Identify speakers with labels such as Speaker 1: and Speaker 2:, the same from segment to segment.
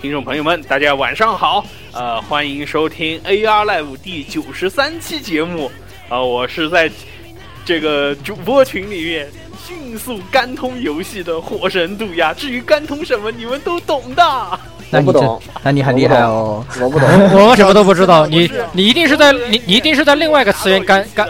Speaker 1: 听众朋友们，大家晚上好，呃，欢迎收听 AR Live 第九十三期节目，啊、我是在这个主播群里面迅速干通游戏的火神渡鸦，至于干通什么，你们都懂的。
Speaker 2: 那你这
Speaker 3: 我不懂，
Speaker 2: 那你很厉害哦。
Speaker 3: 我不懂，
Speaker 4: 我 什么都不知道，你你一定是在你你一定是在另外一个次元干干，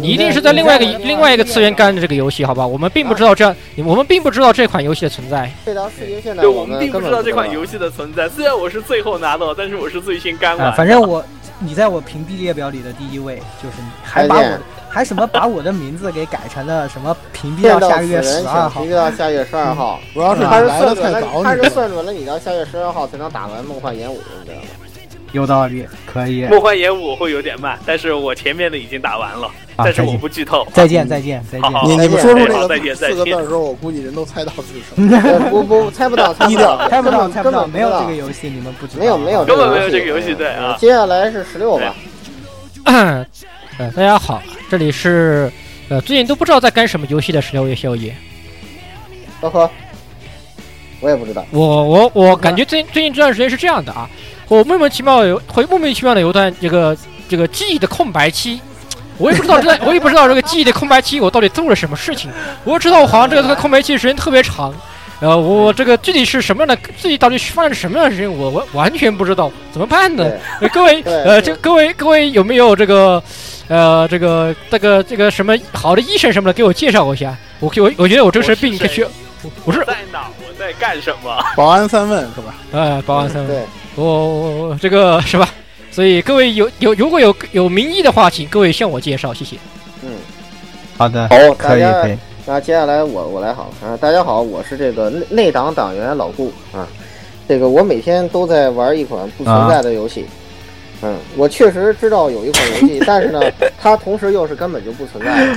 Speaker 4: 你一定是在另外一个另外一个次元干的这个游戏，好吧？我们并不知道这样，我们并不知道这款游戏的存在。
Speaker 3: 这条世界线呢，
Speaker 1: 对，我们并不知道这款游戏的存在，虽然我是最后拿到，但是我是最先干完。
Speaker 5: 反正我你在我屏蔽列表里的第一位，就是你还把我还什么把我的名字给改成了什么屏蔽
Speaker 3: 到
Speaker 5: 到下个月十二号
Speaker 3: 请，到下月十二号。
Speaker 6: 主要是
Speaker 3: 他是算准了，他是算准了你到下月十二号才能打完梦幻演武，你知道吗？
Speaker 5: 有道理，可以。
Speaker 1: 梦幻演武会有点慢，但是我前面的已经打完了，
Speaker 5: 啊
Speaker 1: 但是我不剧透。
Speaker 5: 再见，再见，再见。
Speaker 6: 你你们说出这个
Speaker 1: 再见
Speaker 6: 四个字的时候，我估计人都猜到是什么。
Speaker 3: 我不不，猜不到，猜不到，
Speaker 5: 猜不到，
Speaker 3: 根本
Speaker 5: 猜不到，没有这个游戏，你们不知道。
Speaker 3: 没有没有
Speaker 1: 根本没有
Speaker 3: 这
Speaker 1: 这个游戏对啊
Speaker 3: 嗯接下来是十六吧，
Speaker 4: 呃，大家好，这里是呃最近都不知道在干什么游戏的十六夜宵夜。
Speaker 3: 呵呵，我也不知道。
Speaker 4: 我我我感觉最最近这段时间是这样的啊，我莫名其妙有会莫名其妙的有一段这个这个记忆的空白期，我也不知道这段 我也不知道这个记忆的空白期我到底做了什么事情，我知道我好像这个这个空白期时间特别长，呃，我这个具体是什么样的，具体到底发生了什么样的事情，我完完全不知道，怎么办呢？呃各位呃，这各位各位有没有这个呃这个这个这个什么好的医生什么的给我介绍一下？我我我觉得我这是病，可需我是
Speaker 1: 在哪？我在干什么？
Speaker 6: 保安三问是吧？
Speaker 4: 呃保安三问。
Speaker 3: 对，
Speaker 4: 我我我这个是吧？所以各位有有如果有有名医的话，请各位向我介绍，谢谢。
Speaker 3: 嗯，
Speaker 5: 好的，
Speaker 3: 好，大家
Speaker 5: 可以可以。
Speaker 3: 那接下来我我来好啊，大家好，我是这个内内党党员老顾啊，这个我每天都在玩一款不存在的游戏。嗯，我确实知道有一款游戏，但是呢，它同时又是根本就不存在的，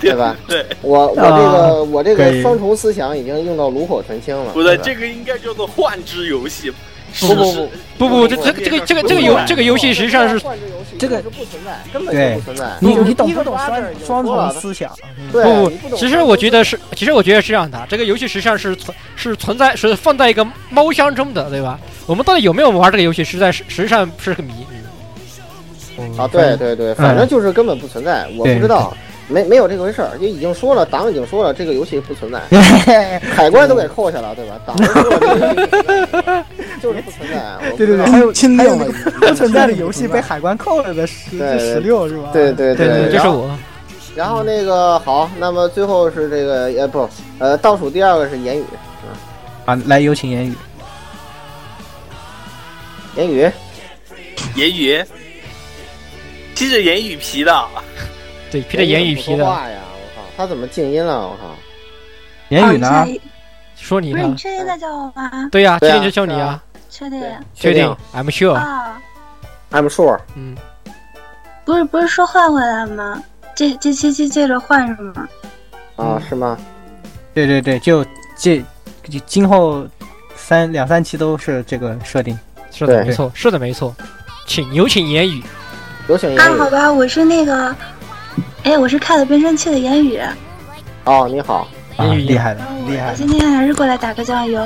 Speaker 3: 对吧？
Speaker 1: 对，
Speaker 3: 我我这个、
Speaker 5: 啊
Speaker 3: 我这个双重思想已经用到炉火纯青了。
Speaker 1: 不对，这个应该叫做幻之游戏。
Speaker 3: 不不不
Speaker 4: 不不，这这个这个这个这个游这个游戏实际上是
Speaker 5: 这个
Speaker 3: 是不存在，根本就不存在。
Speaker 5: 你你懂不懂双双重思想？
Speaker 3: 对，
Speaker 4: 不
Speaker 3: 不
Speaker 4: 其实我觉得是，其实我觉得是这样的，这个游戏实际上是存是存在是放在一个猫箱中的，对吧？我们到底有没有玩这个游戏，实在是实际上是个谜。嗯
Speaker 3: 啊，对对对，反正就是根本不存在，我不知道，没没有这个回事儿，就已经说了，党已经说了，这个游戏不存在，海关都给扣下了，对吧？党就是不存在。
Speaker 5: 对对对，还有
Speaker 6: 钦
Speaker 5: 还有那
Speaker 6: 定了
Speaker 5: 不存在的游戏被海关扣了的十 十六是吧？
Speaker 3: 对对
Speaker 4: 对对，这
Speaker 3: 然后
Speaker 4: 是我。
Speaker 3: 然后那个好，那么最后是这个呃不呃倒数第二个是言语，
Speaker 5: 啊，来有请言语。
Speaker 3: 言语
Speaker 1: 言语，披着言语皮的，
Speaker 4: 对，披着言语皮的，
Speaker 3: 话呀，我靠，他怎么静音了？我靠，
Speaker 5: 言语呢？
Speaker 7: 哦
Speaker 4: 说你呢
Speaker 7: 不是你？确定在叫我吗？
Speaker 4: 对呀，确定就叫你啊，
Speaker 7: 确定
Speaker 4: 确定，I'm sure。
Speaker 7: 啊
Speaker 3: ，，I'm sure，
Speaker 4: 嗯，
Speaker 7: 不是不是说换回来吗？这这期期接着换是吗？
Speaker 3: 啊是吗？
Speaker 5: 对对对，就这就今后三两三期都是这个设定。
Speaker 4: 是的，没错，是的，没错。请有请言语。
Speaker 3: 有请言
Speaker 7: 啊，
Speaker 3: 语
Speaker 7: 好。吧，我是那个，哎，我是开了变声器的言语，
Speaker 3: 哦，你好，
Speaker 5: 啊，
Speaker 4: 言语
Speaker 5: 厉害的，厉害的。
Speaker 7: 我今天还是过来打个酱油。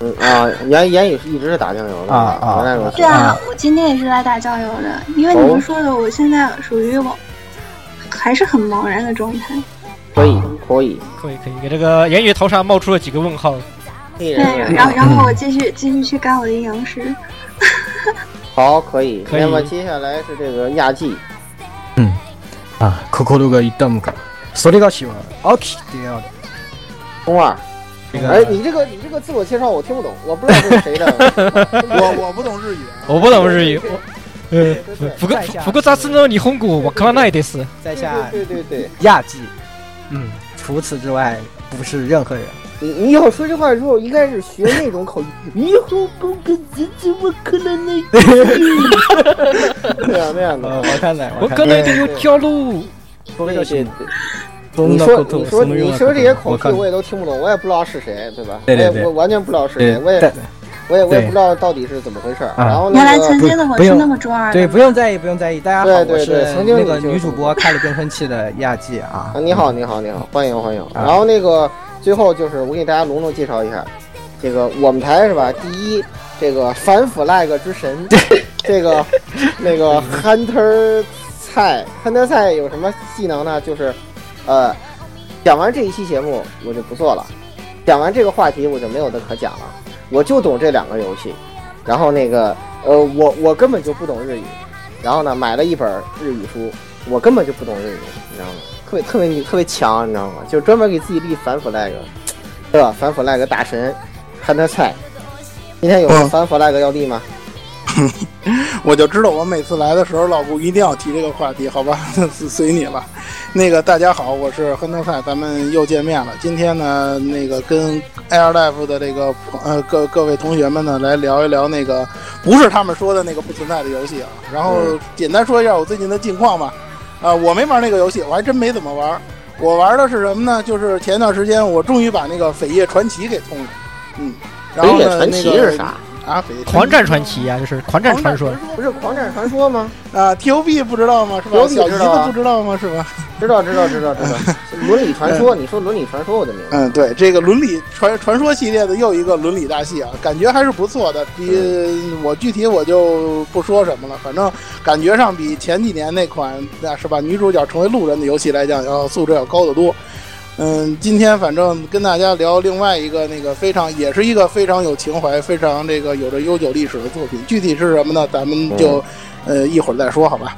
Speaker 3: 嗯啊，言言语是一直是打酱油的
Speaker 5: 啊啊
Speaker 7: 对啊，我今天也是来打酱油的，因为你们说的，我现在属于我还是很茫然的状态。
Speaker 3: 可以，可以，
Speaker 4: 可以可以，给这个言语头上冒出了几个问号。
Speaker 7: 对，然后然后我继续继续去干我的阴阳师。
Speaker 3: 好，可以。
Speaker 4: 可以
Speaker 3: 那么接下来是这个亚季，
Speaker 8: 啊，心が痛むか。それがしは秋である。
Speaker 3: 中二。
Speaker 8: 这个
Speaker 3: 哎，你这个你这个自我介绍我听不懂，我不知道这是谁的。
Speaker 6: 我我不懂日语，
Speaker 4: 我不懂日语，我呃，复个复个杂志呢？日本語わからないです。
Speaker 9: 在下
Speaker 3: 对对对对，
Speaker 9: 亚季，嗯，除此之外不是任何人。
Speaker 3: 你你以后说这话的时候，应该是学那种口音。以后不跟姐姐我可能那那样那样的。
Speaker 9: 呃，我看来，
Speaker 4: 我
Speaker 9: 看
Speaker 4: 可能得有条路。
Speaker 3: 对对对，
Speaker 9: そ
Speaker 3: 你说
Speaker 9: んなこと
Speaker 3: 你说
Speaker 9: そのような
Speaker 3: 你说这些口
Speaker 9: 我看
Speaker 3: 气我也都听不懂，我也不知道是谁，对吧？
Speaker 9: 对对对
Speaker 3: 我也我完全不知道是
Speaker 9: 对
Speaker 3: 谁，我也
Speaker 9: 但
Speaker 3: 我也我也
Speaker 9: 对
Speaker 3: 不知道到底是怎么回事儿。
Speaker 9: 啊
Speaker 3: 然后
Speaker 7: 原来
Speaker 3: 那个
Speaker 7: 曾经的我
Speaker 9: 不用
Speaker 7: 是那么中二的。
Speaker 9: 对，不用在意，不用在意。大家好，
Speaker 3: 对对
Speaker 9: 我是
Speaker 3: 对曾经
Speaker 9: 那个
Speaker 3: 你就是
Speaker 9: 女主播开了变声器的亚季啊
Speaker 3: 啊，。你好，你好，你好，欢迎欢迎。
Speaker 9: 啊
Speaker 3: 然后那个 最后就是我给大家隆重介绍一下，这个我们台是吧？第一，这个反腐 lag 之神，这个那个 Hunter 菜，Hunter 菜有什么技能呢？就是呃，讲完这一期节目我就不做了，讲完这个话题我就没有的可讲了，我就懂这两个游戏。然后那个呃，我我根本就不懂日语，然后呢买了一本日语书，我根本就不懂日语，你知道吗？特别特别特别强，你知道吗？就专门给自己立反 flag，对吧？反 flag 大神，看他菜。今天有
Speaker 6: 嗯
Speaker 3: 反 flag 要立吗？
Speaker 6: 我就知道我每次来的时候，老顾一定要提这个话题，好吧？随随你了。那个大家好，我是亨特赛，咱们又见面了。今天呢，那个跟 Air Life 的这个呃各各位同学们呢，来聊一聊那个不是他们说的那个不存在的游戏啊。然后
Speaker 3: 嗯
Speaker 6: 简单说一下我最近的近况吧。啊、我没玩那个游戏，我还真没怎么玩。我玩的是什么呢？就是前一段时间我终于把那个《扉页传奇》给通了。嗯，然后呢，那个
Speaker 3: 是啥？
Speaker 6: 啊，
Speaker 4: 狂战传奇啊，就是狂战传说。
Speaker 3: 不是狂战传说吗？
Speaker 6: 啊，TOB 不知道吗？是吧小姨子不知道吗？是吧？
Speaker 3: 知道知道知道知道。伦 理传说，你说伦理传说我就明白。
Speaker 6: 嗯，对，这个伦理传传说系列的又一个伦理大戏啊，感觉还是不错的。比我具体我就不说什么了，反正感觉上比前几年那款那是吧女主角成为路人的游戏来讲，要素质要高得多。嗯，今天反正跟大家聊另外一个那个非常也是一个非常有情怀、非常这个有着悠久历史的作品，具体是什么呢？咱们就、呃一会儿再说，好吧？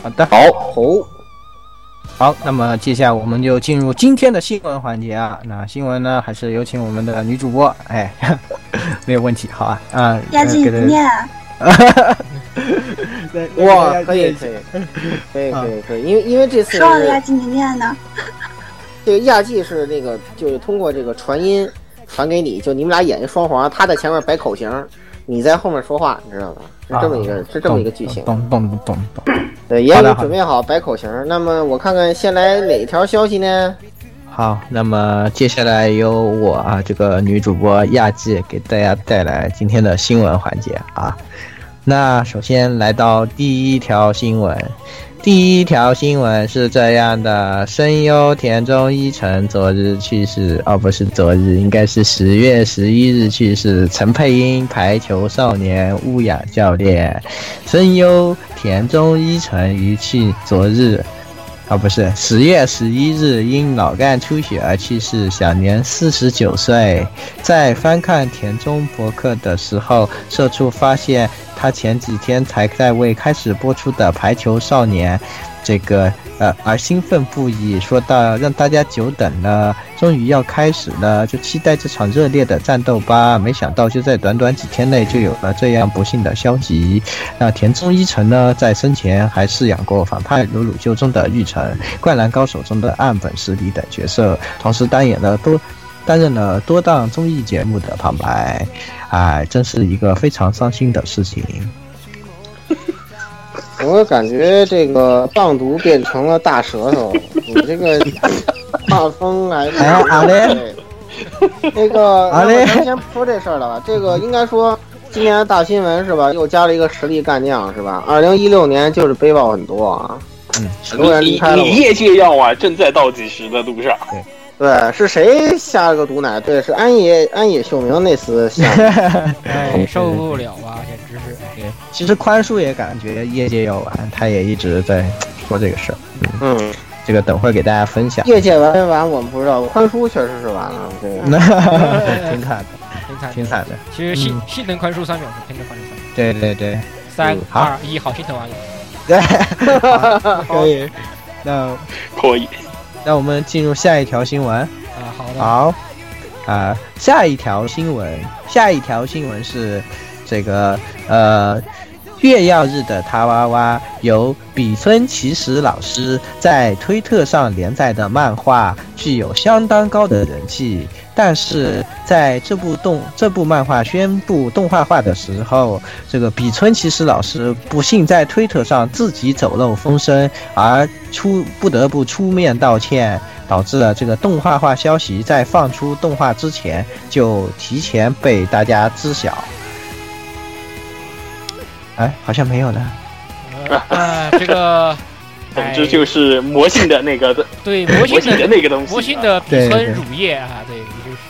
Speaker 9: 好的，
Speaker 3: 好，好，
Speaker 9: 好，那么接下来我们就进入今天的新闻环节啊。那新闻呢，还是有请我们的女主播，哎，没有问题，好啊，啊，
Speaker 7: 亚季
Speaker 9: 呃给他
Speaker 7: 不念啊，
Speaker 9: 对
Speaker 3: 哇，可以可以可以可以可以，因为因为这次
Speaker 7: 说好的亚季你念呢？
Speaker 3: 这个亚季是那个就是通过这个传音传给你，就你们俩演一双簧，他在前面摆口型，你在后面说话，你知道吧？是这么一个
Speaker 9: 啊
Speaker 3: 是这么一个剧情。
Speaker 9: 懂懂懂懂懂。
Speaker 3: 对，言语
Speaker 9: 好的好的
Speaker 3: 准备好摆口型。那么我看看先来哪条消息呢？
Speaker 9: 好，那么接下来由我啊，这个女主播亚季给大家带来今天的新闻环节啊。那首先来到第一条新闻，第一条新闻是这样的：声优田中一成昨日去世，哦，不是昨日，应该是十月十一日去世。陈佩音《排球少年》乌雅教练，声优田中一成于去昨日。啊，不是，十月十一日因脑干出血而去世，享年四十九岁。在翻看田中博客的时候，社畜发现他前几天才在为开始播出的《排球少年》这个呃而兴奋不已，说到让大家久等了，终于要开始了，就期待这场热烈的战斗吧。没想到就在短短几天内就有了这样不幸的消息。那田中一成呢，在生前还饰演过反派鲁鲁修中的玉成、灌篮高手中的岸本实里等角色，同时担演了多担任了多档综艺节目的旁白，哎，真是一个非常伤心的事情。
Speaker 3: 我感觉这个棒毒变成了大舌头，你这个画风还是
Speaker 9: 哎好嘞
Speaker 3: 那个，
Speaker 9: 好嘞
Speaker 3: 那么咱先不说这事儿了吧。这个应该说今年的大新闻是吧？又加了一个实力干将是吧？二零一六年就是背包很多啊，
Speaker 9: 嗯，
Speaker 3: 很多人离
Speaker 1: 你
Speaker 3: 开了我
Speaker 1: 你业界药啊正在倒计时的路上。
Speaker 3: 对，是谁下了个毒奶？对，是安野安野秀明那次下的。
Speaker 4: 哎，受不了啊。
Speaker 9: 其实宽叔也感觉业界要完，他也一直在说这个事儿。
Speaker 3: 嗯，
Speaker 9: 这个等会儿给大家分享。
Speaker 3: 业界完没完我们不知道，宽叔确实是完了。这个
Speaker 9: 那挺惨的，
Speaker 4: 挺惨
Speaker 9: 挺惨的。
Speaker 4: 其实心心疼宽叔三秒钟，心疼宽恕三秒钟。
Speaker 9: 对对对，
Speaker 4: 三二一，好心疼啊！
Speaker 9: 对，好可以。那
Speaker 1: 可以。
Speaker 9: 那我们进入下一条新闻。
Speaker 4: 啊，好的。
Speaker 9: 好，啊、下一条新闻，下一条新闻是这个呃，月曜日的塔娃娃由比村奇石老师在推特上连载的漫画具有相当高的人气，但是在这部动这部漫画宣布动画化的时候，这个比村奇石老师不幸在推特上自己走漏风声，而出不得不出面道歉。导致了这个动画化消息在放出动画之前就提前被大家知晓。哎，好像没有呢。
Speaker 4: 啊，这个，
Speaker 1: 总之就是魔性的那个 的，
Speaker 4: 对魔性
Speaker 1: 的那个东西，
Speaker 4: 魔性的比
Speaker 9: 对对
Speaker 4: 村乳液啊，对，也就是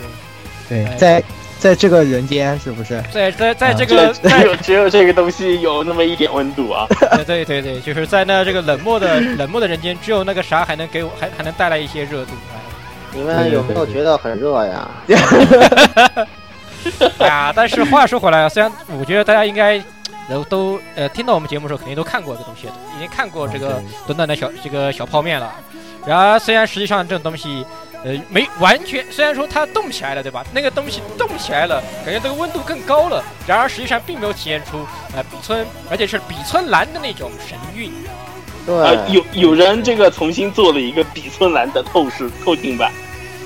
Speaker 9: 对，
Speaker 4: 哎
Speaker 9: 在在这个人间是不是？
Speaker 4: 在在在这个在
Speaker 1: 只有只有这个东西有那么一点温度啊。
Speaker 4: 对对对对，就是在那这个冷漠的冷漠的人间，只有那个啥还能给我还还能带来一些热度。
Speaker 3: 你们有没有觉得很热呀？
Speaker 4: 哎呀，但是话说回来啊，虽然我觉得大家应该都都呃听到我们节目的时候，肯定都看过这个东西，已经看过这个短短的小这个小泡面了。然而，虽然实际上这种东西，呃，没完全，虽然说它动起来了，对吧？那个东西动起来了，感觉这个温度更高了。然而，实际上并没有体现出呃比村，而且是比村蓝的那种神韵。
Speaker 3: 对，
Speaker 1: 啊，有有人这个重新做了一个比村蓝的透视透镜版，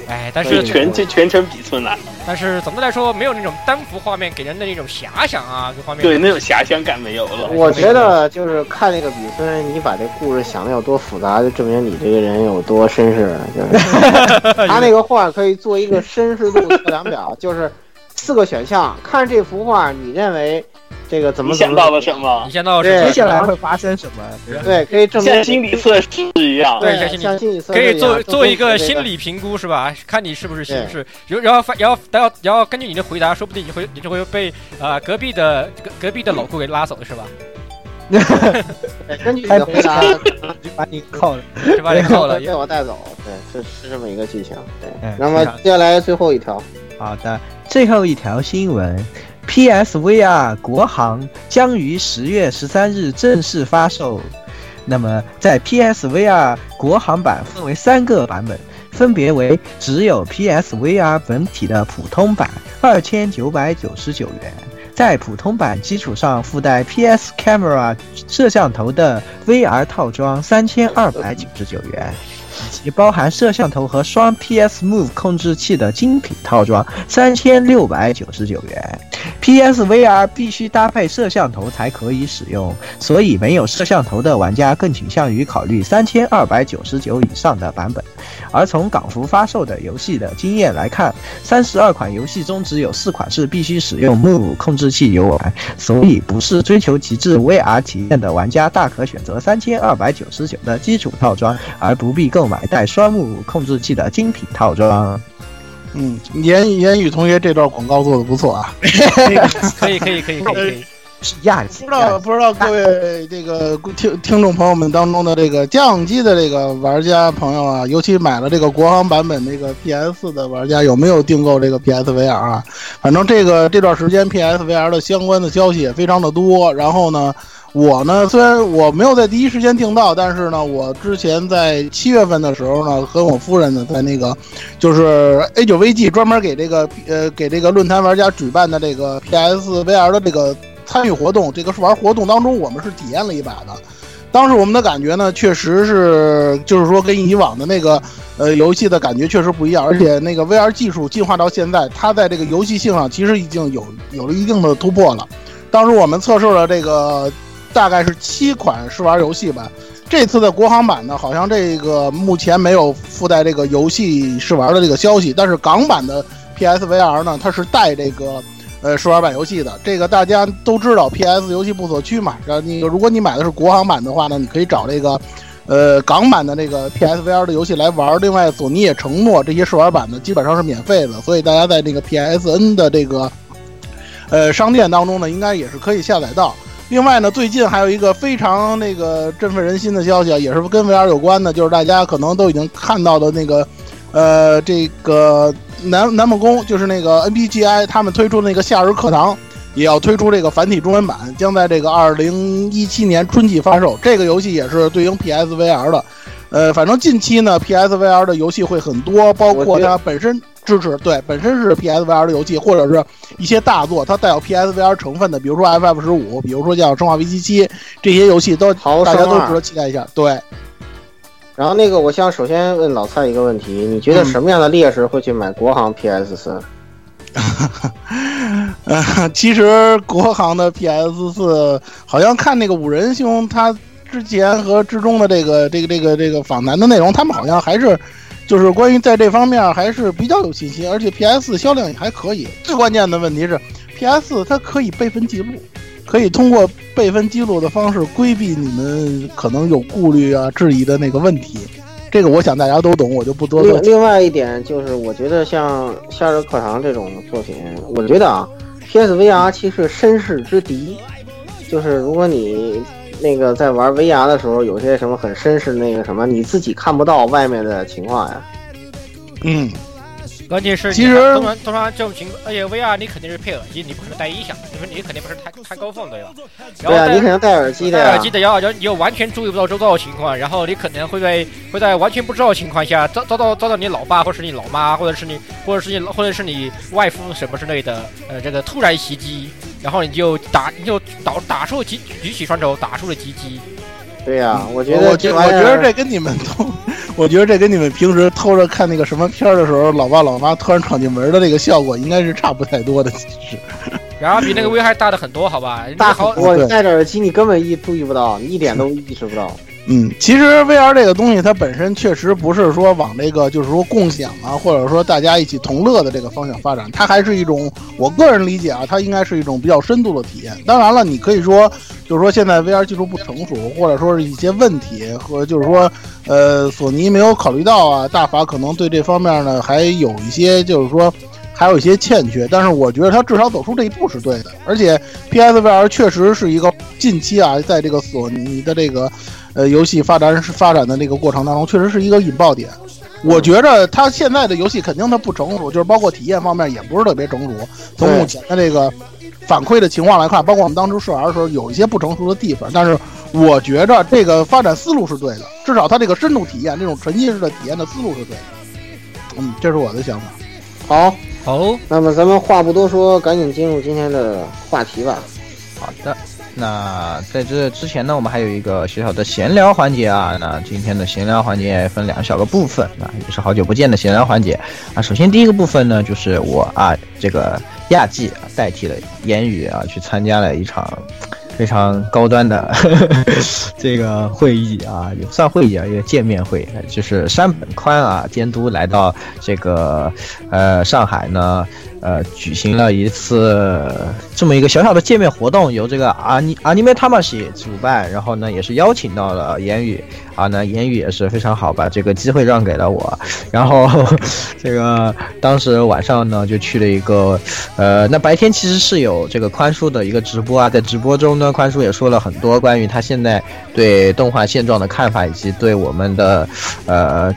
Speaker 4: 哎，但
Speaker 1: 是全全全程比村了，
Speaker 4: 但是总的来说，没有那种单幅画面给人的那种遐想啊，这画面
Speaker 1: 对那种遐想感没有了。
Speaker 3: 我觉得就是看那个比村，你把这故事想的有多复杂，就证明你这个人有多绅士。就是 他那个画可以做一个绅士度测量表，就是四个选项，看这幅画，你认为这个怎么
Speaker 1: 你想到了什么
Speaker 4: 你？想到
Speaker 3: 对
Speaker 9: 接下来会发生什么？对，
Speaker 3: 可以证明
Speaker 1: 像心理测试一样。
Speaker 4: 对
Speaker 3: 对，
Speaker 4: 像
Speaker 3: 像心理测
Speaker 4: 可以做
Speaker 3: 试一样
Speaker 4: 做一个心理评估是吧？看你是不是是不是，然然后发然后然后然后根据你的回答，说不定你会你就会被啊隔壁的隔隔壁的老顾给拉走是吧？
Speaker 3: 对根据你的回答，
Speaker 9: 就把你扣了。
Speaker 4: 就把你扣了。
Speaker 3: 被我带走。对，是是这么一个剧情。对
Speaker 9: 嗯，
Speaker 3: 那么接下来最后一条，
Speaker 9: 好的，最后一条新闻：PSVR 国行将于十月十三日正式发售。那么，在 PSVR 国行版分为三个版本，分别为只有 PSVR 本体的普通版，二千九百九十九元。在普通版基础上附带 PS Camera 摄像头的 VR 套装三千二百九十九元，及包含摄像头和双 PS Move 控制器的精品套装三千六百九十九元。PSVR 必须搭配摄像头才可以使用，所以没有摄像头的玩家更倾向于考虑三千二百九十九以上的版本。而从港服发售的游戏的经验来看，三十二款游戏中只有四款是必须使用 Move 控制器游玩，所以不是追求极致 VR 体验的玩家大可选择三千二百九十九的基础套装，而不必购买带双 Move 控制器的精品套装。
Speaker 6: 嗯，言言语同学这段广告做的不错啊。
Speaker 4: 可以可以可以可以可以。
Speaker 9: 是亚
Speaker 6: 不知道不知道各位这个听听众朋友们当中的这个家用机的这个玩家朋友啊，尤其买了这个国行版本这个 PS 的玩家，有没有订购这个 PSVR 啊？反正这个这段时间 PSVR 的相关的消息也非常的多。然后呢，我呢虽然我没有在第一时间订到，但是呢，我之前在七月份的时候呢，和我夫人呢在那个就是 A 九 VG 专门给这个呃给这个论坛玩家举办的这个 PSVR 的这个。参与活动，这个是玩活动当中，我们是体验了一把的。当时我们的感觉呢，确实是，就是说跟以往的那个呃游戏的感觉确实不一样，而且那个 VR 技术进化到现在，它在这个游戏性上其实已经有有了一定的突破了。当时我们测试了这个大概是七款试玩游戏吧。这次的国行版呢，好像这个目前没有附带这个游戏试玩的这个消息，但是港版的 PSVR 呢，它是带这个。呃，试玩版游戏的这个大家都知道，PS 游戏不所趋嘛。然后你如果你买的是国行版的话呢，你可以找这个，呃，港版的那个 PSVR 的游戏来玩。另外，索尼也承诺这些试玩版呢基本上是免费的，所以大家在那个 PSN 的这个呃商店当中呢，应该也是可以下载到。另外呢，最近还有一个非常那个振奋人心的消息啊，也是跟 VR 有关的，就是大家可能都已经看到的那个，呃，这个南南梦宫，就是那个 NPGI 他们推出的那个夏日课堂，也要推出这个繁体中文版，将在这个二零一七年春季发售。这个游戏也是对应 PSVR 的，呃，反正近期呢，PSVR 的游戏会很多，包括它本身。支持对，本身是 PSVR 的游戏，或者是一些大作，它带有 PSVR 成分的，比如说 FF 十五，比如说像《生化危机七》这些游戏，都大家都值得期待一下。对。
Speaker 3: 然后那个，我想首先问老蔡一个问题：你觉得什么样的烈士会去买国行 PS 四？
Speaker 6: 呃，其实国行的 PS 四，好像看那个五仁兄他之前和之中的这个这个这个这个访谈的内容，他们好像还是。就是关于在这方面还是比较有信心，而且 PS 销量也还可以。最关键的问题是，PS 它可以备份记录，可以通过备份记录的方式规避你们可能有顾虑啊、质疑的那个问题。这个我想大家都懂，我就不多说。
Speaker 3: 另外一点就是，我觉得像《夏日课堂》这种作品，我觉得啊，PSVR 其实身世之敌，就是如果你。那个在玩 VR 的时候，有些什么很绅士那个什么，你自己看不到外面的情况呀。
Speaker 6: 嗯，
Speaker 4: 关键是
Speaker 6: 其实
Speaker 4: 通常通常这种情况，而且 VR 你肯定是配耳机，你不可能戴音响，就是你肯定不是太太高放对吧？
Speaker 3: 对啊，你肯定戴耳机的。
Speaker 4: 戴耳机的，然后然后你又完全注意不到周遭的情况，然后你可能会在会在完全不知道的情况下遭遭到遭到你老爸或者是你老妈或者是你或者是你或者是你外父什么之类的呃这个突然袭击。然后你就打，你就打打出举举起双手打出了击击。
Speaker 3: 对呀，我觉得
Speaker 6: 我觉我觉得这跟你们偷，我觉得这跟你们平时偷着看那个什么片儿的时候，老爸老妈突然闯进门的那个效果应该是差不太多的，其实。
Speaker 4: 然后比那个危害大的很多，好吧？
Speaker 3: 大好我，戴着耳机你根本意注意不到，你一点都意识不到。
Speaker 6: 嗯，其实 VR 这个东西它本身确实不是说往这个就是说共享啊，或者说大家一起同乐的这个方向发展，它还是一种我个人理解啊，它应该是一种比较深度的体验。当然了，你可以说就是说现在 VR 技术不成熟，或者说是一些问题和就是说呃索尼没有考虑到啊，大法可能对这方面呢还有一些就是说还有一些欠缺。但是我觉得它至少走出这一步是对的，而且 PSVR 确实是一个近期啊，在这个索尼的这个。呃，游戏发展是发展的那个过程当中，确实是一个引爆点。我觉着它现在的游戏肯定它不成熟，就是包括体验方面也不是特别成熟。从目前的这个反馈的情况来看，包括我们当初试玩的时候，有一些不成熟的地方。但是我觉着这个发展思路是对的，至少它这个深度体验、这种沉浸式的体验的思路是对的。嗯，这是我的想法。
Speaker 3: 好，
Speaker 4: 好，
Speaker 3: 那么咱们话不多说，赶紧进入今天的话题吧。
Speaker 9: 好的。那在这之前呢，我们还有一个小小的闲聊环节啊。那今天的闲聊环节分两小个部分，那也是好久不见的闲聊环节啊。首先第一个部分呢，就是我啊，这个亚季代替了言语啊，去参加了一场。非常高端的 这个会议啊，也不算会议啊，一个见面会，就是山本宽啊监督来到这个呃上海呢，呃举行了一次这么一个小小的见面活动，由这个阿尼阿尼梅塔玛西主办，然后呢也是邀请到了言语啊，那言语也是非常好，把这个机会让给了我，然后 这个当时晚上呢就去了一个呃，那白天其实是有这个宽叔的一个直播啊，在直播中呢。宽叔也说了很多关于他现在对动画现状的看法，以及对我们的，呃，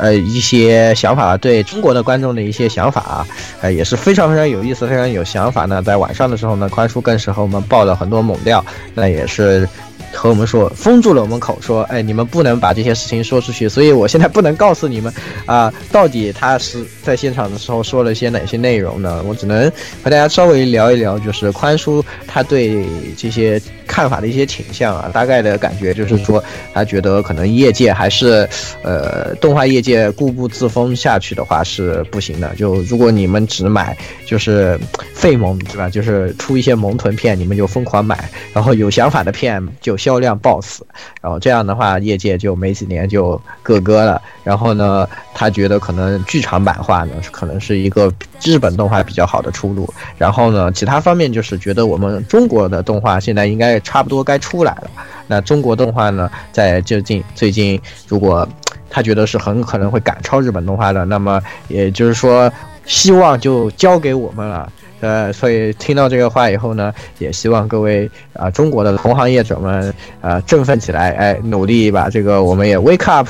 Speaker 9: 呃一些想法，对中国的观众的一些想法啊，呃也是非常非常有意思，非常有想法呢。在晚上的时候呢，宽叔更是和我们爆了很多猛料，那也是。和我们说封住了我们口，说哎，你们不能把这些事情说出去，所以我现在不能告诉你们啊，到底他是在现场的时候说了些哪些内容呢？我只能和大家稍微聊一聊，就是宽叔他对这些看法的一些倾向啊，大概的感觉就是说，他觉得可能业界还是呃动画业界固步自封下去的话是不行的。就如果你们只买就是废萌，对吧？就是出一些萌豚片，你们就疯狂买，然后有想法的片就。销量爆死，然后这样的话，业界就没几年就各割了。然后呢，他觉得可能剧场版化呢，可能是一个日本动画比较好的出路。然后呢，其他方面就是觉得我们中国的动画现在应该差不多该出来了。那中国动画呢，在最近最近，如果他觉得是很可能会赶超日本动画的，那么也就是说，希望就交给我们了。呃，所以听到这个话以后呢，也希望各位啊、中国的同行业者们啊、振奋起来，哎，努力把这个我们也 wake up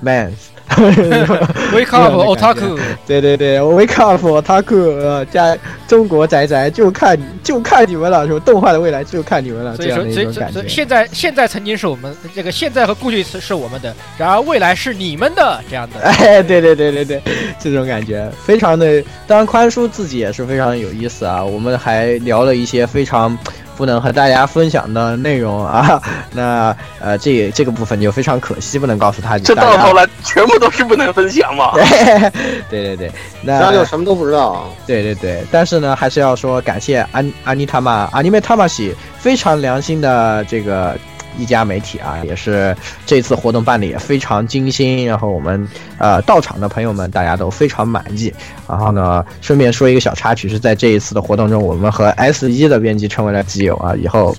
Speaker 9: man。
Speaker 4: Wake up, otaku！
Speaker 9: 对对对，Wake up, otaku！呃，加中国宅宅就看就看你们了，是吧？动画的未来就看你们了，
Speaker 4: 所以说，
Speaker 9: 这样的一种感觉。
Speaker 4: 现在现在曾经是我们这个现在和过去是是我们的，然而未来是你们的这样的。
Speaker 9: 哎，对对对对对，这种感觉非常的。当然，宽叔自己也是非常有意思啊。我们还聊了一些非常不能和大家分享的内容啊。那呃，这这个部分就非常可惜，不能告诉他。
Speaker 1: 这
Speaker 9: 大家
Speaker 1: 到头来全部都是不能分享嘛。
Speaker 9: 对对对，那
Speaker 3: 就什么都不知道啊。
Speaker 9: 对对对，但是呢，还是要说感谢安安妮塔玛阿尼梅他玛西非常良心的这个一家媒体啊，也是这次活动办的也非常精心，然后我们呃到场的朋友们大家都非常满意。然后呢，顺便说一个小插曲，是在这一次的活动中，我们和 S 一的编辑成为了基友啊，以后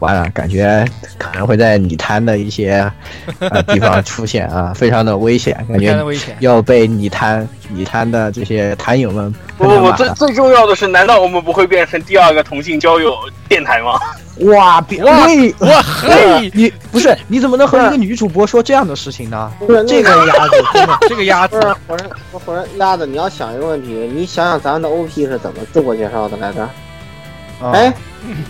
Speaker 9: 完了，感觉可能会在你摊的一些呃地方出现啊，非常的危险，感觉。要被你摊你摊的这些摊友们
Speaker 1: 不不不，最最重要的是，难道我们不会变成第二个同性交友电台吗？
Speaker 9: 哇，别
Speaker 4: 哇
Speaker 9: 喂，
Speaker 4: 哇嘿，
Speaker 9: 你不是你怎么能和一个女主播说这样的事情呢？这个鸭子真的
Speaker 4: 这个鸭子
Speaker 3: 不是火人，火人鸭子，你要想一个问题，你想想咱们的 OP 是怎么自我介绍的来着？
Speaker 9: 啊
Speaker 3: 哎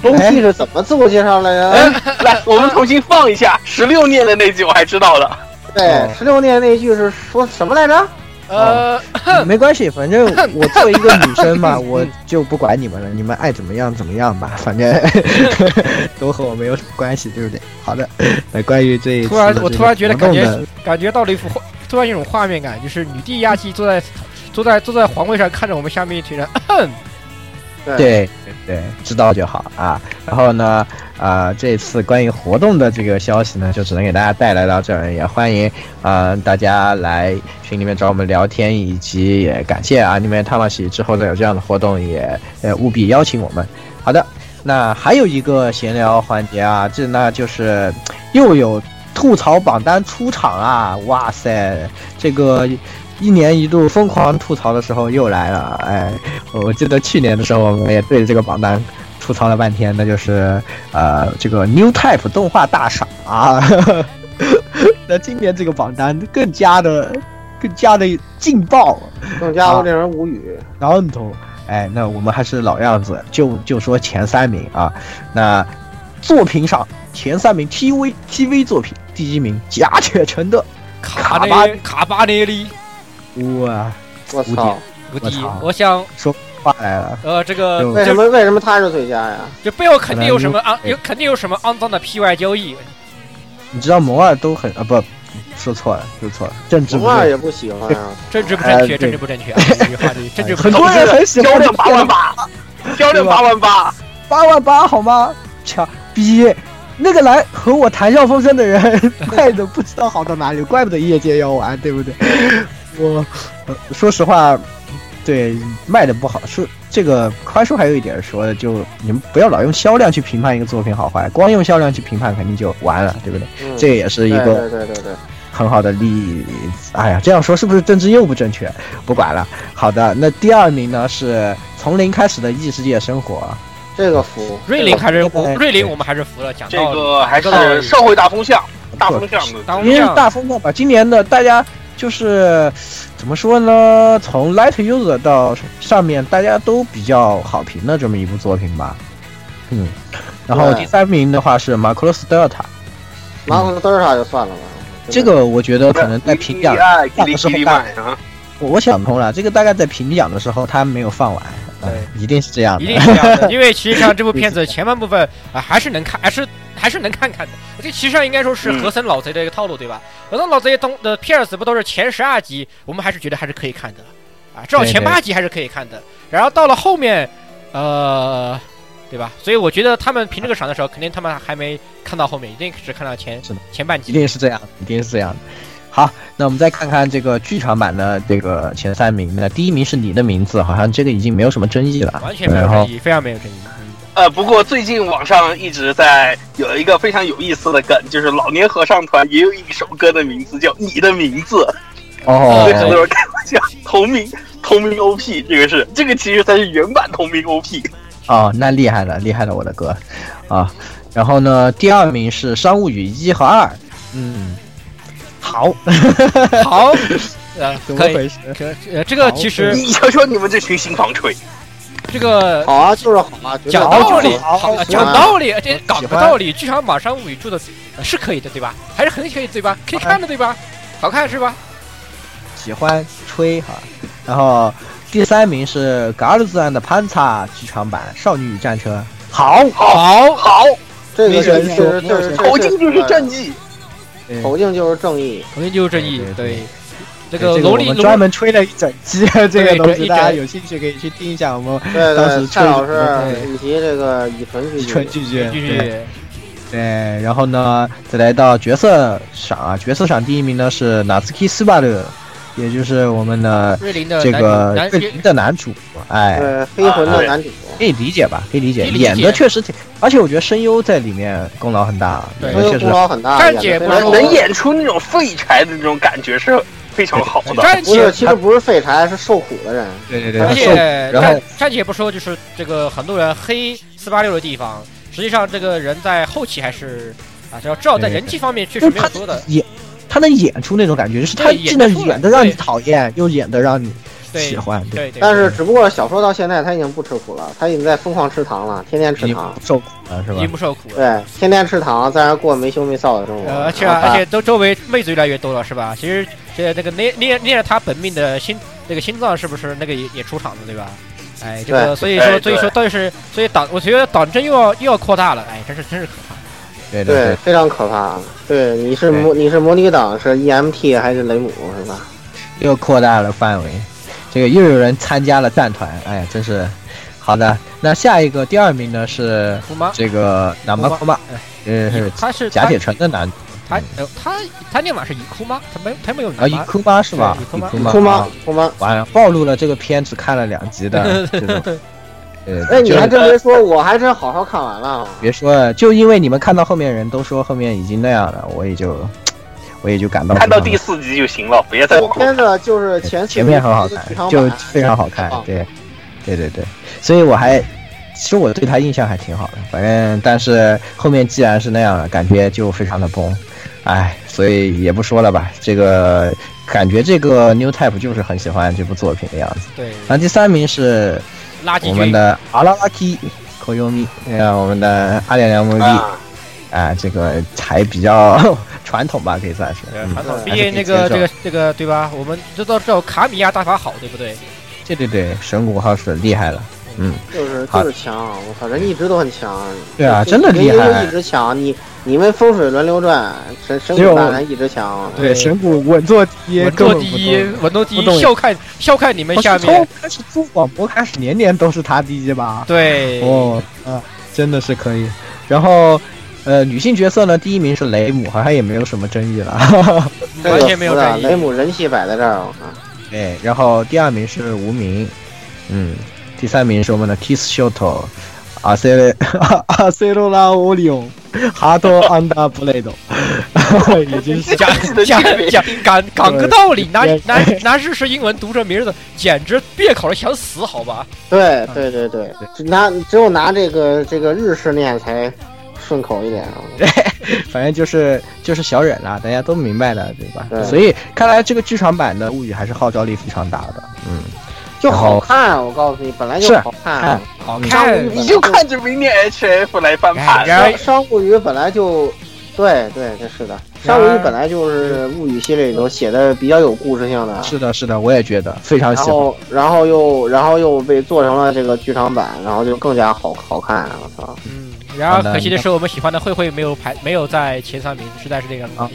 Speaker 3: ，OP 是怎么自我介绍来着？
Speaker 1: 来，我们重新放一下十六念的那句，我还知道的。
Speaker 3: 对，十六念那句是说什么来着？
Speaker 4: 呃，
Speaker 9: 没关系，反正我作为一个女生嘛，我就不管你们了，你们爱怎么样怎么样吧，反正 都和我没有什么关系，对不对？好的，那关于这一次
Speaker 4: 突然我突然觉得感觉感觉到了一幅画，突然一种画面感，就是女帝亚纪坐在坐在坐在皇位上，看着我们下面一群人，
Speaker 3: 对，
Speaker 9: 对对，知道就好啊。然后呢，啊、这次关于活动的这个消息呢，就只能给大家带来到这儿，也欢迎啊、大家来群里面找我们聊天，以及也感谢啊，你们汤马西之后再有这样的活动，也呃务必邀请我们。好的，那还有一个闲聊环节啊，这那就是又有吐槽榜单出场啊！哇塞，这个一年一度疯狂吐槽的时候又来了。哎，我记得去年的时候我们也对着这个榜单吐槽了半天，那就是呃这个 New Type 动画大赏啊。那今年这个榜单更加的更加的劲爆，
Speaker 3: 更加的令人无语。
Speaker 9: 然后头，哎，那我们还是老样子，就就说前三名啊。那作品上前三名 TV TV 作品，第一名假铁城的
Speaker 4: 卡
Speaker 9: 巴
Speaker 4: 卡巴内利
Speaker 9: 哇，
Speaker 3: 我操！
Speaker 4: 无敌
Speaker 9: 我操。
Speaker 4: 我想，
Speaker 9: 说话来了，
Speaker 4: 呃，这个
Speaker 3: 为什么为什么他是最佳呀？
Speaker 4: 这背后肯定有什么肮有肯定有什么肮脏的 PY 交易。
Speaker 9: 你知道摩尔都很啊不，说错了，说错了，政治不对。
Speaker 3: 红二也不喜欢啊。
Speaker 4: 政治不正确，政治不正确啊！这句话里政治不
Speaker 9: 很
Speaker 4: 正确。
Speaker 9: 多人很喜欢
Speaker 1: 销量八万八，销量八万八，
Speaker 9: 八万八好吗？强逼那个来和我谈笑风生的人 卖的不知道好到哪里，怪不得业界要玩，对不对？我、呃说实话，对卖的不好，说这个宽叔还有一点说的，就你们不要老用销量去评判一个作品好坏，光用销量去评判肯定就完了，对不对？
Speaker 3: 嗯
Speaker 9: 这也是一个
Speaker 3: 对对对对，
Speaker 9: 很好的例子。哎呀，这样说是不是政治又不正确？不管了。好的，那第二名呢是从零开始的异世界生活。
Speaker 3: 这个服。
Speaker 4: 瑞林还是瑞林，我们还是服了。讲
Speaker 1: 这，个还是社会大风向，大风向
Speaker 9: 因为大风向吧，今年的大家就是怎么说呢？从 Light User 到上面，大家都比较好评的这么一部作品吧。嗯，然后第三名的话是 Macross Delta，
Speaker 3: 马可德尔塔就算了吧。
Speaker 9: 这个我觉得可能在评奖，
Speaker 1: 爱给力给力买啊！
Speaker 9: 我我想通了，这个大概在评奖的时候他没有放完，
Speaker 4: 对
Speaker 9: 哎一定是这样的，
Speaker 4: 一定是这样的，因为其实上这部片子前半部分啊还是能看，还是还是能看看的。这其实上应该说是和森老贼的一个套路，对吧？和森老贼东的片子不都是前十二集，我们还是觉得还是可以看的啊，至少前八集还是可以看的。然后到了后面，呃，对吧？所以我觉得他们评这个赏的时候，肯定他们还没看到后面，一定只看到前前半集一。
Speaker 9: 定是这样，一定是这样的。好，那我们再看看这个剧场版的这个前三名那，第一名是你的名字，好像这个已经没有什么争议了，
Speaker 4: 完全没有争议，非常没有争议。嗯
Speaker 1: 呃，不过最近网上一直在有一个非常有意思的梗，就是老年合唱团也有一首歌的名字叫《你的名字》。
Speaker 9: 哦
Speaker 1: 对，很多人开玩笑，同名同名 OP，这个是这个其实才是原版同名 OP。
Speaker 9: 哦，那厉害了，厉害了，我的哥啊！然后呢，第二名是《商务语一和二》，嗯，好，
Speaker 4: 好，呃，可以
Speaker 9: 怎么回事？
Speaker 4: 可呃，这个其实
Speaker 1: 你瞧瞧你们这群新房吹，
Speaker 4: 这个
Speaker 3: 好啊，就是好啊，
Speaker 4: 讲
Speaker 3: 好
Speaker 4: 道理，
Speaker 10: 好
Speaker 4: 好
Speaker 10: 好
Speaker 4: 讲道理，这
Speaker 9: 喜
Speaker 4: 搞个道理，剧场版商务宇宙的呃是可以的，对吧？还是很可以，对吧？可以看的，对吧？好看是吧？
Speaker 9: 喜欢吹哈。然后第三名是《嘎鲁兹安的潘查》剧场版《少女与战车》，好，
Speaker 4: 好，
Speaker 1: 好，
Speaker 3: 这个
Speaker 9: 没
Speaker 3: 是
Speaker 9: 选说
Speaker 3: 是这是
Speaker 1: 口径就是正义。
Speaker 9: 对。
Speaker 3: 口径就是正义。
Speaker 4: 口径就是正义
Speaker 9: 对，对
Speaker 4: 对。这
Speaker 9: 个我
Speaker 4: 个萝莉萝
Speaker 9: 们专门吹了一整期，这个东西大家有兴趣可以去听一下我们
Speaker 3: 对
Speaker 9: 当时
Speaker 3: 对，蔡
Speaker 9: 吹
Speaker 3: 老师以及这个以纯剧
Speaker 9: 纯剧剧，
Speaker 4: 继
Speaker 9: 对。对，然后呢，再来到角色赏啊，角色赏第一名呢是纳斯基斯巴勒，也就是我们的
Speaker 4: 瑞林的
Speaker 9: 这个瑞林的男主，哎，
Speaker 3: 呃黑魂的男主，
Speaker 9: 可以理解吧？可以理解，演的确实挺，而且我觉得声优在里面功劳很大，
Speaker 4: 对
Speaker 9: 确实
Speaker 3: 功劳很大，
Speaker 4: 站姐不是
Speaker 3: 演得非常好
Speaker 1: 能演出那种废柴的那种感觉是非常好的。
Speaker 4: 战姐
Speaker 3: 其实不是废柴，是受苦的人。
Speaker 9: 对对对，
Speaker 4: 而且
Speaker 9: 然后
Speaker 4: 战战姐不说，就是这个很多人黑四八六的地方，实际上这个人在后期还是啊，只要至少在人气方面确实没有说的，
Speaker 9: 演他能演出那种感觉，就是他既能
Speaker 4: 演得出来
Speaker 9: 演的让你讨厌，又演的让你喜欢，对，
Speaker 4: 对对。
Speaker 3: 但是只不过小说到现在他已经不吃苦了，他已经在疯狂吃糖了，天天吃糖。
Speaker 9: 受苦了，是吧
Speaker 4: 已经？不受苦了。
Speaker 3: 对，天天吃糖，在那过没羞没臊的生活。
Speaker 4: 呃，而且而且都周围妹子越来越多了，是吧？其实现在这个捏捏捏着他本命的心那个心脏，是不是那个也也出场了，对吧？哎，这个所以说
Speaker 1: 哎
Speaker 4: 所以说
Speaker 1: 对
Speaker 4: 到底是所以党，我觉得党真又要又要扩大了，哎，真是真是可怕。
Speaker 9: 对
Speaker 3: 对
Speaker 9: 对，
Speaker 3: 非常可怕。对，你是
Speaker 9: 对
Speaker 3: 模你是模拟党是 EMT 还是雷姆是吧？
Speaker 9: 又扩大了范围，这个又有人参加了战团，哎呀，真是好的。那下一个第二名呢是？这个南马库玛，呃，
Speaker 4: 他是
Speaker 9: 甲铁城的男主
Speaker 4: 他呃他他念码是乙哭妈？他没他没有
Speaker 9: 啊，
Speaker 4: 男码。
Speaker 9: 伊库玛是吧？
Speaker 4: 对伊库玛
Speaker 9: 库
Speaker 3: 哭吗
Speaker 9: 啊？
Speaker 3: 哭吗？
Speaker 9: 完了，暴露了这个片只看了两集的这种。呃，
Speaker 3: 哎，你还真别说，我还真好好看完了。
Speaker 9: 别说，就因为你们看到后面人都说后面已经那样了，我也就我也就感到
Speaker 1: 看到第四集就行了，别再
Speaker 3: 这
Speaker 1: 往后看。
Speaker 3: 片子就是前四
Speaker 9: 前面很好看就非常好看
Speaker 3: 啊，
Speaker 9: 对，对对对，所以我还其实我对他印象还挺好的，反正但是后面既然是那样了，感觉就非常的崩，哎，所以也不说了吧，这个感觉这个 New Type 就是很喜欢这部作品的样子。
Speaker 4: 对，
Speaker 9: 那第三名是
Speaker 4: 垃圾军。
Speaker 9: 我们的阿拉拉 K 口优咪，呃，我们的阿点良 MV
Speaker 1: 啊，
Speaker 9: 啊，这个还比较 传统吧，可以算是。嗯
Speaker 4: 传统，毕竟那个这个这个对吧？我们知道知道卡米亚大法好，对不对？
Speaker 9: 对对对，神谷浩史厉害了，嗯，
Speaker 3: 就是就是强，我操，人一直都很强。
Speaker 9: 对啊真的厉害
Speaker 3: 一直强，你你们风水轮流转，神神谷大人一直强。
Speaker 4: 对
Speaker 9: 神谷稳坐第一，
Speaker 4: 稳坐第一，稳坐第一，笑看笑看你们下面
Speaker 9: 从。开始做广播开始，年年都是他第一吧？
Speaker 4: 对，
Speaker 9: 哦，啊，真的是可以。然后，呃，女性角色呢，第一名是雷姆，好像也没有什么争议了。
Speaker 3: 这个
Speaker 4: 完全没有争议
Speaker 3: 雷姆人气摆在这儿，我看。
Speaker 9: 对，然后第二名是无名，嗯，第三名是我们的 Kiss Shoto，阿塞雷 阿塞罗拉奥利翁，哈多 安达布雷多，已经是
Speaker 4: 讲讲讲讲讲个道理，拿拿拿日式英文读这名字，简直别考了想死，好吧？
Speaker 3: 对对对对，只拿只有拿这个这个日式念才顺口一点啊。
Speaker 9: 反正就是就是小忍啦，大家都明白的，对吧？
Speaker 3: 对
Speaker 9: 所以看来这个剧场版的物语还是号召力非常大的，嗯，
Speaker 3: 就好看，我告诉你，本来就好看
Speaker 9: 看。
Speaker 4: 好看，
Speaker 1: 你就看着明年 HF 来翻盘。
Speaker 4: 哎
Speaker 3: 商商务语本来就，对对，这是的。商务语本来就是物语系列里头写的比较有故事性的，
Speaker 9: 是的，是的，我也觉得非常喜欢。
Speaker 3: 然后然后又然后又被做成了这个剧场版，然后就更加好好看。我操！
Speaker 4: 嗯，然而可惜的是，我们喜欢的慧慧没有排，没有在前三名，实在是这个样子。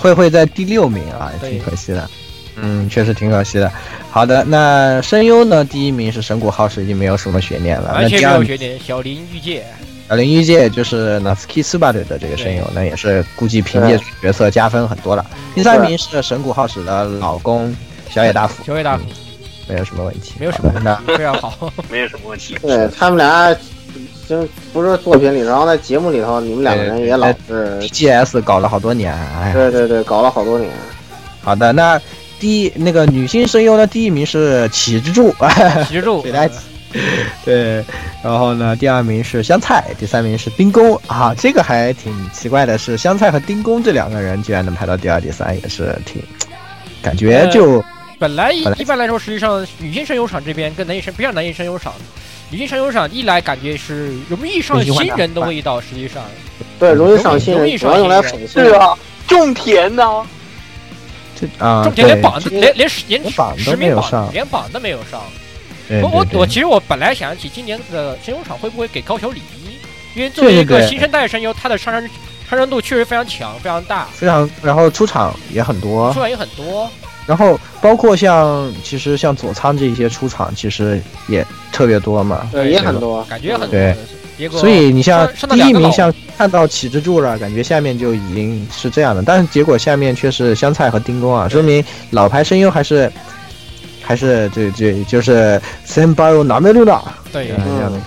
Speaker 9: 慧慧在第六名啊，
Speaker 4: 也
Speaker 9: 挺可惜的。嗯，确实挺可惜的。好的，那声优呢？第一名是神谷浩史，已经没有什么悬念了。
Speaker 4: 完全
Speaker 9: 那第二名
Speaker 4: 没有悬念。小林玉介，
Speaker 9: 小林玉介就是纳斯基斯巴队的这个声优，那也是估计凭借角色加分很多了。第三名是神谷浩史的老公小野大辅，
Speaker 4: 小野大辅
Speaker 9: 没有什么问题，
Speaker 4: 没有什么
Speaker 9: 问题那
Speaker 4: 非常好。
Speaker 1: 没有什么问题。
Speaker 3: 对他们俩，就不是作品里，然后在节目里头，你们两个人也老是
Speaker 9: ，TGS 搞了好多年，哎，
Speaker 3: 对对对，搞了好多年。
Speaker 9: 好的，那第一那个女性声优呢，第一名是启之助，
Speaker 4: 启之助
Speaker 9: 水濑 对，然后呢，第二名是香菜，第三名是丁公啊，这个还挺奇怪的，是香菜和丁公这两个人居然能排到第二、第三，也是挺感觉就、
Speaker 4: 本来一
Speaker 9: 本来
Speaker 4: 一般来说，实际上女性声优场这边跟男性声不像男性声优场，女性声优场一来感觉是容易上新人的味道，实际上。
Speaker 3: 对，容易上新
Speaker 4: 容易
Speaker 3: 人，主要用来粉新人。
Speaker 1: 对啊，种田呢，
Speaker 9: 这啊，
Speaker 4: 重点连榜都连连连
Speaker 9: 连榜都
Speaker 4: 实名榜
Speaker 9: 没有上
Speaker 4: 连榜都没有上。我我我其实我本来想起今年的声优场会不会给高桥礼一，因为作为一个新生代声优，他的上升上升度确实非常强，非常大，
Speaker 9: 非常，然后出场也很多
Speaker 4: 出，场也很多。
Speaker 9: 然后包括像其实像佐仓这一些出场，其实也特别多嘛，
Speaker 3: 对，也很多。
Speaker 4: 感觉很多
Speaker 9: 对，
Speaker 4: 结果
Speaker 9: 所以你像第一名像看到起之助了，感觉下面就已经是这样的，但是结果下面却是香菜和丁工啊，说明老牌声优还是还是这这就是先巴有拿没路的
Speaker 4: 对
Speaker 9: 这样的，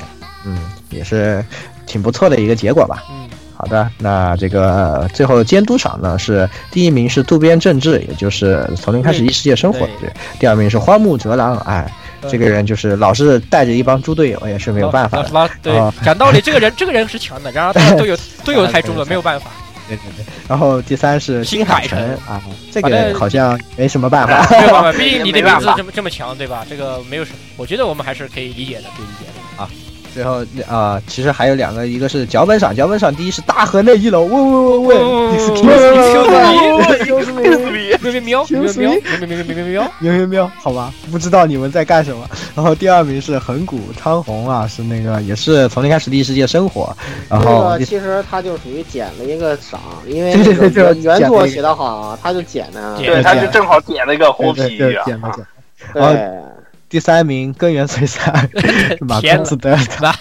Speaker 9: 嗯，也是挺不错的一个结果吧。
Speaker 4: 嗯，
Speaker 9: 好的，那这个呃最后监督赏呢是第一名是渡边正治，也就是从零开始异世界生活，
Speaker 4: 对
Speaker 9: 对，第二名是花木哲郎，哎，这个人就是老是带着一帮猪队友，也是没有办法
Speaker 4: 对
Speaker 9: 啊，
Speaker 4: 讲道理，这个人这个人是强的，然后他队友队友太猪了，没有办法。
Speaker 9: 对对对，然后第三是
Speaker 4: 新
Speaker 9: 新海
Speaker 4: 海诚
Speaker 9: 诚啊，这个好像没什么办法。
Speaker 4: 没有办法，毕竟你的名字这么这么强，对吧？这个没有什，我觉得我们还是可以理解的，可以理解的。
Speaker 9: 最后啊、其实还有两个，一个是脚本赏，脚本赏第一是大河内一楼，喂喂喂喂，excuse me，excuse me，
Speaker 4: 喵喵喵喵喵喵喵喵喵喵喵，
Speaker 9: 喵喵喵，好吧，不知道你们在干什么。然后第二名是横谷昌宏啊，是那个也是从零开始第一世界生活，然后
Speaker 3: 其实他就属于捡了一个赏，因为
Speaker 9: 对对对
Speaker 3: 那个原作写得好，他就捡
Speaker 4: 的。
Speaker 1: 对，他就正好捡了一个红皮，啊。
Speaker 9: 捡了捡。
Speaker 3: 对，
Speaker 9: 第三名根源璀璨 是马
Speaker 4: 天
Speaker 9: 公子的，
Speaker 4: 妈，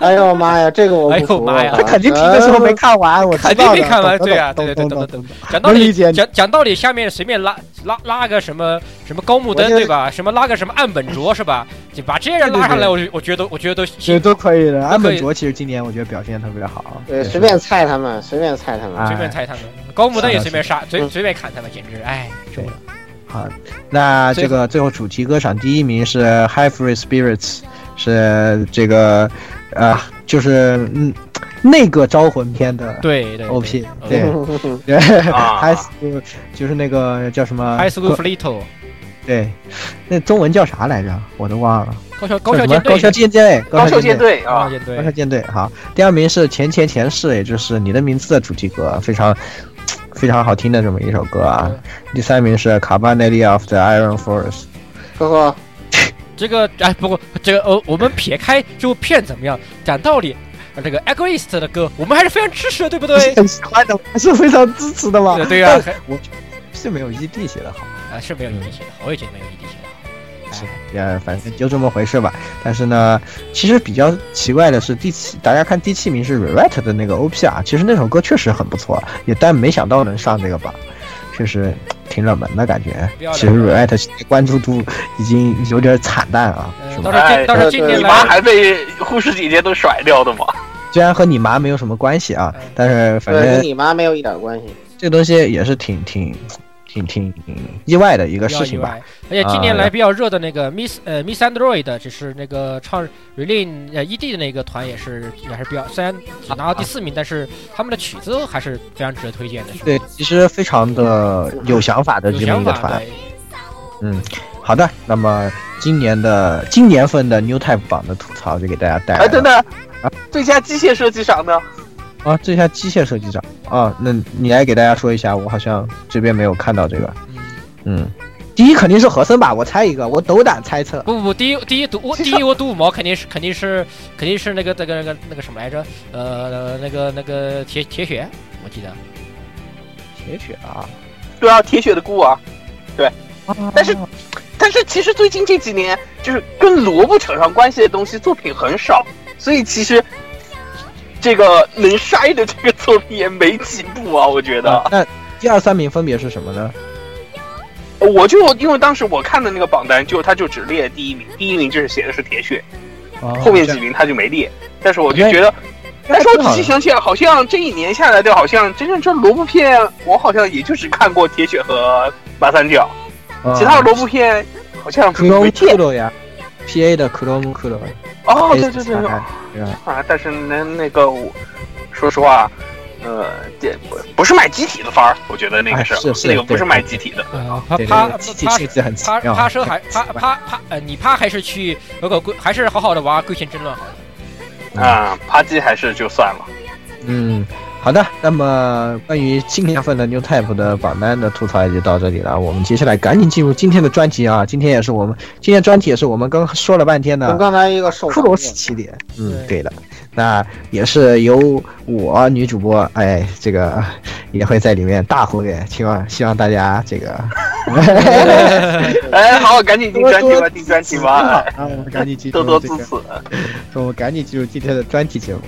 Speaker 3: 哎呦妈呀，这个我
Speaker 4: 哎
Speaker 3: 不服。
Speaker 4: 呦妈呀。
Speaker 3: 啊
Speaker 9: 他肯定评的时候没看完，我
Speaker 4: 肯定没看完，对啊，
Speaker 9: 懂
Speaker 4: 对对对对对。讲道理，讲讲道理，下面随便拉拉拉个什么什么高木登
Speaker 3: 我觉得
Speaker 4: 对吧？什么拉个什么岸本卓是吧？就把这些人拉上来，我就我觉得我觉得都
Speaker 9: 这都可以的。
Speaker 4: 岸
Speaker 9: 本卓其实今年我觉得表现特别好，
Speaker 3: 对，随便菜他们，随便菜他们。
Speaker 9: 啊
Speaker 4: 随便菜他们，高木登也随便杀，随
Speaker 3: 嗯
Speaker 4: 随便砍他们，简直哎，
Speaker 9: 对好，那这个最后主题歌赏第一名是 High Free Spirits，是这个呃，就是嗯那个招魂片的
Speaker 4: 对对
Speaker 9: OP，
Speaker 4: 对，
Speaker 9: High School 就是那个叫什么
Speaker 4: ？High School Flito，
Speaker 9: 对，那中文叫啥来着？我都忘了。
Speaker 4: 高校高
Speaker 9: 叫
Speaker 4: 校舰队。
Speaker 9: 高校舰队，
Speaker 1: 高校舰
Speaker 9: 队。
Speaker 1: 队啊，
Speaker 4: 高校舰队
Speaker 9: 高校舰队好，第二名是前前前世，也就是你的名字的主题歌，非常非常好听的这么一首歌啊。第三名是卡巴内利 of the Iron Force，
Speaker 3: 呵呵，
Speaker 4: 这个哎，不过这个呃，我们撇开这部片怎么样，讲道理，呃这个 Egoist 的歌，我们还是非常支持的，对不对？
Speaker 9: 很喜欢的，还是非常支持的嘛。
Speaker 4: 对对呀
Speaker 9: 但我是没有 ED 写的好，
Speaker 4: 啊，是没有 ED 写的好，我也觉得没有 ED 写的好。
Speaker 9: 是也反正就这么回事吧。但是呢，其实比较奇怪的是第七，大家看第七名是 Rewrite 的那个 OP 啊，其实那首歌确实很不错，也但没想到能上这个榜，确实挺冷门的感觉其实 Rewrite 关注度已经有点惨淡啊，是
Speaker 4: 呃，
Speaker 9: 吧？
Speaker 4: 倒是近倒是
Speaker 3: 对对
Speaker 1: 你妈还被护士姐姐都甩掉的嘛？
Speaker 9: 虽然和你妈没有什么关系啊，但是反
Speaker 3: 正，跟
Speaker 9: 正
Speaker 3: 你妈没有一点关系。
Speaker 9: 这个东西也是挺挺挺挺意外的一个事情吧。
Speaker 4: 而且近年
Speaker 9: 啊
Speaker 4: 来比较热的那个 Miss 呃 Miss Android，就是那个唱 Relin 呃 ED 的那个团也是也是比较，虽然只拿到第四名，但是他们的曲子还是非常值得推荐的。
Speaker 9: 对，其实非常的有想法的这么一个团。嗯，好的，那么今年的今年份的 New Type 榜的吐槽就给大家带来
Speaker 1: 哎，
Speaker 9: 了。
Speaker 1: 等等，最佳机械设计赏呢？
Speaker 9: 啊，这下机械设计长啊，那你来给大家说一下，我好像这边没有看到这个。
Speaker 4: 嗯，
Speaker 9: 嗯，第一肯定是和森吧，我猜一个，我斗胆猜测。
Speaker 4: 不不不，第一第一赌我 第一我赌五毛肯定是肯定是肯定是那个那个那个那个什么来着？呃，那个那个铁铁血，我记得。
Speaker 9: 铁血啊，
Speaker 1: 对啊，铁血的孤儿啊。但是
Speaker 9: 啊
Speaker 1: 但是其实最近这几年，就是跟萝卜扯上关系的东西作品很少，所以其实这个能筛的这个作品也没几部啊，我觉得。
Speaker 9: 啊那第二三名分别是什么呢？
Speaker 1: 我就因为当时我看的那个榜单，就他就只列第一名，第一名就是写的是铁血，
Speaker 9: 哦
Speaker 1: 后面几名他就没列。但是我就
Speaker 9: 觉
Speaker 1: 觉得，但是我仔细想起来，好像这一年下来的，好像真正这萝卜片，我好像也就只看过铁血和马三角。其他的萝卜片好像
Speaker 9: 克隆
Speaker 1: 没见
Speaker 9: 呀，P A 的克隆克罗。
Speaker 1: 哦，对对对，
Speaker 9: 对？
Speaker 1: 啊，但是那那个我，说实话，呃，这不不是卖机体的番儿，我觉得那个
Speaker 9: 哎是是
Speaker 1: 那个不是
Speaker 9: 对
Speaker 1: 卖机体的。
Speaker 4: 呃，趴
Speaker 9: 对对
Speaker 4: 趴
Speaker 9: 对机体
Speaker 4: 趴
Speaker 9: 性质很奇
Speaker 4: 趴趴车还趴趴趴呃，你趴还是去那个龟，还是好好的玩龟田争论好了。
Speaker 1: 啊，趴鸡还是就算了。
Speaker 9: 嗯，好的。那么关于今年份的 New Type 的榜单的吐槽也就到这里了。我们接下来赶紧进入今天的专题啊！今天也是我们今天专题也是我们刚说了半天的
Speaker 3: 跟刚才一个受
Speaker 9: 克罗斯起点。嗯，对的。那也是由我女主播哎，这个也会在里面大活跃，希望希望大家这个。
Speaker 1: 哎，好，赶紧进专题吧，进专题吧。
Speaker 9: 啊，我们赶紧进入
Speaker 1: 多多支持。
Speaker 9: 我们赶紧进入今天的专题节目。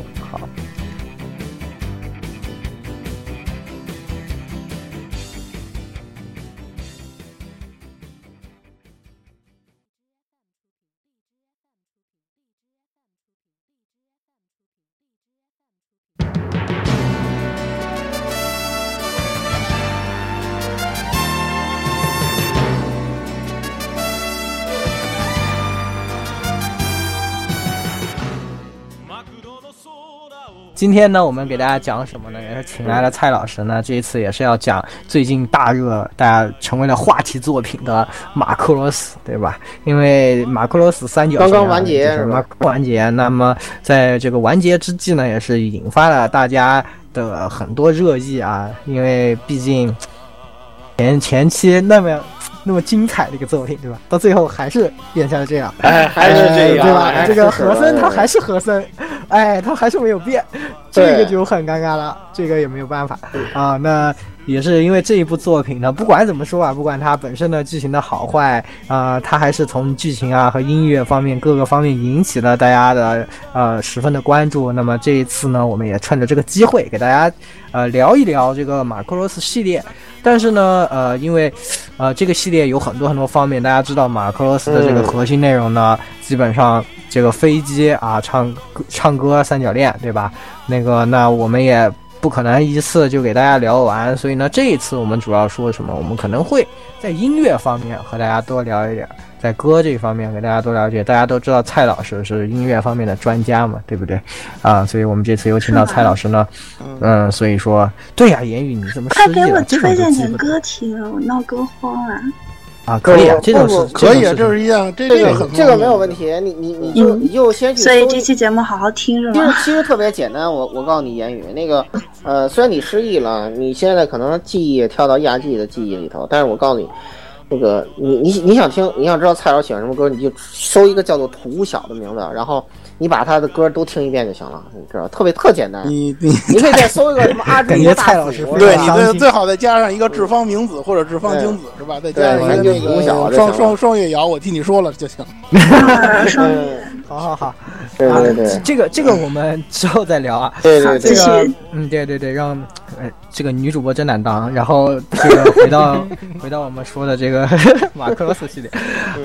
Speaker 9: 今天呢，我们给大家讲什么呢？也是请来了蔡老师呢。这一次也是要讲最近大热、大家成为了话题作品的马克罗斯，对吧？因为马克罗斯三角
Speaker 3: 刚刚完结
Speaker 9: 是
Speaker 3: 吧
Speaker 9: 完结。那么在这个完结之际呢，也是引发了大家的很多热议啊。因为毕竟前前期那么那么精彩的一个作品，对吧？到最后还是变成了这样。
Speaker 3: 哎，还是这样，
Speaker 9: 对吧？
Speaker 3: 哎
Speaker 9: 这个和森他
Speaker 3: 哎
Speaker 9: 还是和森，哎，他还是没有变，这个就很尴尬了，这个也没有办法啊。那也是因为这一部作品呢，不管怎么说啊，不管它本身的剧情的好坏啊、它还是从剧情啊和音乐方面各个方面引起了大家的呃十分的关注。那么这一次呢，我们也趁着这个机会给大家呃聊一聊这个马克罗斯系列。但是呢，呃，因为，呃，这个系列有很多很多方面，大家知道马克罗斯的这个
Speaker 3: 嗯
Speaker 9: 核心内容呢，基本上这个飞机啊，唱唱歌三角恋，对吧？那个，那我们也不可能一次就给大家聊完，所以呢，这一次我们主要说什么？我们可能会在音乐方面和大家多聊一点，在歌这方面给大家多了解。大家都知道蔡老师是音乐方面的专家嘛，对不对？啊，所以我们这次有请到蔡老师呢，嗯，所以说，对呀、言语你怎么失忆
Speaker 7: 快给我
Speaker 9: 了？这种
Speaker 7: 推荐点歌听，我闹歌荒了。
Speaker 9: 啊，可以啊，这种是
Speaker 6: 可以啊，
Speaker 9: 这
Speaker 6: 是一样，这
Speaker 3: 这
Speaker 6: 个
Speaker 3: 这个没有问题，你你你就
Speaker 7: 嗯
Speaker 3: 你就先去
Speaker 7: 所以这期节目好好听着
Speaker 3: 其实
Speaker 7: 吗？
Speaker 3: 其实特别简单，我我告诉你，言语那个，呃，虽然你失忆了，你现在可能记忆也跳到亚季的记忆里头，但是我告诉你，那个你你你想听，你想知道蔡老师喜欢什么歌，你就搜一个叫做土小的名字，然后你把他的歌都听一遍就行了，你知道，特别特简单。
Speaker 6: 你你
Speaker 3: 你可以再搜一个什么阿 朱大
Speaker 9: 蔡老师
Speaker 6: 对你最最好再加上一个志方明子或者志方精子是吧？再加上一个
Speaker 3: 对
Speaker 6: 那
Speaker 3: 就小
Speaker 6: 个双双双月瑶，我替你说了就行。
Speaker 3: 嗯，
Speaker 9: 好好好，
Speaker 3: 对
Speaker 9: 啊
Speaker 3: 对对
Speaker 9: 这个这个我们之后再聊啊。
Speaker 3: 对对对，
Speaker 9: 这个，嗯，对对对，让呃这个女主播真难当。然后这个回到 回到我们说的这个 马克罗斯系列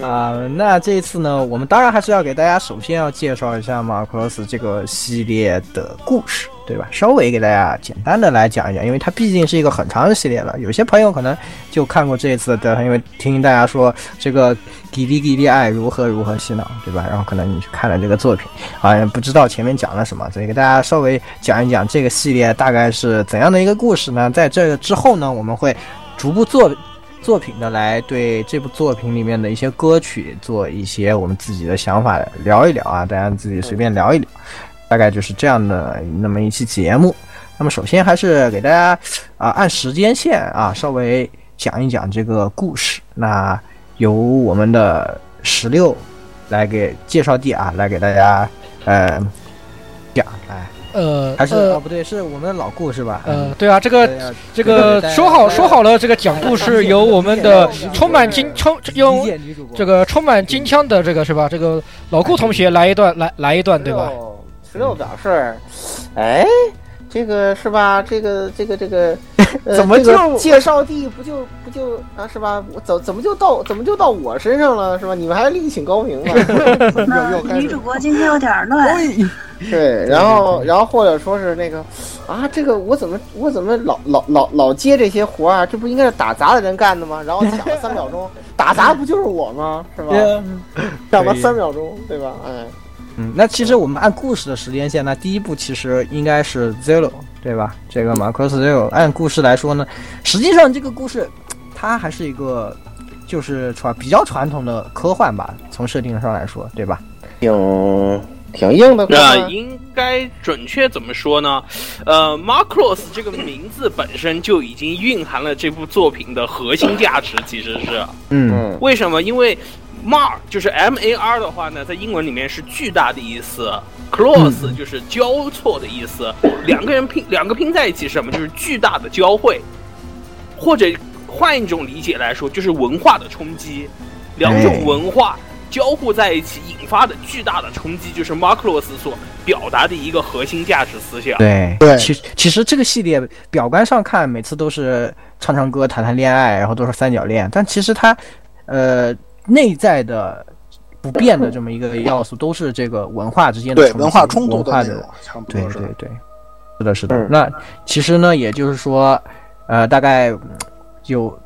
Speaker 9: 啊、那这一次呢，我们当然还是要给大家首先要介绍一下马克罗斯这个系列的故事，对吧？稍微给大家简单的来讲一讲，因为它毕竟是一个很长的系列了。有些朋友可能就看过这一次的，因为听大家说这个给力给力爱如何如何洗脑，对吧？然后可能你去看了这个作品。啊，也不知道前面讲了什么，所以给大家稍微讲一讲这个系列大概是怎样的一个故事呢？在这个之后呢，我们会逐步作作品的来对这部作品里面的一些歌曲做一些我们自己的想法聊一聊啊，大家自己随便聊一聊，大概就是这样的那么一期节目。那么首先还是给大家啊按时间线啊稍微讲一讲这个故事。那由我们的十六来给介绍地啊，来给大家呃讲，来，
Speaker 4: 呃，
Speaker 9: 还是、
Speaker 4: 呃
Speaker 9: 哦不对，是我们的老顾是吧？
Speaker 4: 呃，对啊，这个这个说好说好了，这个讲故事由我们的充满金充用这个充满金枪的这个是吧？这个老顾同学来一段，来来一段，对吧？
Speaker 3: 十六表示，哎，这个是吧？这个这个这个，呃、
Speaker 9: 怎么
Speaker 3: 这个
Speaker 9: 就
Speaker 3: 介绍地不就不就啊是吧？我怎怎么就到怎么就到我身上了是吧？你们还另请高明
Speaker 6: 了？
Speaker 7: 女主播今天有点乱，
Speaker 3: 对，然后然后或者说是那个啊，这个我怎么我怎么老老老老接这些活儿啊？这不应该是打杂的人干的吗？然后抢了三秒钟，打杂不就是我吗？是吧？抢了三秒钟，对吧？哎，
Speaker 9: 嗯，那其实我们按故事的时间线，那第一部其实应该是 Zero，对吧？这个 Macross Zero，按故事来说呢，实际上这个故事它还是一个就是传比较传统的科幻吧，从设定上来说，对吧？
Speaker 3: 挺挺硬的。
Speaker 1: 那应该准确怎么说呢？呃，Macross 这个名字本身就已经蕴含了这部作品的核心价值，其实是。
Speaker 9: 嗯，
Speaker 1: 为什么？因为 Mar 就是 M A R 的话呢，在英文里面是巨大的意思，Cross 就是交错的意思，两个人拼两个拼在一起是什么？就是巨大的交汇，或者换一种理解来说，就是文化的冲击，两种文化。交互在一起引发的巨大的冲击，就是 mar cross 所表达的一个核心价值思想。
Speaker 9: 对。
Speaker 6: 对。
Speaker 9: 其实其实这个系列表观上看，每次都是唱唱歌、谈谈恋爱，然后都是三角恋，但其实它，呃，内在的不变的这么一个要素，都是这个文化之间的
Speaker 6: 对文化冲突
Speaker 9: 文化的对。对对，是的，是的。
Speaker 3: 嗯
Speaker 9: 那其实呢，也就是说，呃，大概嗯有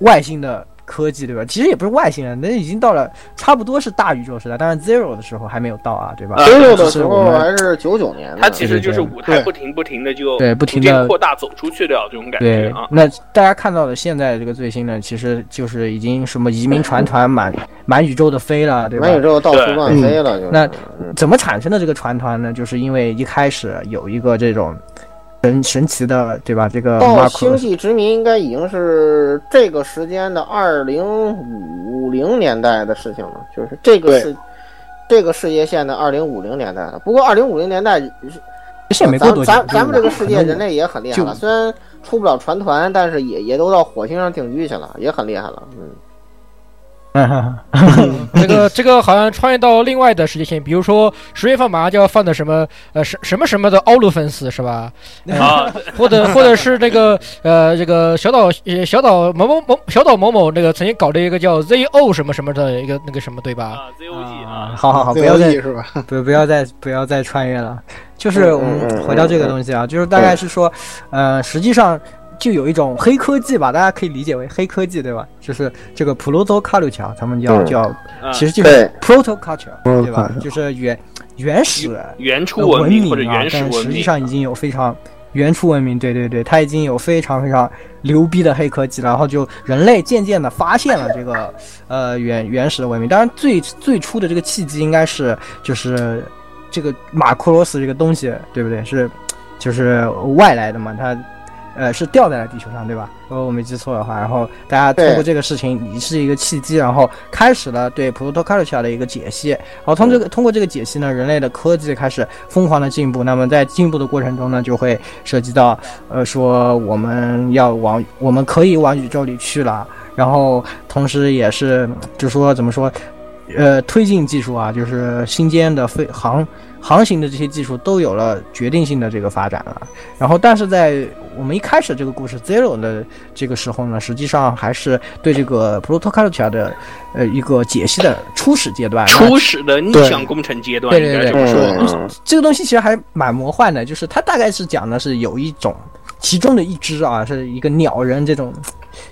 Speaker 9: 外星的科技，对吧？其实也不是外星人，那已经到了差不多是大宇宙时代，当然 Zero 的时候还没有到啊，对吧？
Speaker 1: 啊
Speaker 3: Zero 的时候还是九九年呢，
Speaker 1: 它其实就是舞台不停不停的就
Speaker 9: 对不停
Speaker 1: 的扩大走出去的这种感觉
Speaker 9: 对
Speaker 1: 啊，。
Speaker 9: 那大家看到的现在这个最新的，其实就是已经什么移民船团满满宇宙的飞了，对吧？
Speaker 3: 满宇宙到处乱飞了，就是
Speaker 9: 那
Speaker 3: 嗯
Speaker 9: 怎么产生的这个船团呢？就是因为一开始有一个这种神神奇的，对吧？这个
Speaker 3: 到星际殖民应该已经是这个时间的二零五零年代的事情了，就是这个是这个世界线的二零五零年代了。不过二零五零年代，
Speaker 9: 其实也没过多久，
Speaker 3: 咱咱咱们这个世界人类也很厉害了，虽然出不了船团，但是也也都到火星上定居去了，也很厉害了。嗯，
Speaker 4: 这个这个好像穿越到另外的时间线，比如说十月份马上就要放的什么呃什什么什么的奥鲁芬斯是吧？呃
Speaker 1: 啊，
Speaker 4: 或者 或者是那个呃这个小岛呃小岛某某某小岛某某那个曾经搞的一个叫 ZO 什么什么的一个那个什么对吧？
Speaker 1: 啊，ZOG
Speaker 9: 啊，
Speaker 1: 啊，
Speaker 9: 好好好，不要再
Speaker 6: 是吧？
Speaker 9: 不不要再不要再穿越了，就是我们回到这个东西啊，就是大概是说，呃，实际上就有一种黑科技吧，大家可以理解为黑科技，对吧？就是这个 proto culture，他们叫
Speaker 3: 嗯
Speaker 9: 叫，
Speaker 1: 啊
Speaker 9: 其实就是 proto culture，对吧就是原原始
Speaker 1: 原初
Speaker 9: 呃
Speaker 1: 文明或者
Speaker 9: 明啊，但实际
Speaker 1: 原始文明，
Speaker 9: 上已经有非常原初文明，对对对，它已经有非常非常牛逼的黑科技了，然后就人类渐渐的发现了这个呃原原始的文明。当然最最初的这个契机应该是就是这个马库罗斯这个东西，对不对？是就是外来的嘛，它。呃，是掉在了地球上，对吧？如果我没记错的话，然后大家通过这个事情，你是一个契机，然后开始了对 proto culture 的一个解析，然后通这个通过这个解析呢，人类的科技开始疯狂的进步。那么在进步的过程中呢，就会涉及到，呃，说我们要往我们可以往宇宙里去了，然后同时也是就说怎么说，呃，推进技术啊，就是新间的飞航航行的这些技术都有了决定性的这个发展了。然后，但是在我们一开始这个故事 Zero 的这个时候呢，实际上还是对这个 proto culture 的呃一个解析的初始阶段。
Speaker 1: 初始的逆向工程阶段，
Speaker 9: 对对对
Speaker 1: 应该这么说。
Speaker 3: 嗯，
Speaker 9: 这个东西其实还蛮魔幻的，就是它大概是讲的是有一种，其中的一只啊是一个鸟人这种，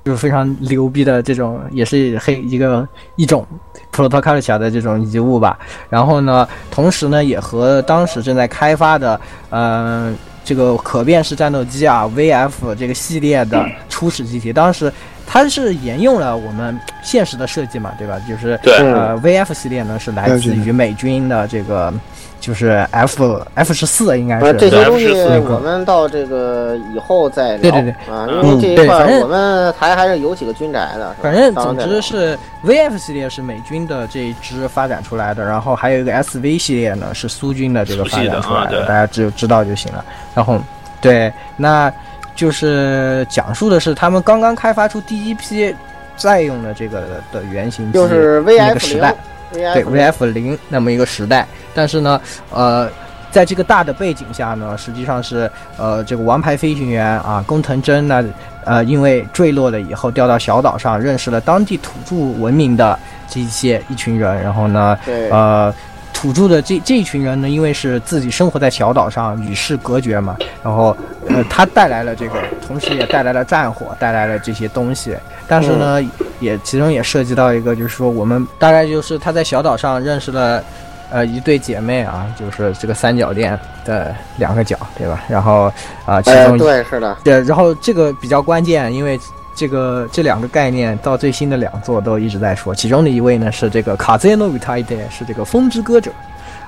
Speaker 9: 就是非常牛逼的这种，也是黑一个一种 proto culture 的这种遗物吧。然后呢，同时呢也和当时正在开发的呃这个可变式战斗机啊 VF 这个系列的初始机体，当时它是沿用了我们现实的设计嘛，对吧？就是呃 VF 系列呢是来自于美军的这个就是 F F 十四应该
Speaker 3: 呃，
Speaker 9: 是
Speaker 3: 这些东西我们到这个以后再聊。
Speaker 9: 对对对
Speaker 3: 啊，
Speaker 1: 嗯
Speaker 3: 因为这一块我们台还是有几个军宅的。
Speaker 9: 反正总之是 VF 系列是美军的这一支发展出来的，然后还有一个 SV 系列呢是苏军的这个发展出来
Speaker 1: 的
Speaker 9: 大家只有知道就行了。然后对，那就是讲述的是他们刚刚开发出第一批在用的这个的原型机，
Speaker 3: 就是
Speaker 9: 那
Speaker 3: VF
Speaker 9: 个时代。
Speaker 3: 零
Speaker 9: 对
Speaker 3: ，VF 零
Speaker 9: 那么一个时代，但是呢，呃，在这个大的背景下呢，实际上是呃这个王牌飞行员啊工藤真呢，呃因为坠落了以后掉到小岛上，认识了当地土著文明的这些一群人，然后呢，呃。土著的这这一群人呢，因为是自己生活在小岛上，与世隔绝嘛，然后，呃，他带来了这个，同时也带来了战火，带来了这些东西。但是呢，也其中也涉及到一个，就是说我们大概就是他在小岛上认识了，呃，一对姐妹啊，就是这个三角恋的两个角，对吧？然后啊，其
Speaker 3: 哎，
Speaker 9: 中
Speaker 3: 对，是的，
Speaker 9: 对，然后这个比较关键，因为这个这两个概念到最新的两座都一直在说，其中的一位呢是这个卡兹诺维塔伊德，是这个风之歌者，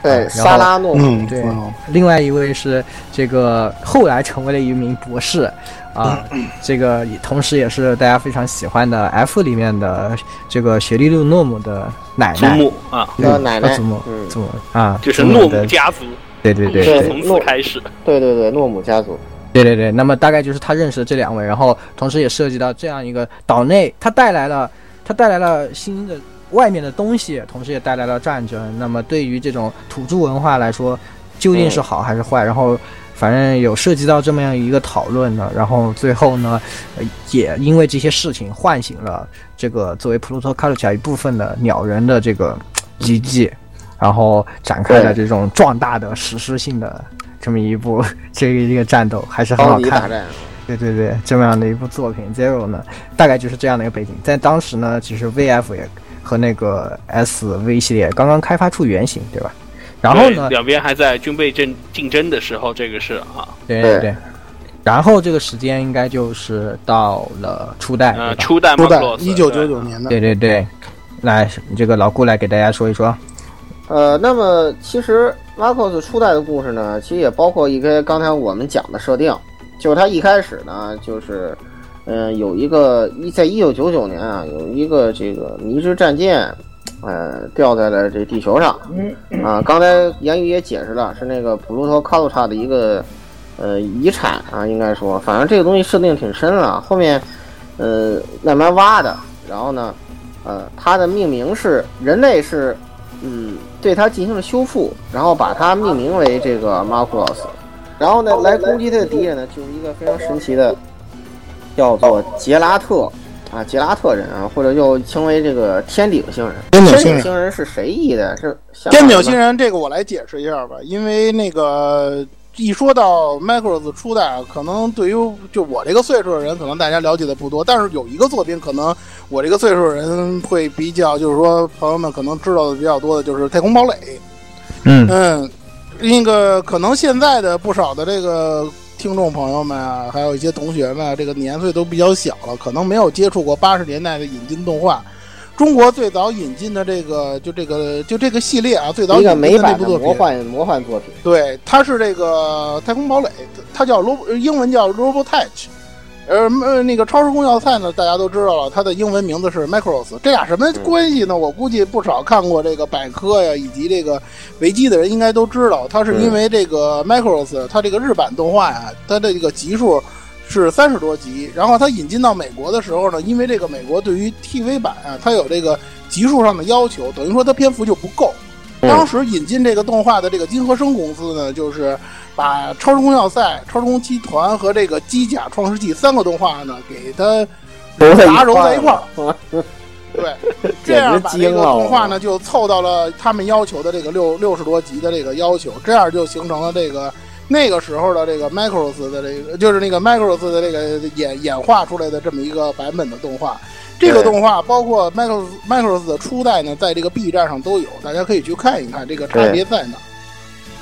Speaker 3: 对，萨拉诺，
Speaker 6: 嗯，
Speaker 9: 对。
Speaker 6: 嗯。
Speaker 9: 另外一位是这个后来成为了一名博士，啊，这个同时也是大家非常喜欢的 F 里面的这个雪莉露诺姆的奶
Speaker 1: 祖
Speaker 9: 奶，
Speaker 1: 母啊，
Speaker 3: 奶奶。
Speaker 9: 祖母
Speaker 3: 嗯。
Speaker 9: 祖母啊，
Speaker 1: 就是诺姆家族，
Speaker 9: 对对对。对
Speaker 3: 对
Speaker 1: 从此开始。
Speaker 3: 对对对，诺姆家族，
Speaker 9: 对对对，那么大概就是他认识的这两位，然后同时也涉及到这样一个岛内，他带来了他带来了新的外面的东西，同时也带来了战争。那么对于这种土著文化来说，究竟是好还是坏？然后反正有涉及到这么样一个讨论呢。然后最后呢，也因为这些事情唤醒了这个作为普鲁托卡鲁卡一部分的鸟人的这个遗迹，然后展开了这种壮大的史诗性的这么一部 这个一个战斗，还是很好看对对对，这么样的一部作品《Zero》呢，大概就是这样的一个背景。在当时呢，其实 VF 也和那个 SV 系列刚刚开发出原型，对吧？然后呢，
Speaker 1: 两边还在军备争竞争的时候，这个是啊，
Speaker 3: 对
Speaker 9: 对。对。对，然后这个时间应该就是到了初代，
Speaker 1: 呃，初代
Speaker 6: 初代一九九九年的，
Speaker 9: 对对对，来，这个老顾来给大家说一说。
Speaker 3: 呃，那么其实 Marcos 初代的故事呢，其实也包括一个刚才我们讲的设定，就是他一开始呢，就是，嗯、有一个一在一九九九年啊，有一个这个迷之战舰，呃，掉在了这地球上，啊，刚才言语也解释了，是那个普鲁托卡鲁塔的一个呃遗产啊，应该说，反正这个东西设定挺深了，后面呃慢慢挖的，然后呢，呃，它的命名是人类是。嗯，对它进行了修复，然后把它命名为这个 Macross，然后呢，来攻击它的敌人呢，就是一个非常神奇的，叫做杰拉特。啊，杰拉特人啊，或者又称为这个天顶星人。天
Speaker 6: 天顶星人。
Speaker 3: 星人是谁译的？是
Speaker 6: 天顶星人这个我来解释一下吧，因为那个一说到 Macross 初代啊，可能对于就我这个岁数的人，可能大家了解的不多，但是有一个作品，可能我这个岁数的人会比较，就是说朋友们可能知道的比较多的，就是太空堡垒。
Speaker 9: 嗯
Speaker 6: 嗯，那个可能现在的不少的这个听众朋友们啊，还有一些同学们啊，这个年岁都比较小了，可能没有接触过八十年代的引进动画。中国最早引进的这个，就这个，就这个系列啊，最早
Speaker 3: 一个
Speaker 6: 引进
Speaker 3: 美版的
Speaker 6: 的那部作品，
Speaker 3: 魔幻魔幻作品。
Speaker 6: 对，它是这个太空堡垒，它叫罗，英文叫 Robotech，呃呃，那个超时空要塞呢，大家都知道了，它的英文名字是 Macross。这俩什么关系呢？我估计不少看过这个百科呀，以及这个维基的人应该都知道，它是因为这个 Macross，它这个日版动画呀，它的这个集数。是三十多集，然后它引进到美国的时候呢，因为这个美国对于 TV 版啊，它有这个集数上的要求，等于说它篇幅就不够。当时引进这个动画的这个金和生公司呢，就是把《超时空要塞》《超时空集团》和这个《机甲创世纪》三个动画呢，给它
Speaker 3: 揉在一
Speaker 6: 杂糅在一块
Speaker 3: 儿
Speaker 6: 儿。对，这样把这个动画呢就凑到了他们要求的这个六六十多集的这个要求，这样就形成了这个那个时候的这个 Micros 的这个，就是那个 Micros 的这个演演化出来的这么一个版本的动画。这个动画包括 Micros Macross 的初代呢，在这个 B 站上都有，大家可以去看一看这个差别在哪。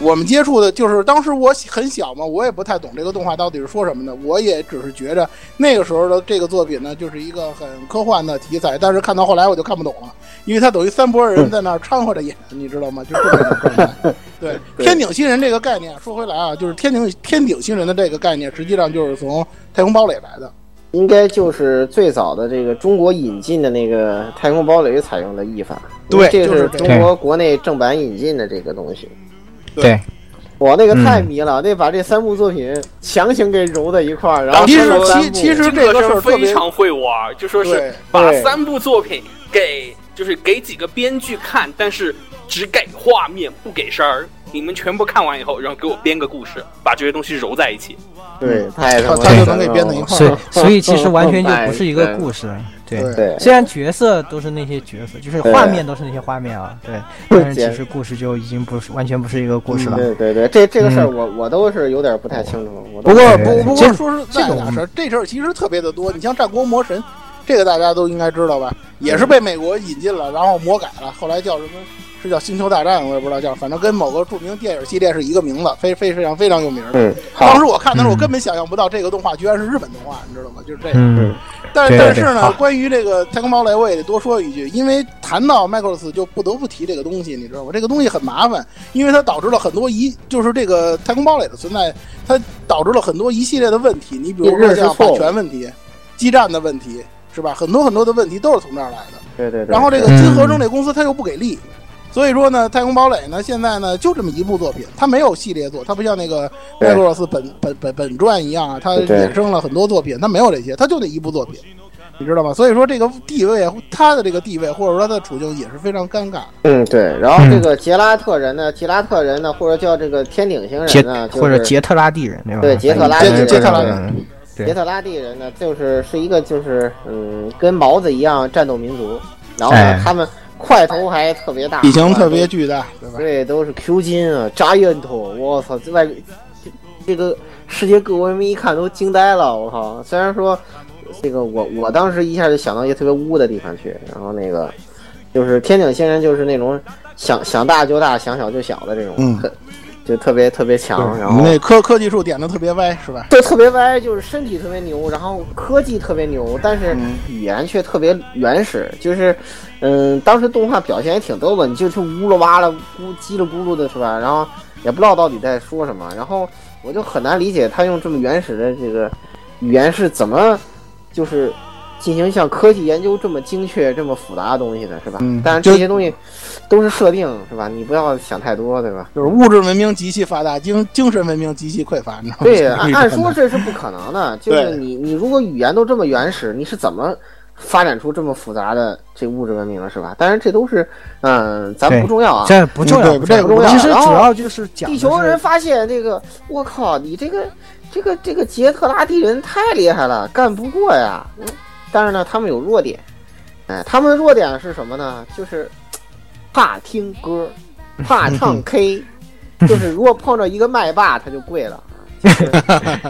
Speaker 6: 我们接触的就是当时我很小嘛，我也不太懂这个动画到底是说什么的，我也只是觉着那个时候的这个作品呢，就是一个很科幻的题材，但是看到后来我就看不懂了，因为它等于三拨人在那儿掺和着演，你知道吗？就这么一个状态。对，天顶星人这个概念，说回来啊，就是天顶天顶星人的这个概念，实际上就是从太空堡垒来的。
Speaker 3: 应该就是最早的这个中国引进的那个太空堡垒采用的译法。
Speaker 6: 对
Speaker 3: 这
Speaker 6: 就是
Speaker 3: 中国国内正版引进的这个东西。
Speaker 9: 对，
Speaker 3: 我，那个
Speaker 9: 嗯
Speaker 3: 太迷了，那把这三部作品强行给揉在一块儿，然后
Speaker 6: 其实其其实这个事
Speaker 1: 科生
Speaker 6: 儿特别
Speaker 1: 非常会玩，就说是把三部作品给就是给几个编剧看，但是只给画面不给声儿。你们全部看完以后，然后给我编个故事，把这些东西揉在一起。
Speaker 3: 对，太他
Speaker 6: 他就能给编到一块
Speaker 5: 所以
Speaker 6: 儿。
Speaker 5: 所以其实完全就不是一个故事。对虽然角色都是那些角色，就是画面都是那些画面啊，对，但是其实故事就已经不是完全不是一个故事了。
Speaker 3: 对对对，这这个事儿
Speaker 5: 嗯
Speaker 3: 我我都是有点不太清楚。我都
Speaker 6: 不过不不过说实在
Speaker 5: 这种
Speaker 6: 的事儿，这事儿其实特别的多。你像《战国魔神》，这个大家都应该知道吧？也是被美国引进了，然后魔改了，后来叫什么？是叫《星球大战》，我也不知道叫，反正跟某个著名电影系列是一个名字，非非非常非常有名的。
Speaker 3: 嗯，
Speaker 6: 当时我看的时候，我
Speaker 5: 嗯
Speaker 6: 根本想象不到这个动画居然是日本动画，你知道吗？就是这样。
Speaker 5: 嗯，
Speaker 6: 但
Speaker 5: 对
Speaker 6: 但是呢，关于这个太空堡垒，我也得多说一句，因为谈到 Macross 就不得不提这个东西，你知道吗？这个东西很麻烦，因为它导致了很多一，就是这个太空堡垒的存在，它导致了很多一系列的问题。你比如说像版权问题、基站的问题，是吧？很多很多的问题都是从这儿来的。
Speaker 3: 对对对。
Speaker 6: 然后这个
Speaker 5: 嗯
Speaker 6: 金合成这公司它又不给力，所以说呢，太空堡垒呢现在呢就这么一部作品，它没有系列作，它不像那个
Speaker 3: 对
Speaker 6: 麦克罗斯本本本本传一样啊，它衍生了很多作品，它没有这些，它就那一部作品，你知道吗？所以说这个地位，它的这个地位或者说它的处境也是非常尴尬。
Speaker 3: 嗯，对。然后这个杰拉特人呢，杰拉特人呢，或者叫这个天顶星人呢，就是
Speaker 5: 或者杰特拉蒂人对吧？
Speaker 3: 对杰特拉
Speaker 6: 蒂人
Speaker 5: 杰
Speaker 6: 特拉蒂
Speaker 5: 人，
Speaker 3: 杰特拉蒂人呢，就是是一个就是嗯，跟毛子一样战斗民族。然后呢，
Speaker 5: 哎
Speaker 3: 他们块头还特别大，
Speaker 6: 体型特别巨大，对吧？
Speaker 3: 对，都是 Q 金啊，扎烟头，我操，这外这这个世界各国人民一看都惊呆了，我靠！虽然说这个我我当时一下就想到一个特别污的地方去，然后那个就是天顶仙人就是那种想想大就大，想小就小的这种，就特别特别强，然后
Speaker 6: 那科科技树点的特别歪，是吧？
Speaker 3: 对，特别歪，就是身体特别牛，然后科技特别牛，但是
Speaker 6: 嗯
Speaker 3: 语言却特别原始。就是，嗯，当时动画表现也挺逗的，你就是呜噜哇啦、咕叽里咕噜的，是吧？然后也不知道到底在说什么，然后我就很难理解他用这么原始的这个语言是怎么，就是进行像科技研究这么精确、这么复杂的东西的，是吧？
Speaker 6: 嗯
Speaker 3: 但是这些东西都是设定，是吧？你不要想太多，对吧？
Speaker 6: 就是物质文明极其发达，精精神文明极其匮乏，你知道吗？
Speaker 3: 对，按按说这是不可能的。就是你你如果语言都这么原始，你是怎么发展出这么复杂的这物质文明了，是吧？当然这都是嗯，咱
Speaker 5: 对
Speaker 3: 不重要啊。
Speaker 5: 这不重要，
Speaker 6: 这
Speaker 3: 不重要
Speaker 5: 其实主要就是讲的
Speaker 3: 地球人发现这个，我靠，你这个这个这个杰特拉蒂人太厉害了，干不过呀。嗯，但是呢，他们有弱点，哎，他们的弱点是什么呢？就是怕听歌，怕唱 K，就是如果碰着一个麦霸，他就跪了。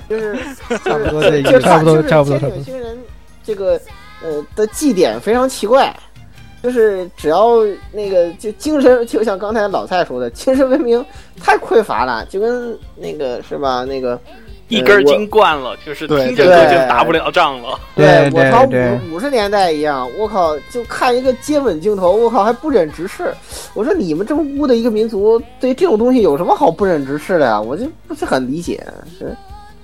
Speaker 3: 就是
Speaker 5: 差不多
Speaker 3: 就是
Speaker 5: 这
Speaker 4: 差不多
Speaker 3: 就是
Speaker 4: 差不多差不多
Speaker 3: 天顶星人这个呃的祭点非常奇怪，就是只要那个就精神，就像刚才老蔡说的，精神文明太匮乏了，就跟那个是吧？那个
Speaker 1: 一根筋惯了，就是
Speaker 6: 对
Speaker 1: 听着歌就打不了仗了。
Speaker 5: 对
Speaker 3: 我朝
Speaker 5: 对
Speaker 3: 五五十年代一样，我靠，就看一个接吻镜头，我靠还不忍直视。我说你们这么污的一个民族，对这种东西有什么好不忍直视的呀？我就不是很理解。是，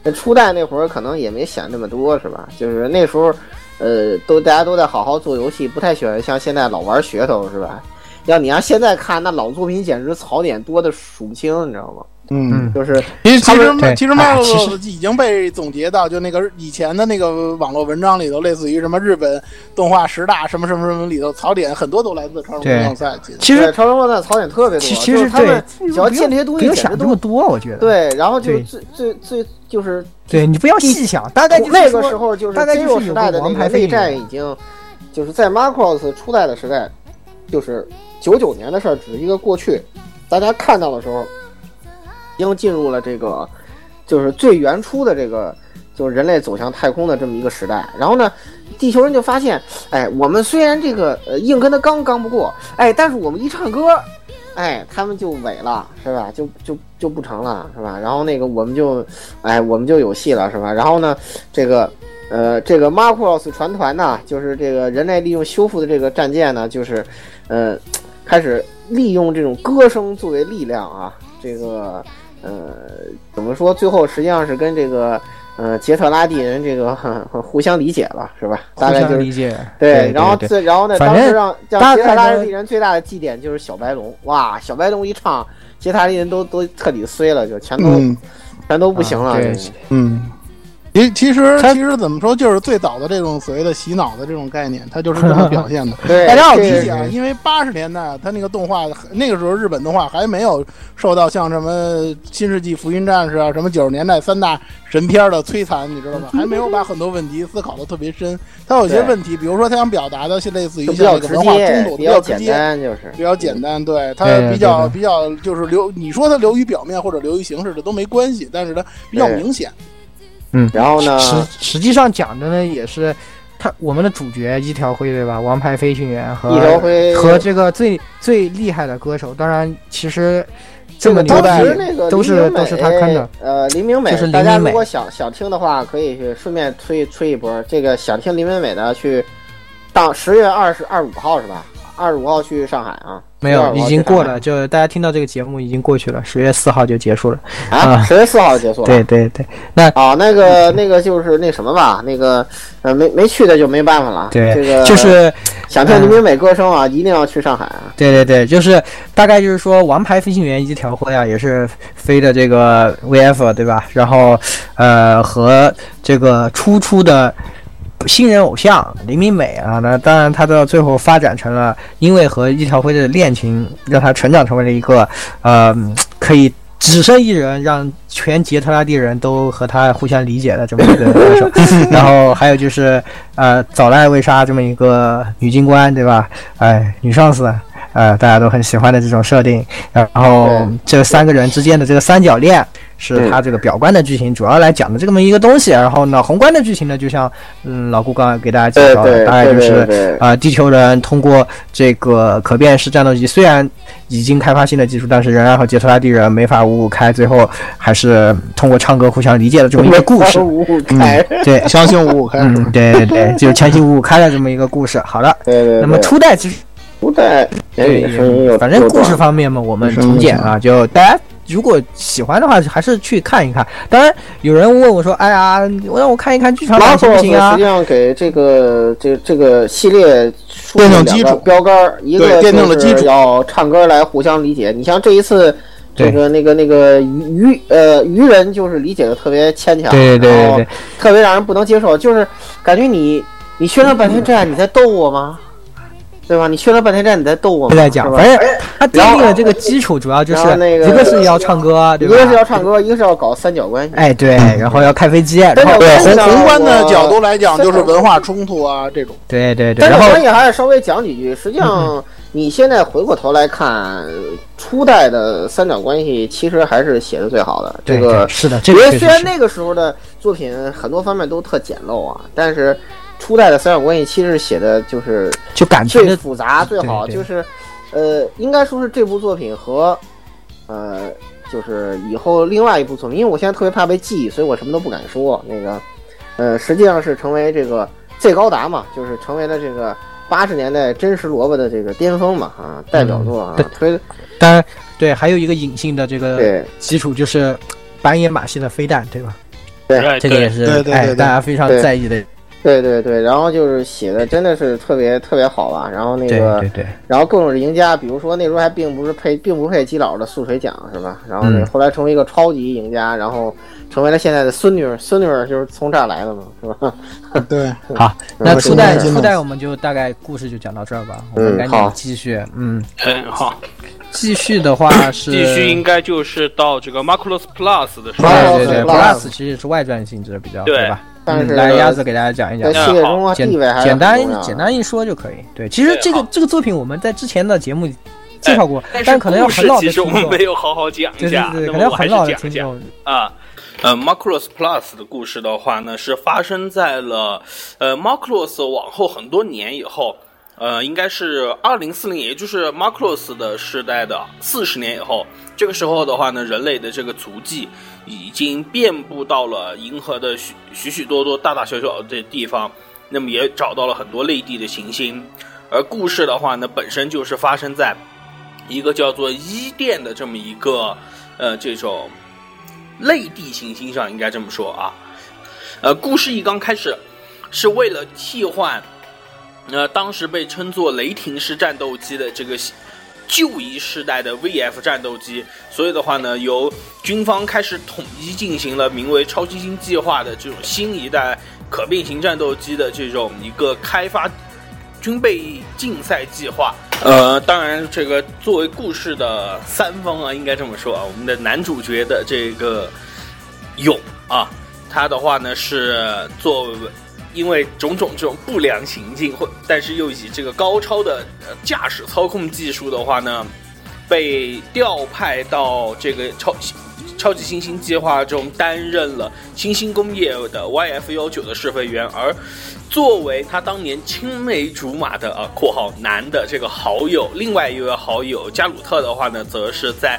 Speaker 3: 那初代那会儿可能也没想那么多，是吧？就是那时候，呃，都大家都在好好做游戏，不太喜欢像现在老玩噱头，是吧？要你让现在看，那老作品简直槽点多的数不清，你知道吗？
Speaker 6: 嗯，
Speaker 3: 就是
Speaker 6: 其实其实其实
Speaker 5: 哎
Speaker 6: m
Speaker 5: 其
Speaker 6: a
Speaker 5: 实
Speaker 6: 已经被总结到就那个以前的那个网络文章里头，类似于什么日本动画十大什么什么什么里头槽点很多都来自超人
Speaker 5: 对
Speaker 6: 竞赛。其实
Speaker 3: 超人万代槽点特别多，
Speaker 5: 其其实
Speaker 3: 就是他们
Speaker 5: 对，
Speaker 3: 只要见这些东西，
Speaker 5: 想这么多，我觉得。
Speaker 3: 对，然后就
Speaker 5: 对
Speaker 3: 最最最就是
Speaker 5: 对你不要细想，大概
Speaker 3: 那个时候就是
Speaker 5: 大概就是
Speaker 3: Zero
Speaker 5: 有
Speaker 3: 时代的
Speaker 5: 王
Speaker 3: 那个内
Speaker 5: 牌飞女
Speaker 3: 战已经，就是在 Macross 初代的时代，就是九九年的事儿，只是一个过去。大家看到的时候，已经进入了这个就是最原初的这个就是人类走向太空的这么一个时代。然后呢，地球人就发现，哎，我们虽然这个呃硬跟他刚刚不过，哎，但是我们一唱歌。哎，他们就萎了，是吧？就就就不成了，是吧？然后那个我们就，哎，我们就有戏了，是吧？然后呢，这个，呃，这个 m a r c o s 船团呢，就是这个人类利用修复的这个战舰呢，就是，呃，开始利用这种歌声作为力量啊，这个，呃，怎么说？最后实际上是跟这个，呃，杰特拉蒂人这个互相理解了，是吧？大概就是
Speaker 5: 互相理解。
Speaker 3: 对，然后
Speaker 5: 对
Speaker 3: 最然后呢，当时让让杰特拉
Speaker 5: 的
Speaker 3: 蒂人最大的祭典就是小白龙，哇，小白龙一唱，杰特拉蒂人都都彻底衰了，就全都、
Speaker 6: 嗯
Speaker 3: 全都不行了。
Speaker 5: 啊对
Speaker 6: 嗯，其其实
Speaker 9: 他
Speaker 6: 其实怎么说，就是最早的这种所谓的洗脑的这种概念，它就是这么表现的。大家要
Speaker 3: 这个
Speaker 6: 理解啊，因为八十年代它那个动画，那个时候日本动画还没有受到像什么《新世纪福音战士》啊、什么九十年代三大神片的摧残，你知道吧？还没有把很多问题思考的特别深。它有些问题，比如说它想表达的是类似于
Speaker 3: 就比较直
Speaker 6: 像这个文化
Speaker 3: 接
Speaker 6: 冲突，，
Speaker 3: 比较
Speaker 6: 直接。
Speaker 3: 简单，就是
Speaker 6: 比较简单，对它比较比较就是流，你说它流于表面或者流于形式的都没关系，但是它比较
Speaker 3: 对
Speaker 6: 明显。
Speaker 3: 然后呢，
Speaker 9: 实实际上讲的呢，也是他我们的主角一条辉对吧？王牌飞行员和
Speaker 3: 一条辉
Speaker 9: 和这个最最厉害的歌手，当然其实
Speaker 3: 这
Speaker 9: 么牛的都是都是他坑的。
Speaker 3: 呃，黎明美，
Speaker 9: 就是林
Speaker 3: 大家如果想想听的话，可以去顺便吹吹一波。这个想听黎明美的，去当十月二十二十五号是吧？二十五号去上海啊？
Speaker 9: 没有，已经过了，就大家听到这个节目已经过去了，十月四号就结束了。
Speaker 3: 啊，
Speaker 9: 啊
Speaker 3: 十月四号结束了。
Speaker 9: 对对对，
Speaker 3: 啊，那个那个就是那什么吧，那个呃没没去的就没办法了。
Speaker 9: 对
Speaker 3: 这个
Speaker 9: 就是
Speaker 3: 想听林明美歌声啊，一定要去上海啊。
Speaker 9: 对对对，就是大概就是说，王牌飞行员一条辉啊，也是飞的这个 VF 对吧？然后呃和这个初出的新人偶像林明美啊，那当然他到最后发展成了，因为和一条辉的恋情，让他成长成为了一个呃可以。只身一人，让全杰特拉蒂人都和他互相理解的这么一个歌手，然后还有就是，呃，早濑未杀这么一个女军官，对吧？哎，女上司，呃，大家都很喜欢的这种设定。然后这三个人之间的这个三角恋，是他这个表观的剧情主要来讲的这么一个东西。然后呢，宏观的剧情呢，就像嗯老顾刚刚给大家介绍的，大概就是
Speaker 3: 对
Speaker 9: 啊、地球人通过这个可变式战斗机，虽然已经开发新的技术，但是仍然和杰特拉蒂人没法五五开，最后还是通过唱歌互相理解的这么一个故事。
Speaker 3: 五五
Speaker 9: 嗯
Speaker 3: 开，，
Speaker 9: 对，
Speaker 6: 相信五五开
Speaker 9: 嗯，对对对，就是强行五五开的这么一个故事。好了，
Speaker 3: 对对对。
Speaker 9: 那么初代其实
Speaker 3: 初代言语声音有，
Speaker 9: 反正故事方面嘛，我们重简啊，就大家如果喜欢的话，还是去看一看。当然，有人问我说：“哎呀，我让我看一看剧场版行不行啊
Speaker 3: 实际上给这个这这个系列树
Speaker 6: 奠
Speaker 3: 立两个
Speaker 6: 定基础
Speaker 3: 标杆儿，一个
Speaker 6: 奠定了基础
Speaker 3: 要唱歌来互相理解。你像这一次。这个那个那个鱼鱼呃鱼人就是理解的特别牵强，
Speaker 9: 对对对对对
Speaker 3: 特别让人不能接受，就是感觉你你宣传半天战，你在逗我吗？对吧？你宣了半天站，你在逗我吗？
Speaker 9: 都在讲，反正他
Speaker 3: 然后
Speaker 9: 奠定了这个基础，主要就是一个是要唱歌，对吧？
Speaker 3: 一个是要唱歌，一个是要搞三角关系。
Speaker 9: 哎，对，然后要开飞机，然
Speaker 3: 三角
Speaker 9: 后
Speaker 6: 对宏观的角度来讲，就是文化冲突啊这种。
Speaker 9: 对对对，
Speaker 3: 三角
Speaker 9: 然后
Speaker 3: 关系还是稍微讲几句。实际上，你现在回过头来看，初代的三角关系其实还是写的最好的。这个
Speaker 9: 是的，这
Speaker 3: 因为
Speaker 9: 个确实是
Speaker 3: 虽然那个时候的作品很多方面都特简陋啊，但是初代的三角关系其实写的就是
Speaker 9: 就感情
Speaker 3: 最复杂最好，就是呃，应该说是这部作品和呃，就是以后另外一部作品，因为我现在特别怕被记，所以我什么都不敢说。那个呃，实际上是成为这个 Z 高达嘛，就是成为了这个八十年代真实萝卜的这个巅峰嘛啊，代表作啊，
Speaker 9: 对。
Speaker 3: 推
Speaker 9: 当然对，还有一个隐性的这个
Speaker 3: 对。
Speaker 9: 基础就是板野马系的飞弹，对吧？
Speaker 1: 对。
Speaker 9: 这个也是
Speaker 6: 对对对
Speaker 9: 哎大家非常在意的，
Speaker 3: 对对对，然后就是写的真的是特别特别好吧，然后那个
Speaker 9: 对对。
Speaker 3: 然后各种赢家，比如说那时候还并不是配，并不配基佬的速水奖是吧？然后那
Speaker 9: 嗯
Speaker 3: 后来成为一个超级赢家，然后成为了现在的孙女儿，孙女儿就是从这儿来的嘛，是吧？
Speaker 6: 对，
Speaker 9: 好，那初代初代我们就大概故事就讲到这儿吧，我
Speaker 3: 嗯
Speaker 9: 们赶紧继续。嗯，
Speaker 1: 嗯，好，
Speaker 9: 继续的话是
Speaker 1: 继续应该就是到这个 Macross Plus 的时候，
Speaker 9: 对对对 Plus，Plus 其实是外传性质比较
Speaker 1: 对
Speaker 9: 吧？
Speaker 3: 但是
Speaker 9: 嗯来鸭子给大家讲一讲
Speaker 3: 在。系列中啊，
Speaker 9: 简
Speaker 3: 地位还是
Speaker 9: 简单简单一说就可以。对，其实这个这个作品我们在之前的节目介绍过，
Speaker 1: 但
Speaker 9: 但可能要
Speaker 1: 故事
Speaker 9: 很老的
Speaker 1: 其实我们，没有好好讲一下，
Speaker 9: 对对对，
Speaker 1: 那
Speaker 9: 可能要
Speaker 1: 么我还是
Speaker 9: 很老的听
Speaker 1: 讲。啊。呃，Macross Plus 的故事的话呢，是发生在了呃 Macross 往后很多年以后，呃，应该是二零四零，也就是 Macross 的时代的四十年以后。这个时候的话呢，人类的这个足迹已经遍布到了银河的许许许多多大大小小的地方，那么也找到了很多类地的行星。而故事的话呢，本身就是发生在一个叫做伊甸的这么一个呃这种类地行星上，应该这么说啊。呃，故事一刚开始是为了替换呃当时被称作雷霆式战斗机的这个旧一世代的 VF 战斗机，所以的话呢，由军方开始统一进行了名为“超新星计划”的这种新一代可变形战斗机的这种一个开发军备竞赛计划。呃，当然，这个作为故事的三方啊，应该这么说啊，我们的男主角的这个勇啊，他的话呢是作为。因为种种这种不良行径，或但是又以这个高超的驾驶操控技术的话呢，被调派到这个超超级新星计划中担任了新兴工业的 YF 幺九的试飞员，而作为他当年青梅竹马的啊（括号男的）这个好友，另外一位好友加鲁特的话呢，则是在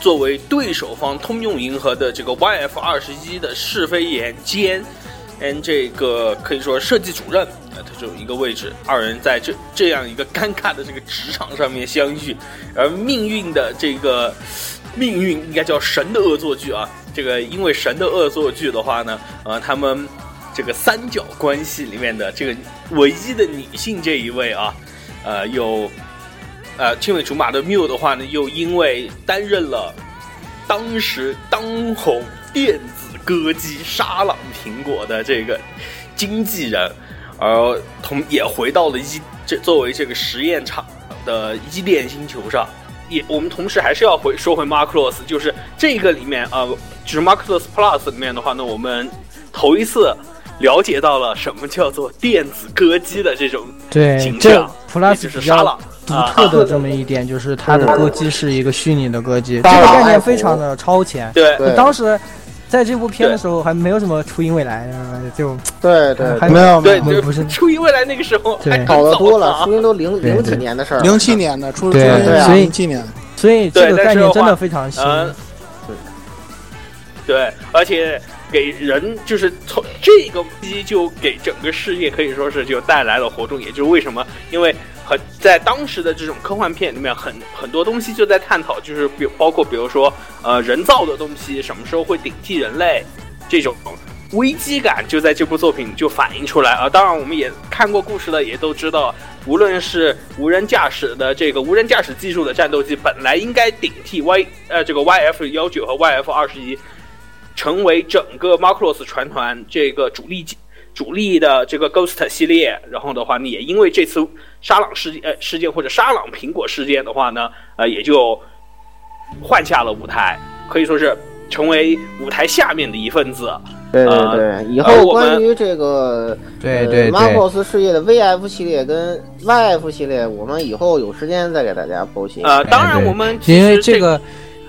Speaker 1: 作为对手方通用银河的这个 YF 二十一的试飞员兼。跟这个可以说设计主任，呃，他就一个位置，二人在这这样一个尴尬的这个职场上面相遇，而命运的这个命运应该叫神的恶作剧啊，这个因为神的恶作剧的话呢，呃，他们这个三角关系里面的这个唯一的女性这一位啊，呃，有呃青梅竹马的缪的话呢，又因为担任了当时当红电子。歌姬沙朗苹果的这个经纪人，而同也回到了一这作为这个实验场的伊甸星球上。也我们同时还是要回说回 Marcos，就是这个里面啊，就是 Marcos Plus 里面的话呢，我们头一次了解到了什么叫做电子歌姬的这种
Speaker 9: 对
Speaker 1: 形象
Speaker 9: ，Plus
Speaker 1: 就是沙朗
Speaker 9: 独特的这么一点，就是它的歌姬是一个虚拟的歌姬，这个概念非常的超前。
Speaker 1: 对，
Speaker 9: 当时。在这部片的时候还没有什么初音未来，就
Speaker 3: 对对，
Speaker 9: 还
Speaker 6: 没有
Speaker 1: 对
Speaker 9: 不是。
Speaker 1: 初音未来那个时候
Speaker 9: 还
Speaker 3: 好的多了，初音都零零几年的事儿，
Speaker 6: 零七年的初
Speaker 9: 对
Speaker 6: 对
Speaker 9: 所以
Speaker 6: 零七年，
Speaker 9: 所以这个概念真的非常新。
Speaker 1: 对，而且给人就是从这个机就给整个世界可以说是就带来了活动，也就是为什么因为。在当时的这种科幻片里面，很很多东西就在探讨，就是比包括比如说，呃，人造的东西什么时候会顶替人类，这种危机感就在这部作品就反映出来啊。当然，我们也看过故事的，也都知道，无论是无人驾驶的这个无人驾驶技术的战斗机，本来应该顶替 Y 呃这个 YF 幺九和 YF 二十一，成为整个 Macross 船团这个主力机主力的这个 Ghost 系列，然后的话，也因为这次沙朗事件呃事件或者沙朗苹果事件的话呢，呃，也就换下了舞台，可以说是成为舞台下面的一份子。
Speaker 3: 对对对，以后关于这个
Speaker 9: 对对
Speaker 3: Marcos 事业的 VF 系列跟 YF 系列，我们以后有时间再给大家剖析。
Speaker 1: 呃，当然我们
Speaker 9: 因为
Speaker 1: 这
Speaker 9: 个。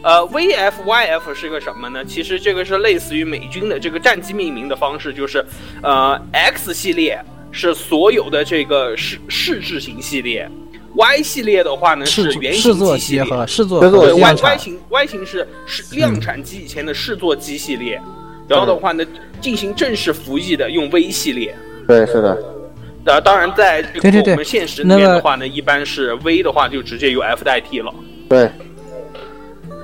Speaker 1: 呃，VFYF 是个什么呢？其实这个是类似于美军的这个战机命名的方式，就是呃，X 系列是所有的这个试试制型系列，Y 系列的话呢是原型机系列
Speaker 9: 和试作
Speaker 1: 对 Y Y 型 Y 型是是量产机以前的试作机系列，然后的话呢进行正式服役的用 V 系列。
Speaker 3: 对，是的。
Speaker 1: 呃，当然在
Speaker 9: 对对对
Speaker 1: 我们现实里面的话呢，一般是 V 的话就直接由 F 代替了。
Speaker 3: 对。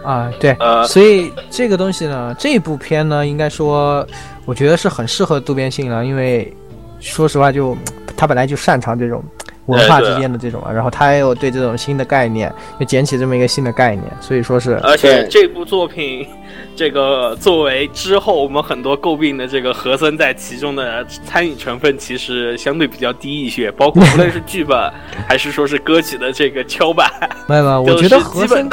Speaker 9: 啊，对，所以这个东西呢，这部片呢，应该说，我觉得是很适合渡边信了，因为说实话，就他本来就擅长这种文化之间的这种，然后他又对这种新的概念，又捡起这么一个新的概念，所以说是。
Speaker 1: 而且这部作品，这个作为之后我们很多诟病的这个和森在其中的参与成分，其实相对比较低一些，包括无论是剧本还是说是歌曲的这个敲板，
Speaker 9: 没有没有，我觉得和森。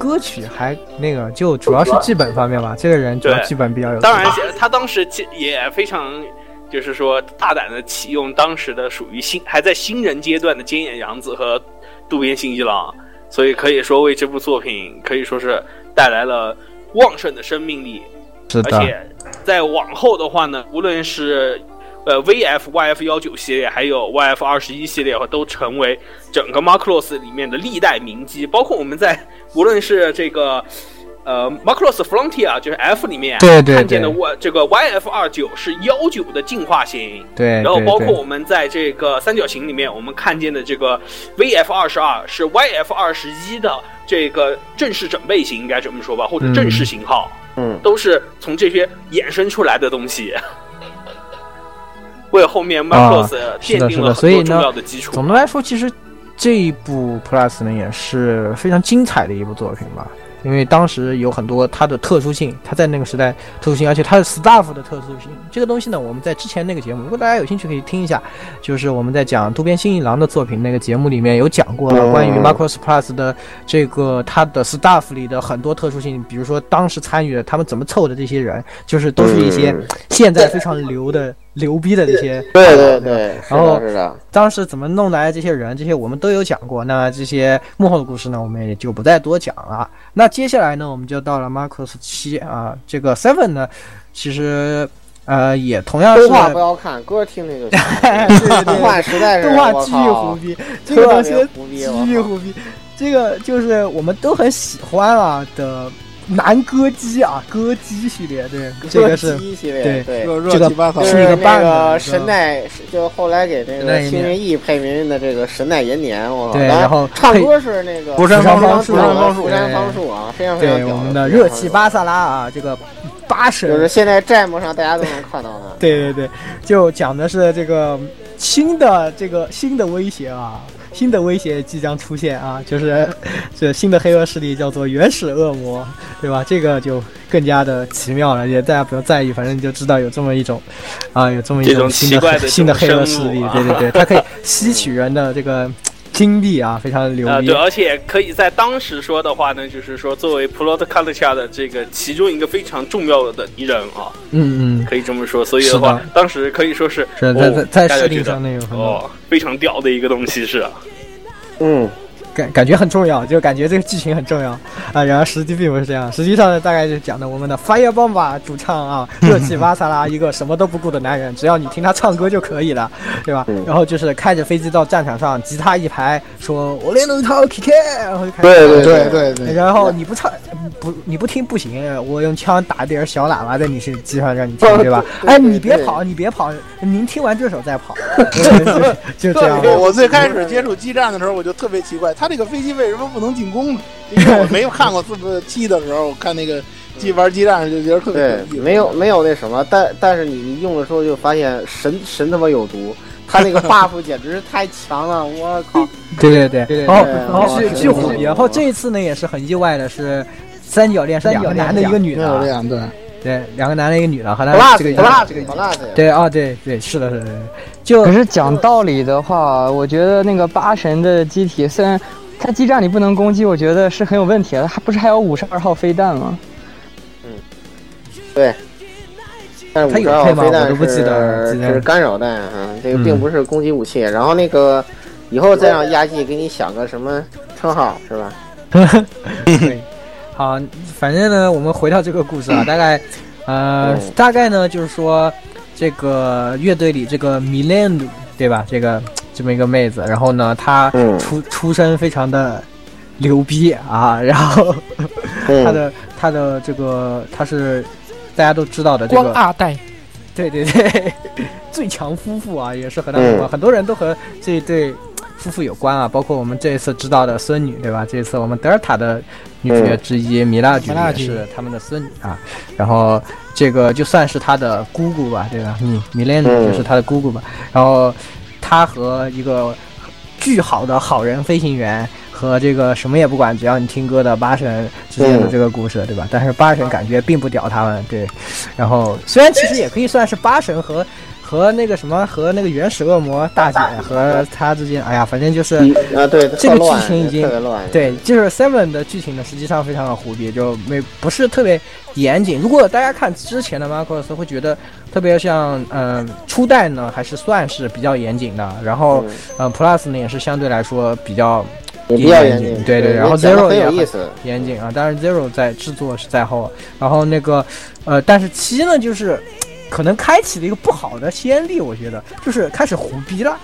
Speaker 9: 歌曲还那个，就主要是剧本方面吧。这个人主要剧本比较有。
Speaker 1: 当然，他当时也非常，就是说大胆的启用当时的属于新还在新人阶段的菅野洋子和渡边信一郎，所以可以说为这部作品可以说是带来了旺盛的生命力。
Speaker 9: 是
Speaker 1: 的。而且在往后的话呢，无论是。呃，VF、YF 幺九系列，还有 YF 二十一系列，都成为整个 Macross 里面的历代名机。包括我们在无论是这个呃 Macross Frontier，就是 F 里面对对看见的 Y 这个 YF 二九是幺九的进化型。
Speaker 9: 对。
Speaker 1: 然后包括我们在这个三角形里面，我们看见的这个 VF 二十二是 YF 二十一的这个正式整备型，应该这么说吧，或者正式型号。
Speaker 3: 嗯。
Speaker 1: 都是从这些衍生出来的东西。为后面 Macross 奠定了很多重要的基础。
Speaker 9: 总的来说，其实这一部 Plus 呢也是非常精彩的一部作品吧。因为当时有很多它的特殊性，它在那个时代特殊性，而且它的 staff 的特殊性，这个东西呢，我们在之前那个节目，如果大家有兴趣可以听一下，就是我们在讲渡边新一郎的作品那个节目里面有讲过关于 Macross Plus 的这个它的 staff 里的很多特殊性，比如说当时参与的他们怎么凑的这些人，就是都是一些现在非常流的。牛逼的这些，
Speaker 3: 对对对，
Speaker 9: 然后，当时怎么弄来这些人，这些我们都有讲过。那这些幕后的故事呢，我们也就不再多讲了。那接下来呢，我们就到了 Marcus 七啊，这个 Seven 呢，其实呃也同样是
Speaker 3: 动画不要看，歌听那个。动画实在是
Speaker 9: 动画巨胡逼，这个东西巨胡逼，这个就是我们都很喜欢啊的。男歌姬啊，歌姬系列，对，这个是对，这个是一个
Speaker 3: 那个神奈，就后来给那个青云翼配名的这个神奈延年，我
Speaker 9: 对，然后
Speaker 3: 唱歌是那个
Speaker 9: 福山
Speaker 3: 芳
Speaker 9: 树，
Speaker 3: 福山芳树啊，非常非常
Speaker 9: 对，我们的热气巴萨拉啊，这个八神，
Speaker 3: 就是现在站幕上大家都能看到的，
Speaker 9: 对对对，就讲的是这个新的这个新的威胁啊。新的威胁即将出现啊，就是 这新的黑恶势力叫做原始恶魔，对吧？这个就更加的奇妙了，也大家不要在意，反正你就知道有这么一种，啊，有这么一种新的新的黑恶势力，对对对，它可以吸取人的这个。金币啊，非常牛逼。
Speaker 1: 对，而且可以在当时说的话呢，就是说作为 Plot Culture 的这个其中一个非常重要的敌人啊。
Speaker 9: 嗯
Speaker 1: 嗯，可以这么说。所以的话，当时可以说是
Speaker 9: 在在在设定上那
Speaker 1: 个哦，非常屌的一个东西是。
Speaker 3: 啊嗯。
Speaker 9: 感感觉很重要，就感觉这个剧情很重要啊。然而实际并不是这样，实际上呢，大概就讲的我们的 Firebomb 主唱啊，热气巴萨拉，一个什么都不顾的男人，只要你听他唱歌就可以了，对吧？然后就是开着飞机到战场上，吉他一排，说我练了一套 K K，然后就开始
Speaker 6: 对对对对。
Speaker 9: 然后你不唱不你不听不行，我用枪打点小喇叭在你身机上让你听，对吧？哎，你别跑，你别跑，您听完这首再跑，就这样。
Speaker 6: 我最开始接触激战的时候，我就特别奇怪。他这个飞机为什么不能进攻呢？因为我没有看过四部七的时候，我看那个机玩激战就觉得特别
Speaker 3: 对，没有没有那什么，但但是你用的时候就发现神神他妈有毒，他那个 buff 简直是太强了，我靠！
Speaker 9: 对对对，然后然后巨巨虎，然后这一次呢也是很意外的是三角恋是两个男的一个女的，
Speaker 6: 对
Speaker 9: 对，两个男的一个女的，和他这个
Speaker 3: 这个
Speaker 9: 对啊对对是的是的，就
Speaker 11: 可是讲道理的话，我觉得那个八神的机体虽然。它基站里不能攻击，我觉得是很有问题的。它不是还有五十二号飞弹吗？
Speaker 3: 嗯，对。但是五十二号飞弹是是干扰弹啊，这个并不是攻击武器。然后那个以后再让亚季给你想个什么称号是吧？
Speaker 9: 好，反正呢，我们回到这个故事啊，大概呃，大概呢就是说这个乐队里这个米兰鲁对吧？这个。这么一个妹子，然后呢，她出出身非常的牛逼啊，然后她的她的这个她是大家都知道的这个
Speaker 4: 二代，
Speaker 9: 对对对，最强夫妇啊，也是和他有关，很多人都和这一对夫妇有关啊，包括我们这一次知道的孙女，对吧？这一次我们德尔塔的女主角之一米拉菊也是他们的孙女啊，然后这个就算是她的姑姑吧，对吧？米米莲就是她的姑姑吧，然后。他和一个巨好的好人飞行员和这个什么也不管，只要你听歌的八神之间的这个故事，对吧？但是八神感觉并不屌他们，对。然后虽然其实也可以算是八神和和那个什么和那个原始恶魔大姐和他之间，哎呀，反正就是
Speaker 3: 啊，对，
Speaker 9: 这个剧情已经对，就是 Seven 的剧情呢，实际上非常的胡逼，就没不是特别严谨。如果大家看之前的 Marcos 会觉得。特别像嗯初代呢，还是算是比较严谨的，然后嗯 Plus 呢也是相对来说比较
Speaker 3: 比较严谨，
Speaker 9: 对对。然后 Zero
Speaker 3: 也很
Speaker 9: 严谨啊，但是 Zero 在制作是在后，然后那个呃，但是七呢就是可能开启了一个不好的先例，我觉得就是开始胡逼了。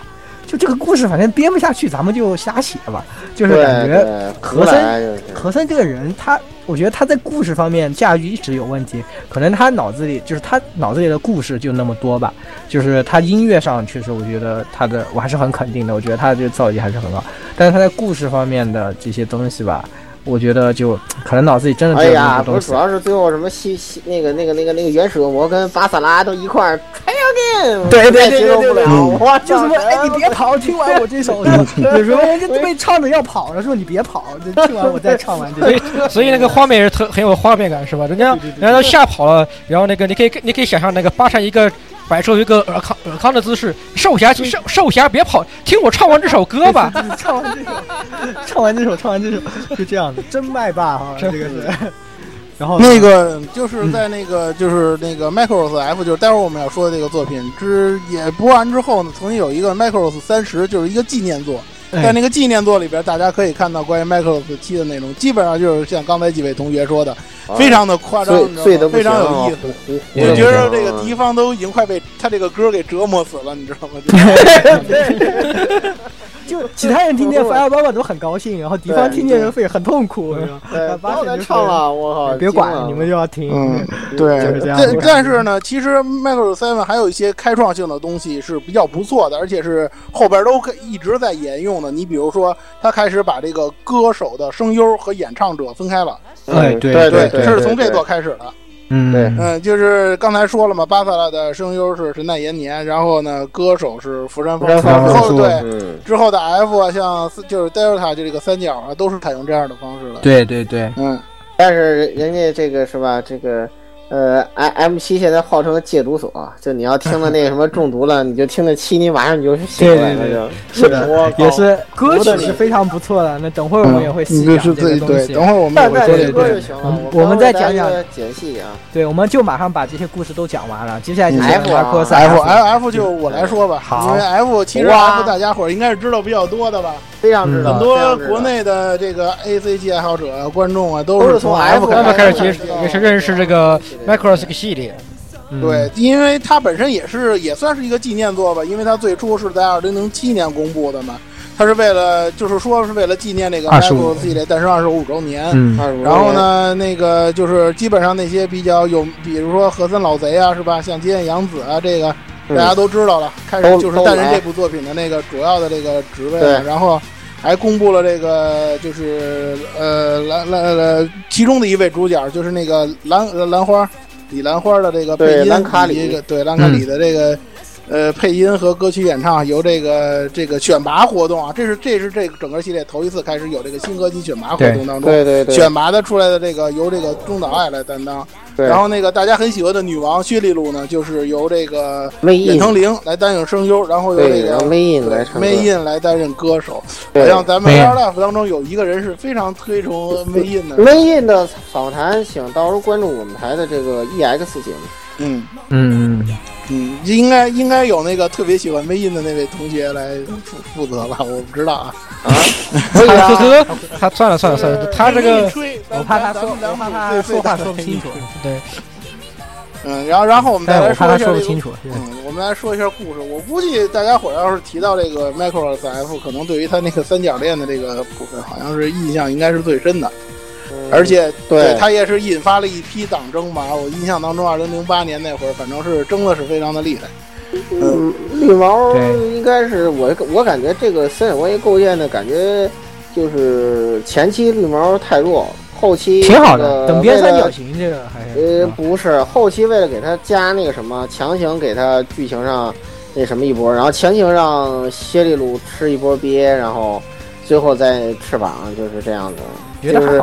Speaker 9: 就这个故事，反正编不下去，咱们就瞎写吧。就是感觉和森和森这个人，他我觉得他在故事方面驾驭一直有问题。可能他脑子里就是他脑子里的故事就那么多吧。就是他音乐上确实，我觉得他的我还是很肯定的。我觉得他的这个造诣还是很好。但是他在故事方面的这些东西吧，我觉得就可能脑子里真的
Speaker 3: 哎呀，不是，主要是最后什么西西那个那个那个那个原始恶魔跟巴萨拉都一块儿 again，
Speaker 9: 对对
Speaker 3: 接受不了，我
Speaker 9: 就是说哎你别跑，听完我这首，有时候人家被唱的要跑了，说你别跑，听完我再唱完这。
Speaker 4: 所以所以那个画面也是特很有画面感，是吧？人家人家都吓跑了，然后那个你可以你可以想象那个巴萨一个。摆出一个尔康尔康的姿势，少侠少少侠别跑，听我唱完这首歌吧。
Speaker 9: 唱完这首，唱完这首，唱完这首，就这样的，真麦霸哈，这个是。然后
Speaker 6: 那个就是在那个就是那个 Macross F，就是待会儿我们要说的这个作品之也播完之后呢，曾经有一个 Macross 三十，就是一个纪念作。在那个纪念作里边，大家可以看到关于 Macross 七的内容，基本上就是像刚才几位同学说的。非常的夸张，非常有意思。我觉得这个敌方都已经快被他这个歌给折磨死了，你知道吗？
Speaker 9: 就 其他人听见反而爸爸都很高兴，然后敌方听见人会很痛苦。
Speaker 3: 对，不要唱了，我靠！
Speaker 9: 别管，你们就要听。
Speaker 6: 嗯，对。但但是呢，其实 Michael Seven 还有一些开创性的东西是比较不错的，而且是后边都一直在沿用的。你比如说，他开始把这个歌手的声优和演唱者分开了。
Speaker 9: 哎，对
Speaker 6: 对
Speaker 9: 对，
Speaker 6: 这是从这座开始的。
Speaker 9: 嗯，
Speaker 3: 对，
Speaker 6: 嗯，就是刚才说了嘛，巴萨拉的声优是神奈延年，然后呢，歌手是福山
Speaker 3: 风，
Speaker 6: 后对之后的 F 啊，像就是 Delta 就这个三角啊，都是采用这样的方式了。
Speaker 9: 对对对，
Speaker 6: 嗯，
Speaker 3: 但是人家这个是吧，这个。呃，M M 七现在号称戒毒所，就你要听了那个什么中毒了，你就听那七，你晚上你就醒来了，
Speaker 9: 是的，也是歌曲是非常不错的。那等会儿我们也会细讲这个东
Speaker 6: 西。等会儿我们也会
Speaker 3: 说
Speaker 9: 对，我们再讲讲
Speaker 3: 解析啊。
Speaker 9: 对，我们就马上把这些故事都讲完了。接下来就是
Speaker 3: F
Speaker 9: F
Speaker 6: F F 就我来说吧，因为 F 其实 F 大家伙应该是知道比较多的吧。
Speaker 3: 非常知道，
Speaker 6: 很多国内的这个 A C G 爱好者、观众啊，
Speaker 3: 都
Speaker 6: 是从
Speaker 3: F
Speaker 4: 开始接触，也是认识这个个系列。
Speaker 6: 对，因为它本身也是也算是一个纪念作吧，因为它最初是在二零零七年公布的嘛，它是为了就是说是为了纪念这个 Macross 系列诞生二十五周年。
Speaker 9: 嗯，
Speaker 6: 然后呢，那个就是基本上那些比较有，比如说和森老贼啊，是吧？像金燕洋子啊，这个。大家都知道了，开始就是担任这部作品的那个主要的这个职位了，然后还公布了这个就是呃兰兰呃其中的一位主角，就是那个兰兰花李兰花的这个配音，
Speaker 3: 兰卡里
Speaker 6: 对兰卡里的这个。呃，配音和歌曲演唱由这个这个选拔活动啊，这是这是这个整个系列头一次开始有这个新歌曲选拔活动当中，
Speaker 3: 对对对，
Speaker 6: 选拔的出来的这个由这个中岛爱来担当，然后那个大家很喜欢的女王薛丽露呢，就是由这个远藤绫来担任声优，然后由这个
Speaker 3: Main 来唱
Speaker 6: ，Main 来担任歌手。好像咱们 Air Life 当中有一个人是非常推崇 Main 的
Speaker 3: ，Main 的访谈，请到时候关注我们台的这个 EX 节目。
Speaker 6: 嗯
Speaker 9: 嗯
Speaker 6: 嗯嗯，应该应该有那个特别喜欢微音的那位同学来负负责吧？我不知道啊
Speaker 3: 啊！
Speaker 4: 呵呵，他算了算了算了，他这个
Speaker 9: 我怕他说我怕他说话说不清楚。对，
Speaker 6: 嗯，然后然后我们再来说一下
Speaker 9: 这个，
Speaker 6: 嗯，我们来说一下故事。我估计大家伙要是提到这个 Macross F，可能对于他那个三角恋的这个部分，好像是印象应该是最深的。而且，
Speaker 3: 对
Speaker 6: 他也是引发了一批党争嘛。我印象当中，二零零八年那会儿，反正是争的是非常的厉害。
Speaker 3: 嗯，绿毛应该是我我感觉这个三角关系构建的感觉，就是前期绿毛太弱，后期
Speaker 9: 挺好的。等边三角形这个还
Speaker 3: 呃不是，后期为了给他加那个什么，强行给他剧情上那什么一波，然后强行让谢利鲁吃一波鳖，然后最后再翅膀，就是这样子。就是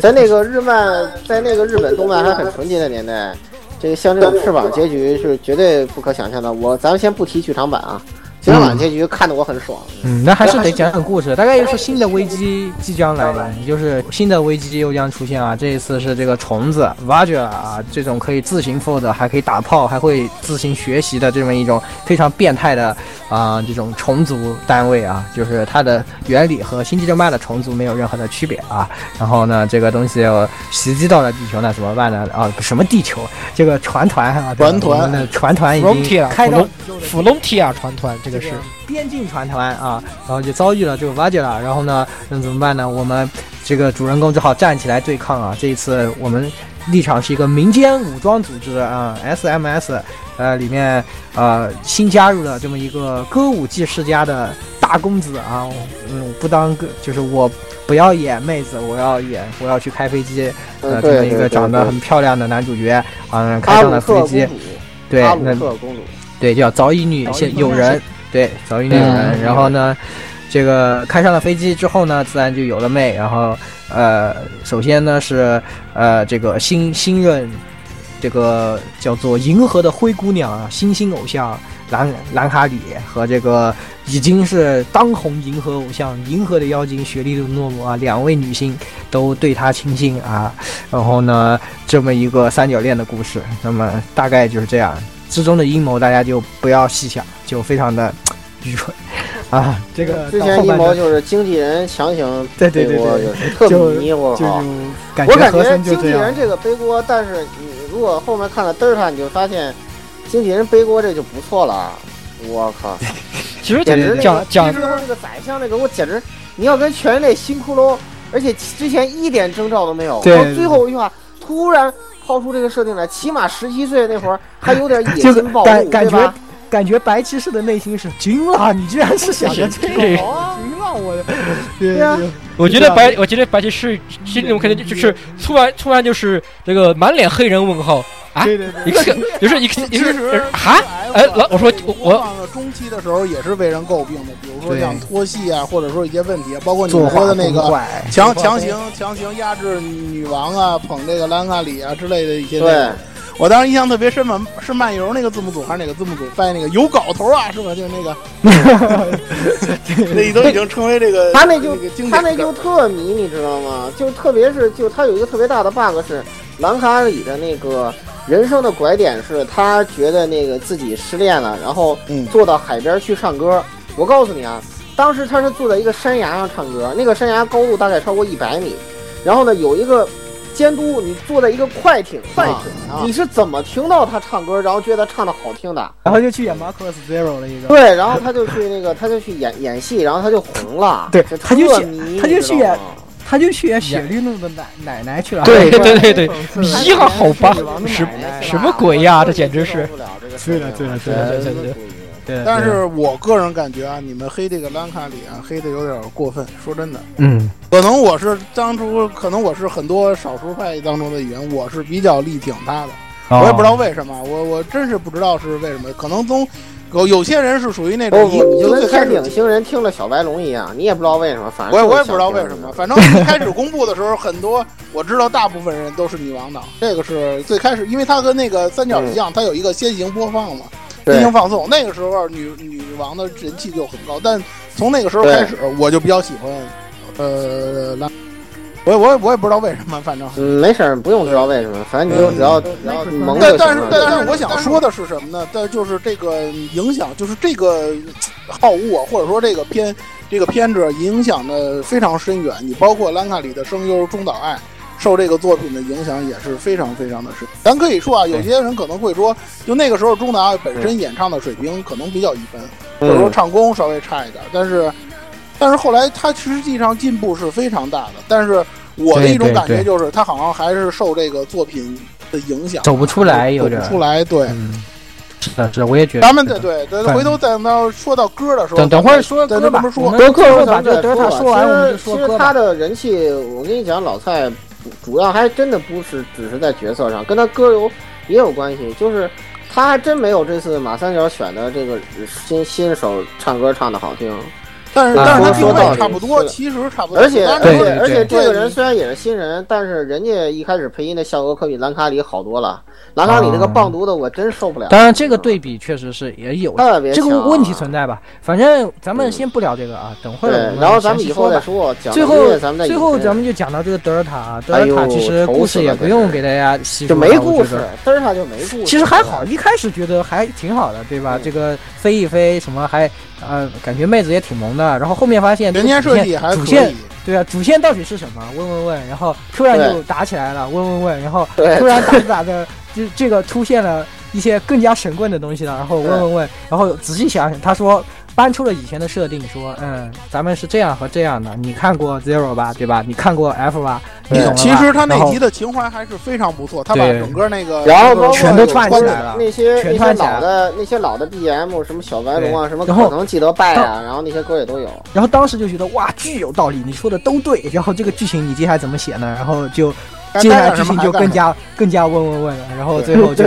Speaker 3: 在那个日漫，在那个日本动漫还很纯洁的年代，这个像这种翅膀结局是绝对不可想象的。我咱们先不提剧场版啊。剧场版结局看得我很爽。
Speaker 9: 嗯，那还是得讲讲故事。大概又是新的危机即将来临，就是新的危机又将出现啊！这一次是这个虫子 Vajra 啊，这种可以自行 fold，还可以打炮，还会自行学习的这么一种非常变态的啊这种虫族单位啊，就是它的原理和星际争霸的虫族没有任何的区别啊。然后呢，这个东西袭击到了地球，那怎么办呢？啊，什么地球？这个船团啊，
Speaker 6: 船团
Speaker 9: 的船团已经开到
Speaker 4: 弗隆提亚船团。这个是
Speaker 9: 边境船团啊，然后就遭遇了这个瓦吉拉，然后呢，那怎么办呢？我们这个主人公只好站起来对抗啊。这一次我们立场是一个民间武装组织啊，SMS，呃，里面呃新加入了这么一个歌舞伎世家的大大公子啊，嗯，不当个就是我不要演妹子，我要演我要去开飞机，呃，这么一个长得很漂亮的男主角啊，开上了飞机，对，那对叫早乙女现有人，对早乙女有人，然后呢，这个开上了飞机之后呢，自然就有了妹，然后呃，首先呢是呃这个新新任这个叫做银河的灰姑娘啊，新兴偶像。兰兰卡里和这个已经是当红银河偶像银河的妖精雪莉的诺诺啊，两位女星都对他倾心啊，然后呢，这么一个三角恋的故事，那么大概就是这样，之中的阴谋大家就不要细想，就非常的 愚蠢啊。这个
Speaker 3: 之前阴谋就是经纪人强行
Speaker 9: 对对对对，
Speaker 3: 特迷我靠，
Speaker 9: 我
Speaker 3: 感觉经纪人这个背锅，但是你如果后面看了嘚儿他，你就发现。经纪人背锅这就不错了，我靠！
Speaker 4: 其实
Speaker 3: 简直
Speaker 4: 讲讲
Speaker 3: 最后那个宰相那个，我简直你要跟全人类新骷髅，而且之前一点征兆都没有，
Speaker 9: 对，
Speaker 3: 最后一句话突然抛出这个设定来，起码十七岁那会儿还有点 野心暴
Speaker 9: 露，感觉感觉白骑士的内心是惊了，你居然是想着这个，惊了我的，对
Speaker 3: 呀。
Speaker 4: 我觉得白，我觉得白骑士心里肯定就是突然突然就是这个满脸黑人问号。啊，
Speaker 9: 对对对，
Speaker 4: 一个就是一个一个是啊，哎，老我说我
Speaker 6: 中期的时候也是被人诟病的，比如说像拖戏啊，或者说一些问题，包括你说的那个强强行强行压制女王啊，捧这个兰卡里啊之类的一些。
Speaker 3: 对，
Speaker 6: 我当时印象特别深嘛，是漫游那个字幕组还是哪个字幕组翻译那个有搞头啊，是吧？就是那个，那都已经成为这个
Speaker 3: 他那就他那就特迷，你知道吗？就特别是就他有一个特别大的 bug 是兰卡里的那个。人生的拐点是他觉得那个自己失恋了，然后坐到海边去唱歌。我告诉你啊，当时他是坐在一个山崖上唱歌，那个山崖高度大概超过一百米。然后呢，有一个监督，你坐在一个快艇，快艇，你是怎么听到他唱歌，然后觉得他唱的好听的？
Speaker 9: 然后就去演《Marcus Zero》了一个。
Speaker 3: 对，然后他就去那个，他就去演演戏，然后他就红了。
Speaker 9: 对，他就
Speaker 3: 去，
Speaker 9: 他就去演。他就去演雪莉诺的奶奶奶去了。
Speaker 4: 对对对 对，迷啊，好吧，什什么鬼呀？这简直是。
Speaker 9: 对了对了对了对对对。
Speaker 6: 但是我个人感觉啊，你们黑这个兰卡里啊，黑的有点过分。说真的，
Speaker 9: 嗯，
Speaker 6: 可能我是当初，可能我是很多少数派当中的一员，我是比较力挺他的。我也不知道为什么，我我真是不知道是为什么，可能从。有有些人是属于那种，
Speaker 3: 你就跟天顶星人听了小白龙一样，你也不知道为什么，反
Speaker 6: 正我我也不知道为什么，反正一开始公布的时候，很多我知道大部分人都是女王党，这个是最开始，因为它和那个三角一样，它有一个先行播放嘛，先行放送，那个时候女女王的人气就很高，但从那个时候开始，我就比较喜欢，呃，蓝。我我我也不知道为什么，反正
Speaker 3: 嗯，没事儿，不用知道为什么，反正你就只要只要蒙
Speaker 6: 但但是但是我想说的是什么呢？但就是这个影响，就是这个好恶，或者说这个偏这个偏执影响的非常深远。你包括兰卡里的声优中岛爱，受这个作品的影响也是非常非常的深。咱可以说啊，有些人可能会说，就那个时候中岛爱本身演唱的水平可能比较一般，或者说唱功稍微差一点，但是。但是后来他实际上进步是非常大的，但是我的一种感觉就是他好像还是受这个作品的影响，
Speaker 9: 走不出来，
Speaker 6: 走不出来。对，
Speaker 9: 是的，是，我也觉得。
Speaker 6: 咱们对对对，回头再到说到歌的时候，
Speaker 9: 等等会儿说歌吧。
Speaker 6: 说
Speaker 9: 歌，
Speaker 3: 咱
Speaker 9: 就等他说完，我们就说
Speaker 3: 歌。其实他的人气，我跟你讲，老蔡主要还真的不是只是在角色上，跟他歌有也有关系，就是他还真没有这次马三角选的这个新新手唱歌唱的好听。
Speaker 6: 但是但是他定位差不多，其实差不多。
Speaker 3: 而且而且而且这个人虽然也是新人，但是人家一开始配音的效果可比兰卡里好多了。兰卡里那个棒读的我真受不了。
Speaker 9: 当然这个对比确实是也有
Speaker 3: 特别
Speaker 9: 这个问题存在吧。反正咱们先不聊这个啊，等会儿
Speaker 3: 然后咱们以后
Speaker 9: 再
Speaker 3: 说。
Speaker 9: 最后最后咱们就讲到这个德尔塔，德尔塔其实故事也不用给大家细
Speaker 3: 说，就没故事。德尔塔就没故事。
Speaker 9: 其实还好，一开始觉得还挺好的，对吧？这个飞一飞什么还。呃，感觉妹子也挺萌的，然后后面发现
Speaker 6: 人
Speaker 9: 家
Speaker 6: 设计还
Speaker 9: 主线，对啊，主线到底是什么？问问问，然后突然就打起来了，问问问，然后 突然打着打着，就这个出现了一些更加神棍的东西了，然后问问问，然后仔细想想，他说搬出了以前的设定，说嗯，咱们是这样和这样的，你看过 Zero 吧，对吧？你看过 F 吧？
Speaker 6: 其实他那集的情怀还是非常不错，他把整个那个
Speaker 3: 然后
Speaker 9: 全都串起来了，
Speaker 3: 那些
Speaker 9: 全
Speaker 3: 那些老的那些老的 BGM，什么小白龙啊，什么可能记得拜啊，然后那些歌也都有。
Speaker 9: 然后当时就觉得哇，巨有道理，你说的都对。然后这个剧情你接下来怎么写呢？然后就接下来剧情就更加更加问问问了。然后最后就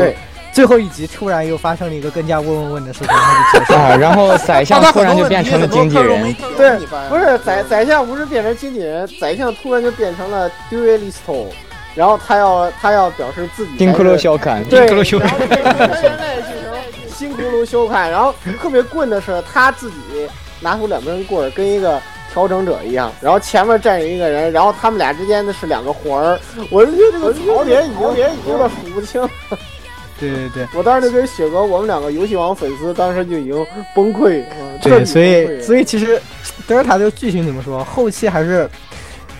Speaker 9: 最后一集突然又发生了一个更加问问问的事情，然后就结束
Speaker 11: 了。然后宰相突然就变成了经纪人。
Speaker 3: 对，不是宰宰相不是变成经纪人，宰相突然就变成了 duelisto。然后他要他要表示自己
Speaker 11: 丁克罗修砍，
Speaker 3: 对，
Speaker 4: 丁克修
Speaker 3: 砍，现在变成新骷髅修砍。然后特别棍的是他自己拿出两根棍儿，跟一个调整者一样。然后前面站着一个人，然后他们俩之间的是两个环儿。我就觉得这个槽点已经已经有点数不清。
Speaker 9: 对对对，
Speaker 3: 我当时就跟雪哥，我们两个游戏王粉丝，当时就已经崩溃。
Speaker 9: 对，所以所以其实德尔塔这个剧情怎么说，后期还是。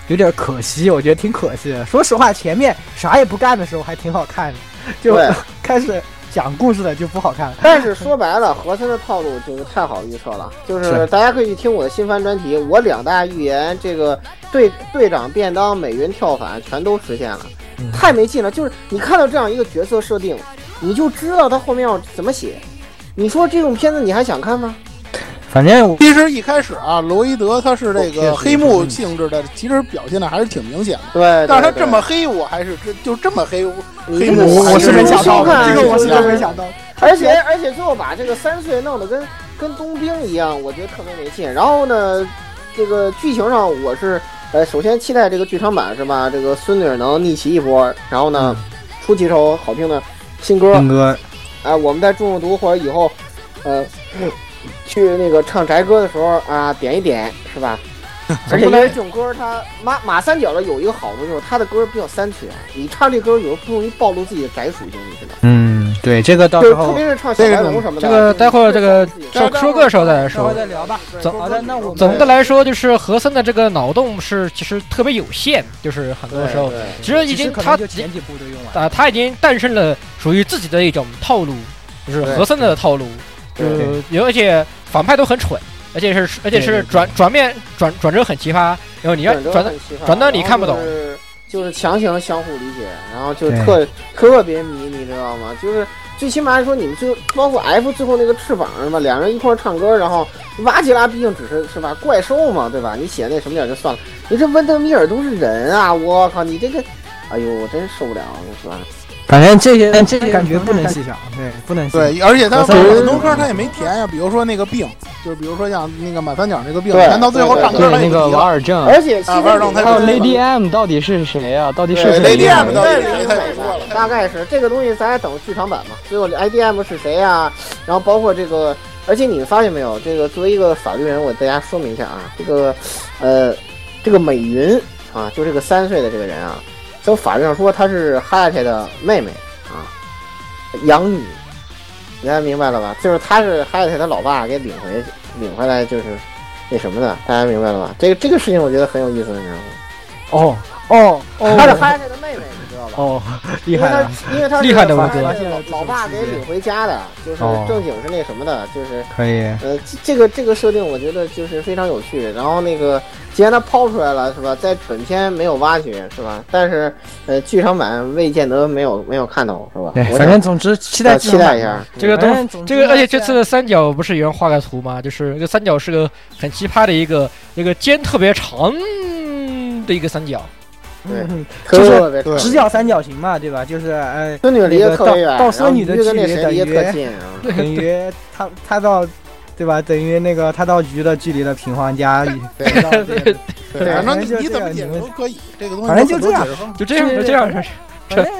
Speaker 9: 有点可惜，我觉得挺可惜的。说实话，前面啥也不干的时候还挺好看的，就 开始讲故事的就不好看。
Speaker 3: 但是说白了，和森的套路就是太好预测了，就是大家可以去听我的新番专题，我两大预言，这个队队长便当、美云跳反全都实现了，太没劲了。就是你看到这样一个角色设定，你就知道他后面要怎么写。你说这种片子你还想看吗？
Speaker 9: 反正
Speaker 6: 其实一开始啊，罗伊德他是这个黑幕性质的，其实表现的还是挺明显的。
Speaker 3: 对，
Speaker 6: 但是他这么黑，我还是就这么黑黑
Speaker 3: 幕，
Speaker 9: 我是没想到，这个我是
Speaker 3: 真
Speaker 9: 没想到。
Speaker 3: 而且而且最后把这个三岁弄得跟跟冬兵一样，我觉得特别没劲。然后呢，这个剧情上我是呃，首先期待这个剧场版是吧？这个孙女能逆袭一波，然后呢，出几首好听的新歌。
Speaker 9: 新歌，
Speaker 3: 啊，我们在中毒或者以后，呃。去那个唱宅歌的时候啊，点一点是吧？而且因为这种歌，它马马三角的有一个好处就是它的歌比较三全，你唱这歌有时候不容易暴露自己的宅属性，你知道
Speaker 9: 嗯，对，这个到时候
Speaker 3: 特别是唱小白龙什么的，
Speaker 4: 这个待会儿这个说说歌时候再来说。
Speaker 9: 再聊吧。
Speaker 4: 总
Speaker 9: 的，那我
Speaker 4: 总的来说就是和森的这个脑洞是其实特别有限，就是很多时候其实已经他
Speaker 9: 前几部都用完
Speaker 4: 啊，他已经诞生了属于自己的一种套路，就是和森的套路。呃，而且反派都很蠢，而且是而且是转转面转转折很奇葩，然后你要转转到你看不懂，
Speaker 3: 就是强行相互理解，然后就特特别迷，你知道吗？就是最起码来说，你们就包括 F 最后那个翅膀是吧？两人一块唱歌，然后瓦吉拉毕竟只是是吧怪兽嘛，对吧？你写那什么点就算了，你这温德米尔都是人啊！我靠，你这个，哎呦，我真受不了，是吧？
Speaker 9: 反正这些这些感觉不能细想，对，不能
Speaker 6: 对，而且他很多科他也没填呀，比如说那个病，就是比如说像那个满三角那个病，填到最后唱歌
Speaker 11: 那个瓦尔正，
Speaker 3: 而且
Speaker 6: 瓦尔正
Speaker 11: 还有 Lady M 到底是谁呀？到底是
Speaker 6: Lady M 到底是
Speaker 3: 谁？他也说了，大概是这个东西，咱也等剧场版嘛。最后 IDM 是谁呀？然后包括这个，而且你们发现没有？这个作为一个法律人，我大家说明一下啊，这个呃，这个美云啊，就这个三岁的这个人啊，从法律上说她是哈亚特的妹妹啊。养女，大家明白了吧？就是她是哈亚特他老爸给领回领回来，就是那什么的，大家明白了吧？这个这个事情我觉得很有意思，你知道吗？
Speaker 9: 哦哦哦，
Speaker 3: 他是哈亚特的妹妹，道吧？
Speaker 9: 哦，厉害
Speaker 3: 了，因为他
Speaker 4: 厉害的我
Speaker 3: 老爸给领回家的，就是正经是那什么的，就是
Speaker 9: 可以。
Speaker 3: 呃，这个这个设定我觉得就是非常有趣。然后那个既然他抛出来了，是吧？在本片没有挖掘，是吧？但是呃，剧场版未见得没有没有看到，是吧？
Speaker 9: 对，反正总之期待
Speaker 3: 期待一下
Speaker 4: 这个东这个，而且这次的三角不是有人画个图吗？就是这个三角是个很奇葩的一个一个尖特别长的一个三角。
Speaker 3: 对，
Speaker 9: 就是直角三角形嘛，对吧？就是呃，
Speaker 3: 孙女离得特别
Speaker 9: 远，到孙女的距离等于
Speaker 3: 等
Speaker 9: 于他他到，对吧？等于那个他到鱼的距离的平方加。
Speaker 6: 对对对，反正你怎么解释都可以，这个东西
Speaker 9: 反正就这样，
Speaker 4: 就这样，就这样。
Speaker 9: 反正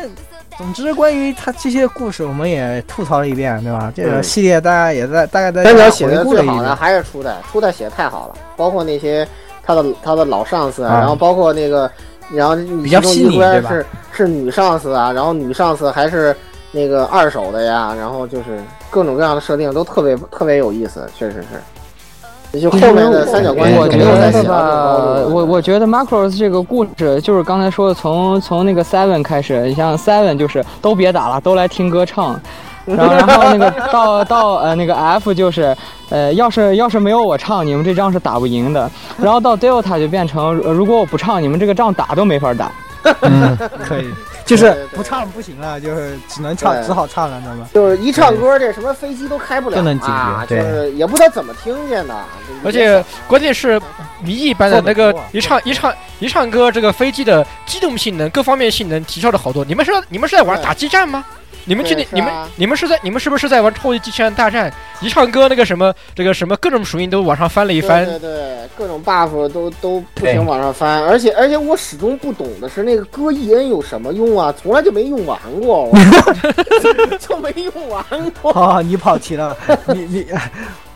Speaker 9: 总之，关于他这些故事，我们也吐槽了一遍，对吧？这个系列大家也在大概在
Speaker 3: 三角写的最好的还是初代，初代写的太好了，包括那些他的他的老上司，然后包括那个。然后
Speaker 9: 比较细腻，对
Speaker 3: 是是女上司啊，然后女上司还是那个二手的呀，然后就是各种各样的设定都特别特别有意思，确实是。就后面的三角关系，
Speaker 11: 我觉得吧，我我觉得 Macross 这个故事就是刚才说的，从从那个 Seven 开始，你像 Seven 就是都别打了，都来听歌唱。然后，然后那个 到到呃那个 F 就是，呃要是要是没有我唱，你们这仗是打不赢的。然后到 Delta 就变成，如果我不唱，你们这个仗打都没法打。
Speaker 9: 嗯，可以，就是不唱不行了，就是只能唱，只好唱了，知道吗？
Speaker 3: 就是一唱歌，这什么飞机都开不了，
Speaker 9: 不能解
Speaker 3: 决，
Speaker 9: 对，
Speaker 3: 就是也不知道怎么听见的。
Speaker 4: 而且关键是迷一般的那个一唱一唱一唱歌，这个飞机的机动性能各方面性能提升了好多。你们是你们是在玩打激战吗？你们去你你们你们是在你们是不是在玩超级机器人大战？一唱歌那个什么这个什么各种属性都往上翻了一番，
Speaker 3: 对对，各种 buff 都都不停往上翻。而且而且我始终不懂的是那个歌一摁有什么用啊？从来就没用完过，我 就没用完过。
Speaker 9: 好，你跑题了，你你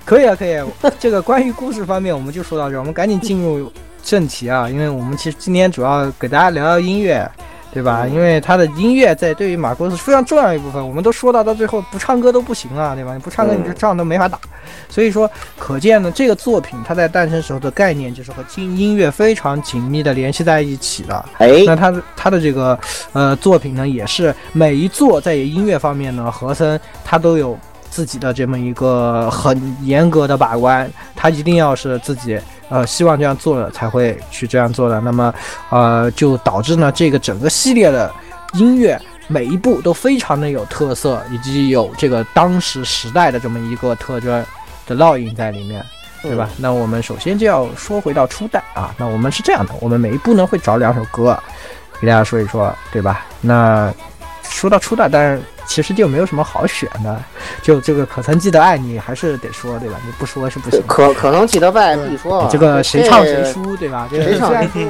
Speaker 9: 可以啊可以。这个关于故事方面我们就说到这，我们赶紧进入正题啊，因为我们其实今天主要给大家聊聊音乐。对吧？因为他的音乐在对于马库是非常重要一部分。我们都说到到最后不唱歌都不行了，对吧？你不唱歌，你这仗都没法打。所以说，可见呢，这个作品它在诞生时候的概念就是和音音乐非常紧密的联系在一起的。
Speaker 3: 哎，
Speaker 9: 那他的他的这个呃作品呢，也是每一座在音乐方面呢，和森他都有自己的这么一个很严格的把关，他一定要是自己。呃，希望这样做的才会去这样做的。那么，呃，就导致呢，这个整个系列的音乐每一部都非常的有特色，以及有这个当时时代的这么一个特征的烙印在里面，对吧？那我们首先就要说回到初代啊。那我们是这样的，我们每一步呢会找两首歌给大家说一说，对吧？那说到初代，但是。其实就没有什么好选的，就这个可曾记得爱你还是得说对吧？你不说是不行。
Speaker 3: 可可能记得爱必说。
Speaker 9: 这个谁唱谁输对吧？
Speaker 3: 谁唱谁输。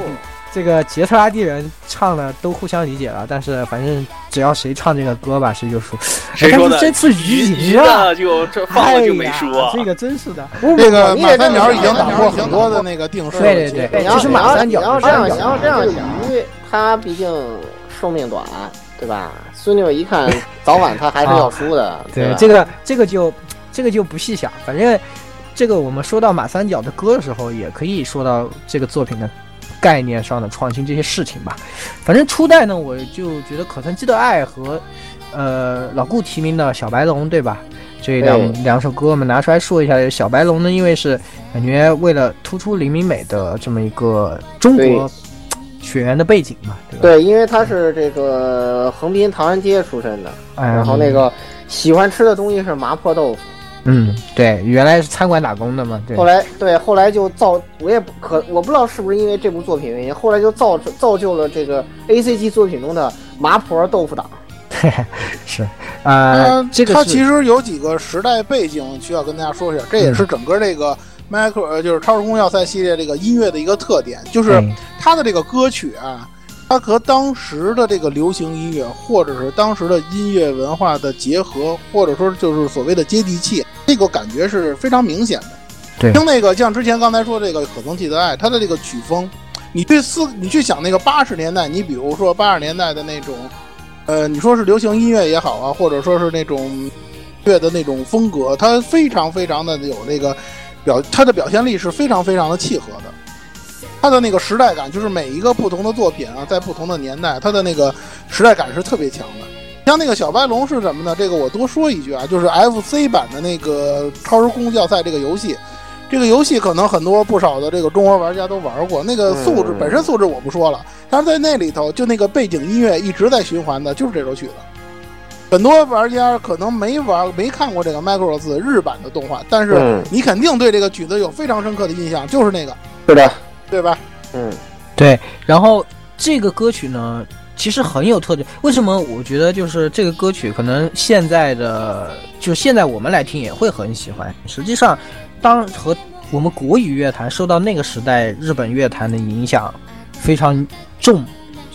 Speaker 9: 这个杰特拉蒂人唱的都互相理解了，但是反正只要谁唱这个歌吧，谁就输。
Speaker 1: 谁说
Speaker 9: 的？这次
Speaker 1: 鱼
Speaker 9: 赢
Speaker 1: 了就这放了就没输。
Speaker 9: 这个真是的。
Speaker 6: 那个马三角已经打破很多的那个定数。
Speaker 9: 对对对。其实马三角，
Speaker 3: 你要这样，你要这样想，鱼它毕竟寿命短。对吧？孙女一看，早晚他还是要输的。
Speaker 9: 对，这个这个就这个就不细想。反正这个我们说到马三角的歌的时候，也可以说到这个作品的概念上的创新这些事情吧。反正初代呢，我就觉得可曾记得爱和呃老顾提名的小白龙，对吧？这两两首歌我们拿出来说一下。小白龙呢，因为是感觉为了突出林明美的这么一个中国。血缘的背景嘛，对吧？
Speaker 3: 对，因为他是这个横滨唐人街出身的，然后那个喜欢吃的东西是麻婆豆腐。
Speaker 9: 嗯，对，原来是餐馆打工的嘛。对。
Speaker 3: 后来，对，后来就造，我也不可，我不知道是不是因为这部作品原因，后来就造造就了这个 A C G 作品中的麻婆豆腐党。
Speaker 9: 对，是啊，这个
Speaker 6: 它其实有几个时代背景需要跟大家说一下，这也是整个这个。迈克尔就是《超时空要塞》系列这个音乐的一个特点，就是它的这个歌曲啊，它和当时的这个流行音乐，或者是当时的音乐文化的结合，或者说就是所谓的接地气，这个感觉是非常明显的。
Speaker 9: 对，
Speaker 6: 听那个像之前刚才说这个《可曾记得爱》，它的这个曲风，你去思，你去想那个八十年代，你比如说八十年代的那种，呃，你说是流行音乐也好啊，或者说是那种乐的那种风格，它非常非常的有那个。表他的表现力是非常非常的契合的，他的那个时代感，就是每一个不同的作品啊，在不同的年代，他的那个时代感是特别强的。像那个小白龙是什么呢？这个我多说一句啊，就是 FC 版的那个超时空要塞这个游戏，这个游戏可能很多不少的这个中国玩家都玩过。那个素质本身素质我不说了，但是在那里头，就那个背景音乐一直在循环的，就是这首曲子。很多玩家可能没玩、没看过这个《Macross》日版的动画，但是你肯定对这个曲子有非常深刻的印象，就是那个，
Speaker 3: 是的，
Speaker 6: 对吧？
Speaker 3: 嗯，
Speaker 9: 对。然后这个歌曲呢，其实很有特点。为什么？我觉得就是这个歌曲，可能现在的，就现在我们来听也会很喜欢。实际上，当和我们国语乐坛受到那个时代日本乐坛的影响非常重。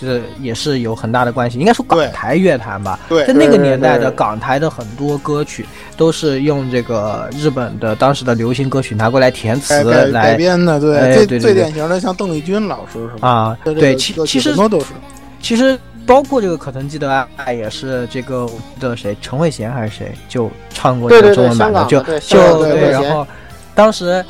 Speaker 9: 这也是有很大的关系，应该说港台乐坛吧，在那个年代的港台的很多歌曲都是用这个日本的当时的流行歌曲拿过来填词来
Speaker 6: 改编的，
Speaker 9: 对，
Speaker 6: 最最典型的像邓丽君老师是吧？
Speaker 9: 啊，对，其其实
Speaker 6: 都是，
Speaker 9: 其实包括这个可曾记得爱也是这个的谁陈慧娴还是谁就唱过这个中文版的，就就对，然后当时。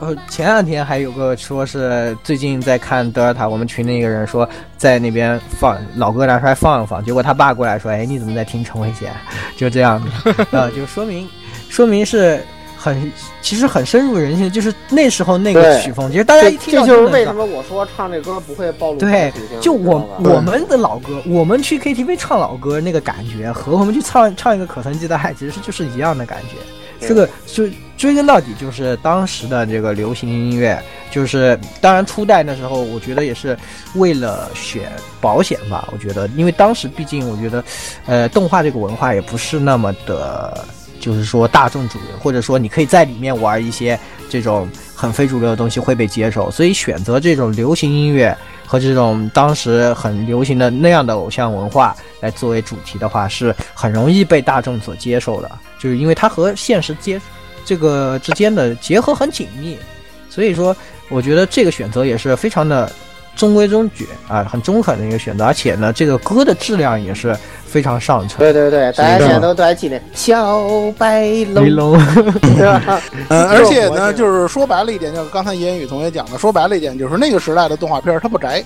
Speaker 9: 呃，前两天还有个说是最近在看德尔塔，我们群里一个人说在那边放老歌拿出来放一放，结果他爸过来说，哎，你怎么在听陈慧娴？就这样的，呃，就说明说明是很其实很深入人心，就是那时候那个曲风，其实大家一听到
Speaker 3: 这就是为什么我说唱这歌不会暴露
Speaker 9: 对，就我我们的老歌，我们去 KTV 唱老歌那个感觉，和我们去唱唱一个可曾记得爱，其实就是一样的感觉。这个就追根到底就是当时的这个流行音乐，就是当然初代那时候，我觉得也是为了选保险吧。我觉得，因为当时毕竟我觉得，呃，动画这个文化也不是那么的，就是说大众主流，或者说你可以在里面玩一些这种很非主流的东西会被接受，所以选择这种流行音乐和这种当时很流行的那样的偶像文化来作为主题的话，是很容易被大众所接受的。就是因为它和现实接这个之间的结合很紧密，所以说我觉得这个选择也是非常的中规中矩啊，很中肯的一个选择。而且呢，这个歌的质量也是非常上乘。
Speaker 3: 对对对，大家现在都都还记得小白龙，对吧？
Speaker 6: 嗯，而且呢，就是说白了一点，就是刚才言语同学讲的，说白了一点，就是那个时代的动画片它不宅。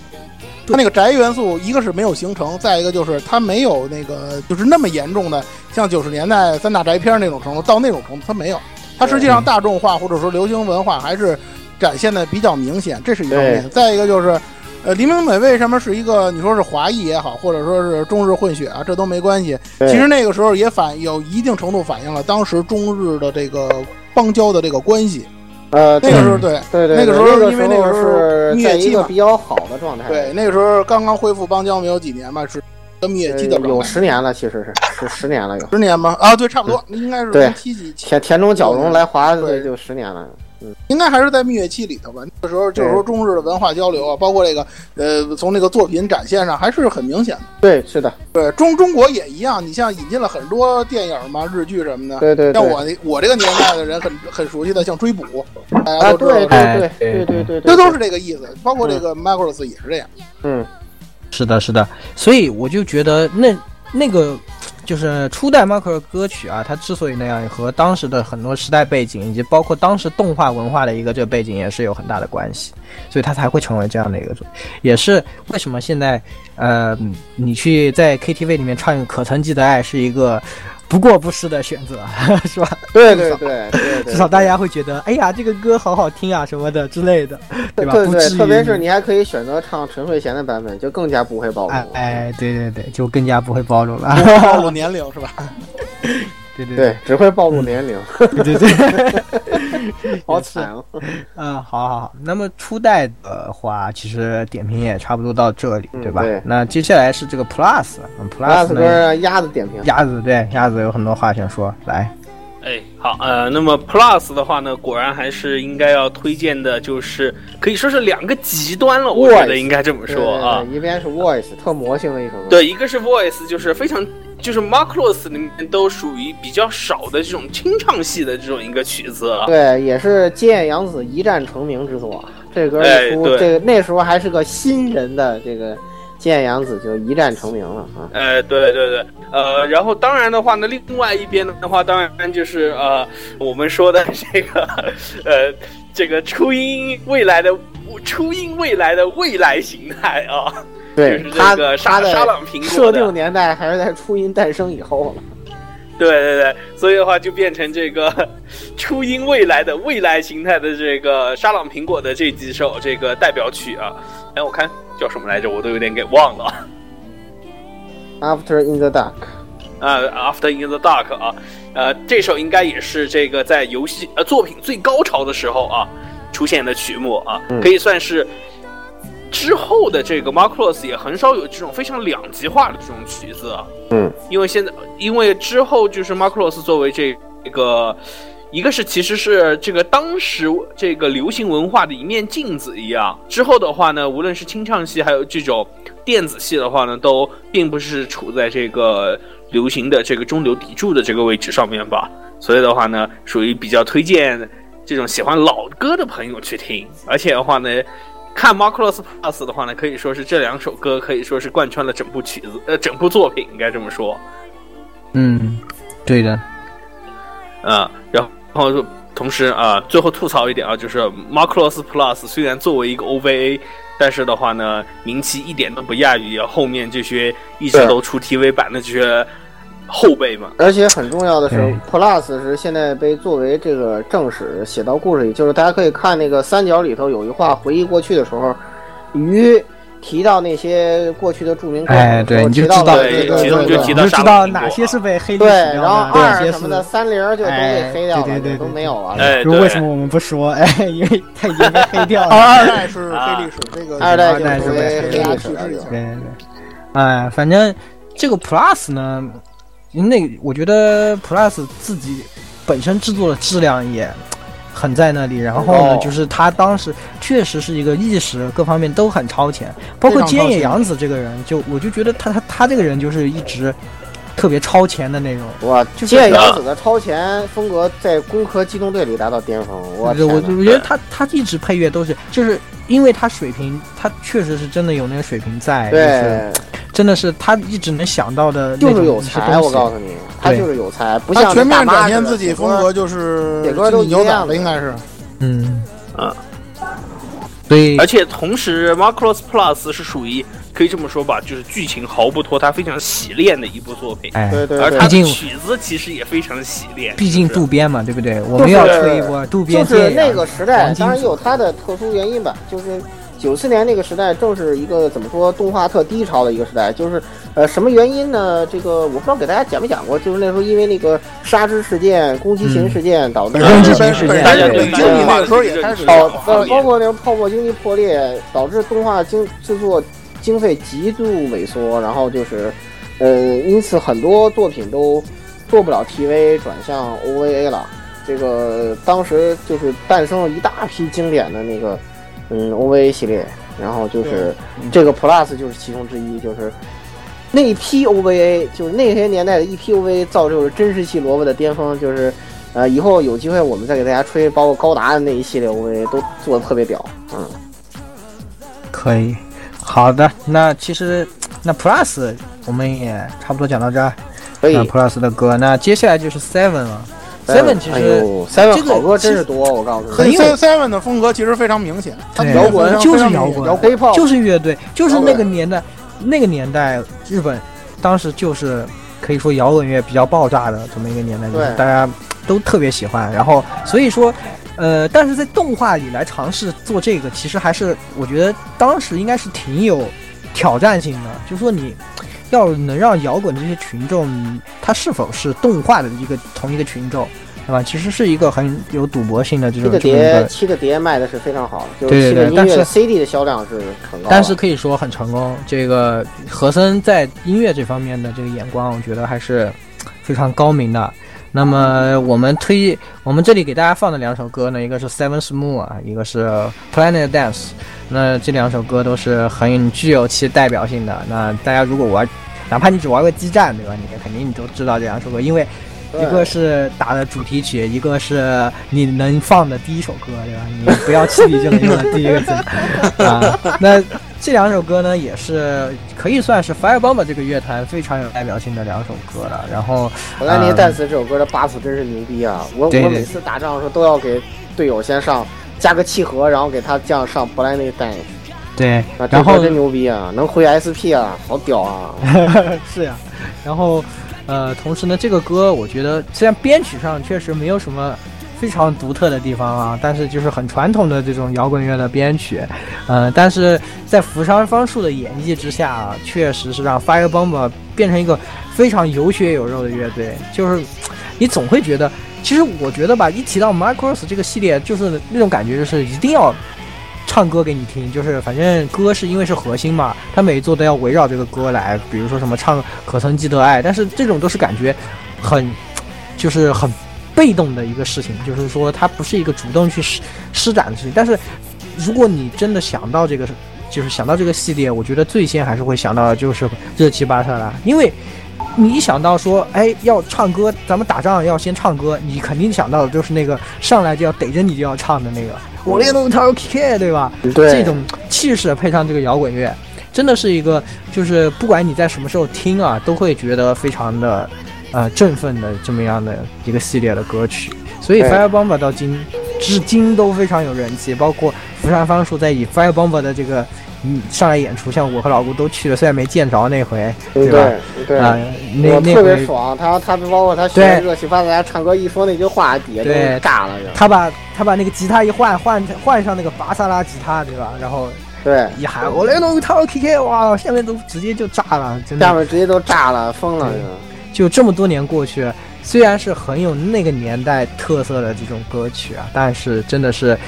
Speaker 6: 它那个宅元素，一个是没有形成，再一个就是它没有那个就是那么严重的，像九十年代三大宅片那种程度，到那种程度它没有。它实际上大众化或者说流行文化还是展现的比较明显，这是一方面。再一个就是，呃，黎明美为什么是一个你说是华裔也好，或者说是中日混血啊，这都没关系。其实那个时候也反有一定程度反映了当时中日的这个邦交的这个关系。
Speaker 3: 呃，
Speaker 6: 那个时候对。
Speaker 3: 对对，
Speaker 6: 那个时候因为那个
Speaker 3: 时
Speaker 6: 候在一个
Speaker 3: 比较好的状态，
Speaker 6: 对，那个时候刚刚恢复邦交没有几年吧，是蜜月期的
Speaker 3: 有十年了，其实是是十年了有
Speaker 6: 十年吗？啊，对，差不多，应该是
Speaker 3: 对
Speaker 6: 七几
Speaker 3: 田田中角荣来华对就十年了。嗯，
Speaker 6: 应该还是在蜜月期里头吧。那时候就是说中日的文化交流啊，包括这个呃，从那个作品展现上还是很明显的。
Speaker 3: 对，是的，
Speaker 6: 对中中国也一样。你像引进了很多电影嘛，日剧什么的。
Speaker 3: 对对。
Speaker 6: 像我我这个年代的人很很熟悉的，像追捕，大
Speaker 3: 家都知道。对对对对对对，
Speaker 6: 这都是这个意思。包括这个 Macross 也是这样。
Speaker 3: 嗯，
Speaker 9: 是的，是的。所以我就觉得那那个。就是初代迈克尔歌曲啊，它之所以那样，和当时的很多时代背景，以及包括当时动画文化的一个这个背景，也是有很大的关系，所以它才会成为这样的一个，也是为什么现在，呃，你去在 KTV 里面唱《可曾记得爱》是一个。不过不失的选择，是吧？
Speaker 3: 对对对对，
Speaker 9: 至少大家会觉得，哎呀，这个歌好好听啊，什么的之类的，对吧？
Speaker 3: 对对，特别是你还可以选择唱陈慧娴的版本，就更加不会暴露。
Speaker 9: 哎，对对对，就更加不会暴露了，
Speaker 6: 暴露年龄是吧？
Speaker 9: 对对
Speaker 3: 对，只会暴露年龄。
Speaker 9: 对对对，
Speaker 3: 好惨哦。
Speaker 9: 嗯，好好好。那么初代的话，其实点评也差不多到这里，对吧？那接下来是这个 Plus，Plus
Speaker 3: 呢？鸭子点评。
Speaker 9: 鸭子对，鸭子有很多话想说，来。
Speaker 1: 哎，好，呃，那么 Plus 的话呢，果然还是应该要推荐的，就是可以说是两个极端了，我觉得应该这么说啊。
Speaker 3: 一边是 Voice，特魔性的一首歌。
Speaker 1: 对，一个是 Voice，就是非常。就是 Marcos 里面都属于比较少的这种清唱系的这种一个曲子了。
Speaker 3: 对，也是菅野洋子一战成名之作。这歌一出，这个那时候还是个新人的这个菅野洋子就一战成名了啊。
Speaker 1: 哎，对对对，呃，然后当然的话呢，另外一边的话，当然就是呃，我们说的这个呃，这个初音未来的初音未来的未来形态啊。
Speaker 3: 对，
Speaker 1: 他沙沙朗苹果
Speaker 3: 设定年代还是在初音诞生以后了。
Speaker 1: 对对对，所以的话就变成这个 初音未来的未来形态的这个沙朗苹果的这几首这个代表曲啊。哎，我看叫什么来着，我都有点给忘了。
Speaker 3: After in the dark，
Speaker 1: 啊，After in the dark 啊，呃，这首应该也是这个在游戏呃作品最高潮的时候啊出现的曲目啊，可以算是。之后的这个 Marcos 也很少有这种非常两极化的这种曲子，
Speaker 3: 嗯，
Speaker 1: 因为现在，因为之后就是 Marcos 作为这个，一个是其实是这个当时这个流行文化的一面镜子一样，之后的话呢，无论是清唱系还有这种电子系的话呢，都并不是处在这个流行的这个中流砥柱的这个位置上面吧，所以的话呢，属于比较推荐这种喜欢老歌的朋友去听，而且的话呢。看《Marcus Plus》的话呢，可以说是这两首歌可以说是贯穿了整部曲子，呃，整部作品应该这么说。
Speaker 9: 嗯，对的。
Speaker 1: 啊，然后同时啊，最后吐槽一点啊，就是《Marcus Plus》虽然作为一个 OVA，但是的话呢，名气一点都不亚于后面这些一直都出 TV 版的这些后辈嘛。
Speaker 3: 而且很重要的是，Plus 是现在被作为这个正史写到故事里，就是大家可以看那个三角里头有一话，回忆过去的时候，鱼。提到那些过去的著名歌手，
Speaker 9: 哎，对，你就知道，
Speaker 1: 对
Speaker 9: 对对，
Speaker 1: 就
Speaker 9: 知道哪些是被黑历
Speaker 3: 史，然后
Speaker 9: 二
Speaker 3: 什么的三零就都被黑掉了，
Speaker 9: 对对
Speaker 3: 对，都没有了。
Speaker 1: 哎，
Speaker 9: 为什么我们不说？哎，因为它已经被黑掉了。
Speaker 6: 二代是黑历史，这个
Speaker 3: 二
Speaker 9: 代
Speaker 3: 是
Speaker 9: 被
Speaker 3: 黑历史。
Speaker 9: 对对对，哎，反正这个 Plus 呢，那我觉得 Plus 自己本身制作的质量也。很在那里，然后呢，就是他当时确实是一个意识各方面都很超前，包括菅野洋子这个人，就我就觉得他他他这个人就是一直特别超前的那种。
Speaker 3: 哇，菅野洋子的超前风格在《攻壳机动队》里达到巅峰。我
Speaker 9: 我我觉得他他一直配乐都是，就是因为他水平，他确实是真的有那个水平在，
Speaker 3: 对，
Speaker 9: 真的是他一直能想到的，
Speaker 3: 就是有才。我告诉你。他就是有才，不像
Speaker 6: 全面展现自己风格，就是
Speaker 3: 点歌都
Speaker 6: 牛仔了，应该是。
Speaker 9: 嗯
Speaker 1: 啊，
Speaker 9: 对。
Speaker 1: 而且同时 marcrossplus 是属于可以这么说吧，就是剧情毫不拖沓，非常洗练的一部作品。
Speaker 9: 哎，
Speaker 3: 对对。
Speaker 1: 而他的曲子其实也非常洗练。
Speaker 9: 毕竟渡边嘛，对不对？我们要吹一波渡边。
Speaker 3: 就是那个时代，当然也有它的特殊原因吧，就是。九四年那个时代正是一个怎么说动画特低潮的一个时代，就是呃什么原因呢？这个我不知道给大家讲没讲过，就是那时候因为那个杀之事件、攻击型事件导致
Speaker 9: 宫崎勤事件，
Speaker 6: 对经济那个时候也开始
Speaker 3: 导呃包括那个泡沫经济破裂，导致动画经制作经费极度萎缩，然后就是呃因此很多作品都做不了 TV，转向 OVA 了。这个当时就是诞生了一大批经典的那个。嗯，OVA 系列，然后就是这个 Plus 就是其中之一，就是那一批 OVA，就是那些年代的一批 OVA 造就了真实系萝卜的巅峰，就是呃，以后有机会我们再给大家吹，包括高达的那一系列 OVA 都做的特别屌，嗯，
Speaker 9: 可以，好的，那其实那 Plus 我们也差不多讲到这儿，
Speaker 3: 可以
Speaker 9: ，Plus 的歌，那接下来就是 Seven 了。Seven 其实
Speaker 3: ，Seven 好歌真是多，我告诉你。
Speaker 6: 很 Seven 的风格其实非常明显，
Speaker 9: 摇滚就是摇
Speaker 6: 滚，
Speaker 9: 就是乐队，就是那个年代，那个年代日本当时就是可以说摇滚乐比较爆炸的这么一个年代，就是大家都特别喜欢。然后所以说，呃，但是在动画里来尝试做这个，其实还是我觉得当时应该是挺有挑战性的，就是说你。要能让摇滚的这些群众，他是否是动画的一个同一个群众，对吧？其实是一个很有赌博性的这种。
Speaker 3: 七个碟，七个碟卖的是非常好，就是七个音乐 CD 的销量是很高。
Speaker 9: 但是可以说很成功。这个和森在音乐这方面的这个眼光，我觉得还是非常高明的。那么我们推，我们这里给大家放的两首歌呢，一个是 Seven Smooth 啊，一个是 Planet Dance。那这两首歌都是很具有其代表性的。那大家如果玩，哪怕你只玩个基站，对吧？你肯定你都知道这两首歌，因为一个是打的主题曲，一个是你能放的第一首歌，对吧？你不要气力就能用的第一个字 啊。那这两首歌呢，也是可以算是 Firebomb 这个乐团非常有代表性的两首歌了。然后《
Speaker 3: Planet Dance》这首歌的 buff 真是牛逼啊！我我每次打仗的时候都要给队友先上。加个契合，然后给他这样上布莱内丹，
Speaker 9: 对，
Speaker 3: 然后真牛逼啊，能回 SP 啊，好屌啊！
Speaker 9: 是呀，然后呃，同时呢，这个歌我觉得虽然编曲上确实没有什么非常独特的地方啊，但是就是很传统的这种摇滚乐的编曲，呃，但是在福山方树的演绎之下，确实是让 Firebomb 变成一个非常有血有肉的乐队，就是你总会觉得。其实我觉得吧，一提到 Micros 这个系列，就是那种感觉，就是一定要唱歌给你听，就是反正歌是因为是核心嘛，他每一座都要围绕这个歌来，比如说什么唱可曾记得爱，但是这种都是感觉很就是很被动的一个事情，就是说它不是一个主动去施施展的事情。但是如果你真的想到这个，就是想到这个系列，我觉得最先还是会想到就是热气巴特拉，因为。你一想到说，哎，要唱歌，咱们打仗要先唱歌，你肯定想到的就是那个上来就要逮着你就要唱的那个《我练龙套 K》，对吧？
Speaker 3: 对，
Speaker 9: 这种气势配上这个摇滚乐，真的是一个，就是不管你在什么时候听啊，都会觉得非常的，呃，振奋的这么样的一个系列的歌曲。所以 Firebomb 到今至今都非常有人气，包括福山芳树在以 Firebomb 的这个嗯上来演出，像我和老顾都去了，虽然没见着那回，
Speaker 3: 对
Speaker 9: 吧？
Speaker 3: 对，
Speaker 9: 啊，那
Speaker 3: 特别爽。他他包括他学热气巴达唱歌一说那句话，底下都
Speaker 9: 对
Speaker 3: 炸了。
Speaker 9: 他把他把那个吉他一换换换上那个巴萨拉吉他，对吧？然后
Speaker 3: 对
Speaker 9: 一喊我来弄一套 KK，哇，下面都直接就炸了，真的。
Speaker 3: 下面直接都炸了，疯了。
Speaker 9: 就这么多年过去，虽然是很有那个年代特色的这种歌曲啊，但是真的是。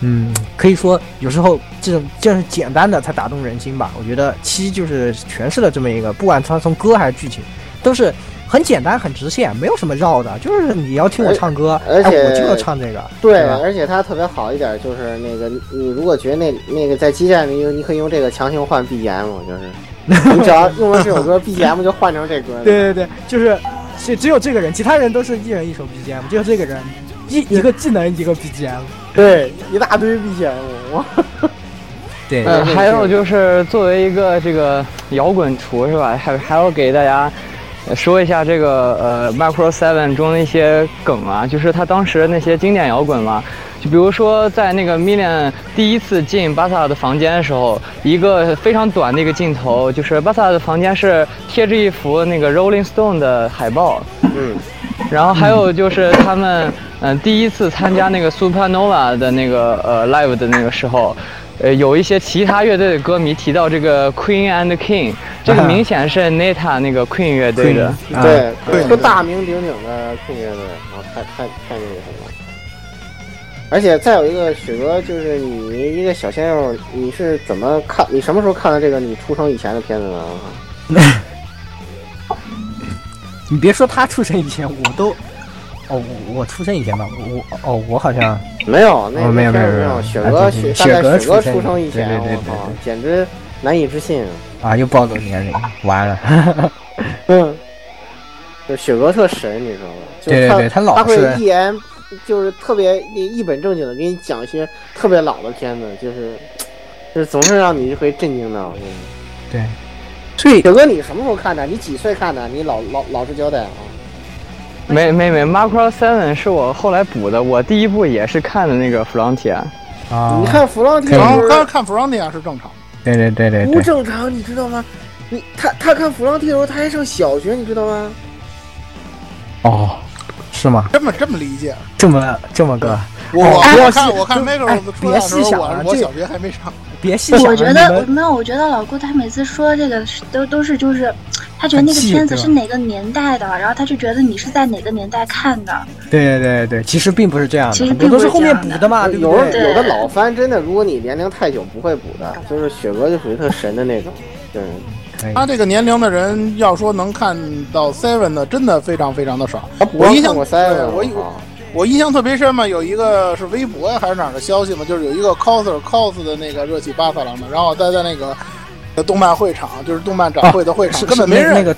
Speaker 9: 嗯，可以说有时候这种就是简单的才打动人心吧。我觉得七就是诠释了这么一个，不管它从歌还是剧情，都是很简单、很直线，没有什么绕的。就是你要听我唱歌，
Speaker 3: 而且、
Speaker 9: 哎、我就要唱这个。
Speaker 3: 对，而且它特别好一点，就是那个你如果觉得那那个在基站里，你可以用这个强行换 BGM，就是你只要用了这首歌，BGM 就换成这歌。
Speaker 9: 对对对，就是只只有这个人，其他人都是一人一首 BGM，只有这个人一一个技能一个 BGM。
Speaker 3: 对，一大堆 BGM，哇！
Speaker 9: 对，
Speaker 11: 呃，还有就是作为一个这个摇滚厨是吧？还还要给大家说一下这个呃 Micro Seven 中的一些梗啊，就是他当时那些经典摇滚嘛，就比如说在那个 Million 第一次进巴萨的房间的时候，一个非常短的一个镜头，就是巴萨的房间是贴着一幅那个 Rolling Stone 的海报，
Speaker 3: 嗯。
Speaker 11: 然后还有就是他们嗯、呃、第一次参加那个 Supernova 的那个呃 live 的那个时候，呃有一些其他乐队的歌迷提到这个 Queen and King，这个明显是 Neta 那个 Queen 乐队的，
Speaker 3: 对，一个大名鼎鼎的 Queen 乐队，啊，太太太那个什么。而且再有一个雪哥，就是你一个小鲜肉，你是怎么看？你什么时候看的这个你出生以前的片子呢？
Speaker 9: 你别说他出生以前，我都，哦，我出生以前吧，我哦，我好像
Speaker 3: 没有，那
Speaker 9: 哦、没有没有
Speaker 3: 没
Speaker 9: 有，
Speaker 3: 雪哥雪
Speaker 9: 雪
Speaker 3: 哥
Speaker 9: 出
Speaker 3: 出生以前，
Speaker 9: 对对对对，
Speaker 3: 简直难以置信
Speaker 9: 啊！又暴露年龄，完了。
Speaker 3: 嗯，就雪哥特神，你知道吗？
Speaker 9: 对对对，
Speaker 3: 他
Speaker 9: 老
Speaker 3: 他会一言就是特别一本正经的给你讲一些特别老的片子，就是就是总是让你会震惊到。
Speaker 9: 对。所以，
Speaker 3: 雪哥，你什么时候看的？你几岁看的？你老老老实交代啊！
Speaker 11: 没没没，Macro Seven 是我后来补的，我第一部也是看的那个 Frontier。
Speaker 9: 啊，
Speaker 3: 你看 Frontier，
Speaker 6: 刚刚看 Frontier 是正常。
Speaker 9: 对对对对
Speaker 3: 不正常，你知道吗？你他他看 Frontier 的时候，他还上小学，你知道吗？
Speaker 9: 哦，是吗？
Speaker 6: 这么这么理解？
Speaker 9: 这么这么个？
Speaker 6: 我我看我看 Macro 出
Speaker 9: 别细想了，
Speaker 6: 我小学还没上。
Speaker 9: 别细想。
Speaker 7: 我觉得没有，我觉得老顾他每次说这个都都是就是，他觉得那个片子是哪个年代的，然后他就觉得你是在哪个年代看的。
Speaker 9: 对对对对，其实并不是这样的，
Speaker 7: 其实
Speaker 9: 都是后面补的嘛？
Speaker 3: 有有的老番真的，如果你年龄太久不会补的，就是雪哥就属于特神的那种。对，
Speaker 6: 他这个年龄的人要说能看到 Seven 的，真的非常非常的少。我印象
Speaker 3: 我 Seven，
Speaker 6: 我我印象特别深嘛，有一个是微博呀还是哪儿的消息嘛，就是有一个 coser cos 的那个热气巴萨郎的，然后待在那个动漫会场，就是动漫展会的会场，
Speaker 9: 是
Speaker 6: 根本没人。
Speaker 9: 那个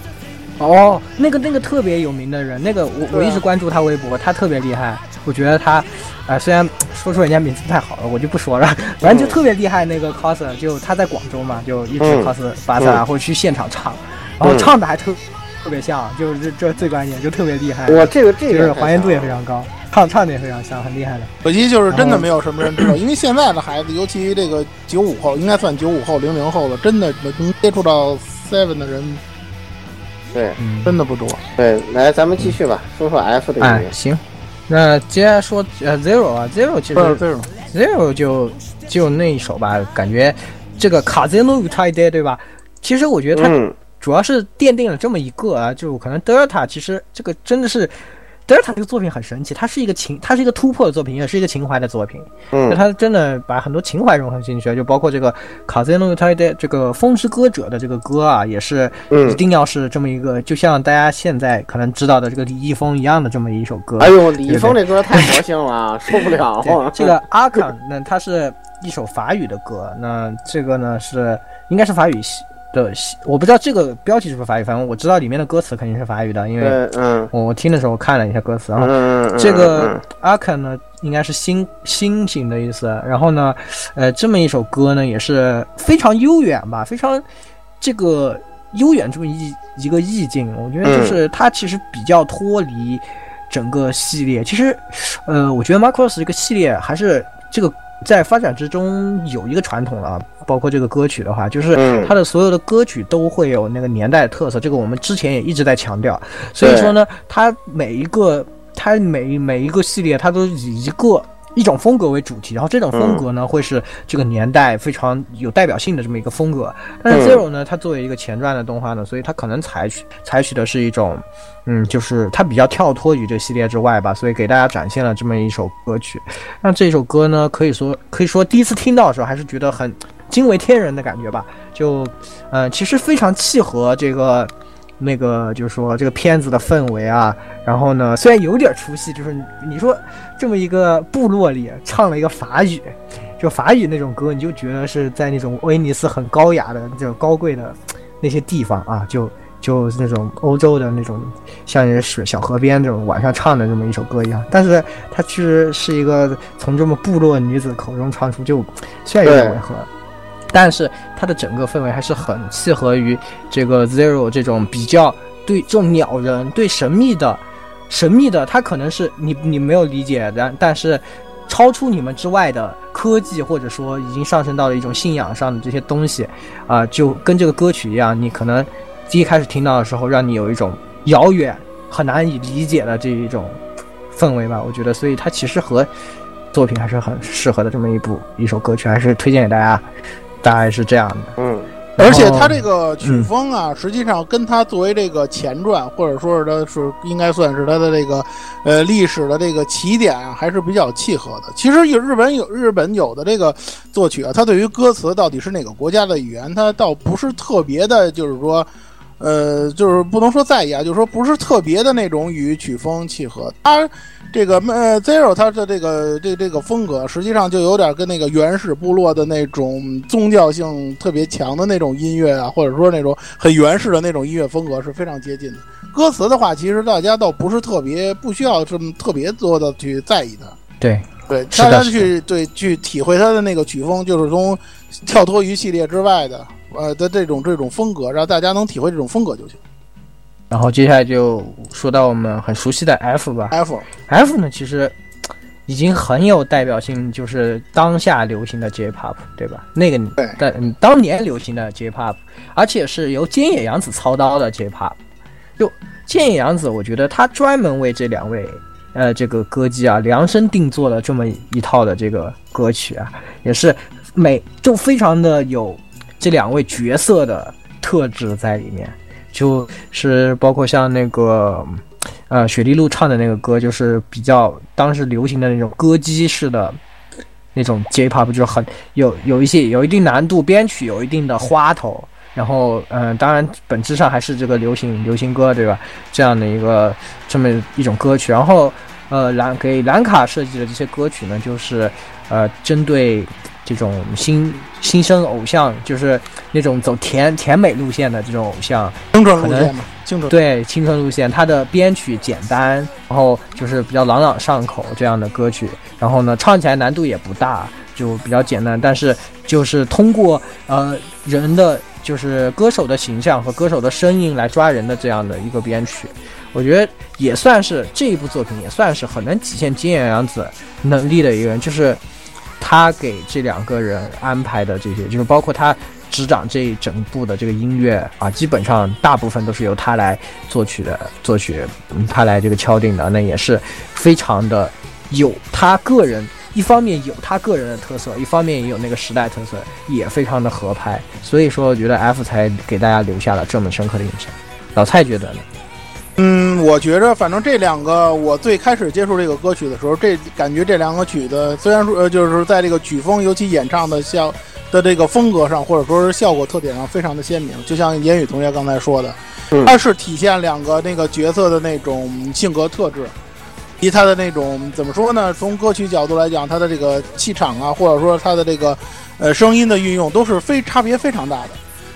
Speaker 9: 哦，那个那个特别有名的人，那个我我一直关注他微博，他特别厉害。我觉得他，呃，虽然说出人家名字不太好了，我就不说了，反正就特别厉害。那个 coser 就他在广州嘛，就一直 cos 巴萨拉，或者去现场唱，然后唱的还特特别像，就是这最关键，就特别厉害。
Speaker 3: 哇，这个这个
Speaker 9: 就是还原度也非常高。唱唱的也非常像，很厉害的。
Speaker 6: 可惜就是真的没有什么人知道，因为现在的孩子，尤其这个九五后，应该算九五后、零零后了，真的能接触到 Seven 的人，
Speaker 3: 对，
Speaker 6: 真的不多。
Speaker 3: 对，来，咱们继续吧，说说 F 的音乐。
Speaker 9: 哎，行，那接下来说呃 Zero 啊，Zero 其实
Speaker 6: Zero
Speaker 9: Zero 就就那一首吧，感觉这个卡泽诺与泰德对吧？其实我觉得它主要是奠定了这么一个啊，就可能 Delta 其实这个真的是。德尔塔这个作品很神奇，它是一个情，它是一个突破的作品，也是一个情怀的作品。
Speaker 3: 嗯，
Speaker 9: 它真的把很多情怀融合进去，就包括这个卡泽诺泰的这个《风之歌者》的这个歌啊，也是一定要是这么一个，就像大家现在可能知道的这个李易峰一样的这么一首歌。
Speaker 3: 哎呦，李易峰这歌太魔性了，受不了。
Speaker 9: 这个阿肯，那它是一首法语的歌，那这个呢是应该是法语系。的，我不知道这个标题是不是法语，反正我知道里面的歌词肯定是法语的，因为
Speaker 3: 嗯，
Speaker 9: 我听的时候看了一下歌词，然后
Speaker 3: 嗯
Speaker 9: 这个阿肯呢应该是星星星的意思，然后呢，呃，这么一首歌呢也是非常悠远吧，非常这个悠远这么一一个意境，我觉得就是它其实比较脱离整个系列，其实，呃，我觉得 Macross 这个系列还是这个。在发展之中有一个传统了，包括这个歌曲的话，就是它的所有的歌曲都会有那个年代特色，这个我们之前也一直在强调。所以说呢，它每一个它每每一个系列，它都以一个。一种风格为主题，然后这种风格呢，会是这个年代非常有代表性的这么一个风格。但是 Zero 呢，它作为一个前传的动画呢，所以它可能采取采取的是一种，嗯，就是它比较跳脱于这个系列之外吧，所以给大家展现了这么一首歌曲。那这首歌呢，可以说可以说第一次听到的时候，还是觉得很惊为天人的感觉吧。就，呃，其实非常契合这个。那个就是说这个片子的氛围啊，然后呢，虽然有点出戏，就是你说这么一个部落里唱了一个法语，就法语那种歌，你就觉得是在那种威尼斯很高雅的这种高贵的那些地方啊，就就那种欧洲的那种像水小河边这种晚上唱的这么一首歌一样。但是它其实是一个从这么部落女子口中唱出，就虽然有点违和。但是它的整个氛围还是很契合于这个 Zero 这种比较对这种鸟人对神秘的神秘的，它可能是你你没有理解，但但是超出你们之外的科技，或者说已经上升到了一种信仰上的这些东西，啊，就跟这个歌曲一样，你可能一开始听到的时候，让你有一种遥远很难以理解的这一种氛围吧。我觉得，所以它其实和作品还是很适合的这么一部一首歌曲，还是推荐给大家。大概是这样的，
Speaker 3: 嗯，
Speaker 6: 而且他这个曲风啊，实际上跟他作为这个前传，或者说是他是应该算是他的这个呃历史的这个起点啊，还是比较契合的。其实有日本有日本有的这个作曲啊，它对于歌词到底是哪个国家的语言，它倒不是特别的，就是说。呃，就是不能说在意啊，就是说不是特别的那种与曲风契合。它这个呃，Zero 他的这个这这个风格，实际上就有点跟那个原始部落的那种宗教性特别强的那种音乐啊，或者说那种很原始的那种音乐风格是非常接近的。歌词的话，其实大家倒不是特别不需要这么特别多的去在意它。
Speaker 9: 对
Speaker 6: 对，大家去对去体会它的那个曲风，就是从跳脱于系列之外的。呃的这种这种风格，让大家能体会这种风格就行。
Speaker 9: 然后接下来就说到我们很熟悉的 F 吧。
Speaker 6: F
Speaker 9: F 呢，其实已经很有代表性，就是当下流行的 J-pop，对吧？那个但当年流行的 J-pop，而且是由菅野洋子操刀的 J-pop。就菅野洋子，我觉得他专门为这两位呃这个歌姬啊量身定做了这么一套的这个歌曲啊，也是每就非常的有。这两位角色的特质在里面，就是包括像那个，呃，雪莉露唱的那个歌，就是比较当时流行的那种歌姬式的那种 J-pop，就是很有有一些有一定难度，编曲有一定的花头，然后，嗯，当然本质上还是这个流行流行歌，对吧？这样的一个这么一种歌曲，然后，呃，兰给兰卡设计的这些歌曲呢，就是呃，针对。这种新新生偶像，就是那种走甜甜美路线的这种偶像，
Speaker 6: 青春路线嘛，青春
Speaker 9: 对青春路线，它的编曲简单，然后就是比较朗朗上口这样的歌曲，然后呢，唱起来难度也不大，就比较简单，但是就是通过呃人的就是歌手的形象和歌手的声音来抓人的这样的一个编曲，我觉得也算是这一部作品也算是很能体现金野洋子能力的一个人，就是。他给这两个人安排的这些，就是包括他执掌这一整部的这个音乐啊，基本上大部分都是由他来作曲的，作曲他来这个敲定的，那也是非常的有他个人，一方面有他个人的特色，一方面也有那个时代特色，也非常的合拍，所以说我觉得 F 才给大家留下了这么深刻的印象。老蔡觉得呢？
Speaker 6: 嗯，我觉着反正这两个，我最开始接触这个歌曲的时候，这感觉这两个曲子虽然说呃，就是在这个曲风，尤其演唱的效的这个风格上，或者说是效果特点上，非常的鲜明。就像言语同学刚才说的，它是体现两个那个角色的那种性格特质，以他的那种怎么说呢？从歌曲角度来讲，他的这个气场啊，或者说他的这个呃声音的运用，都是非差别非常大的。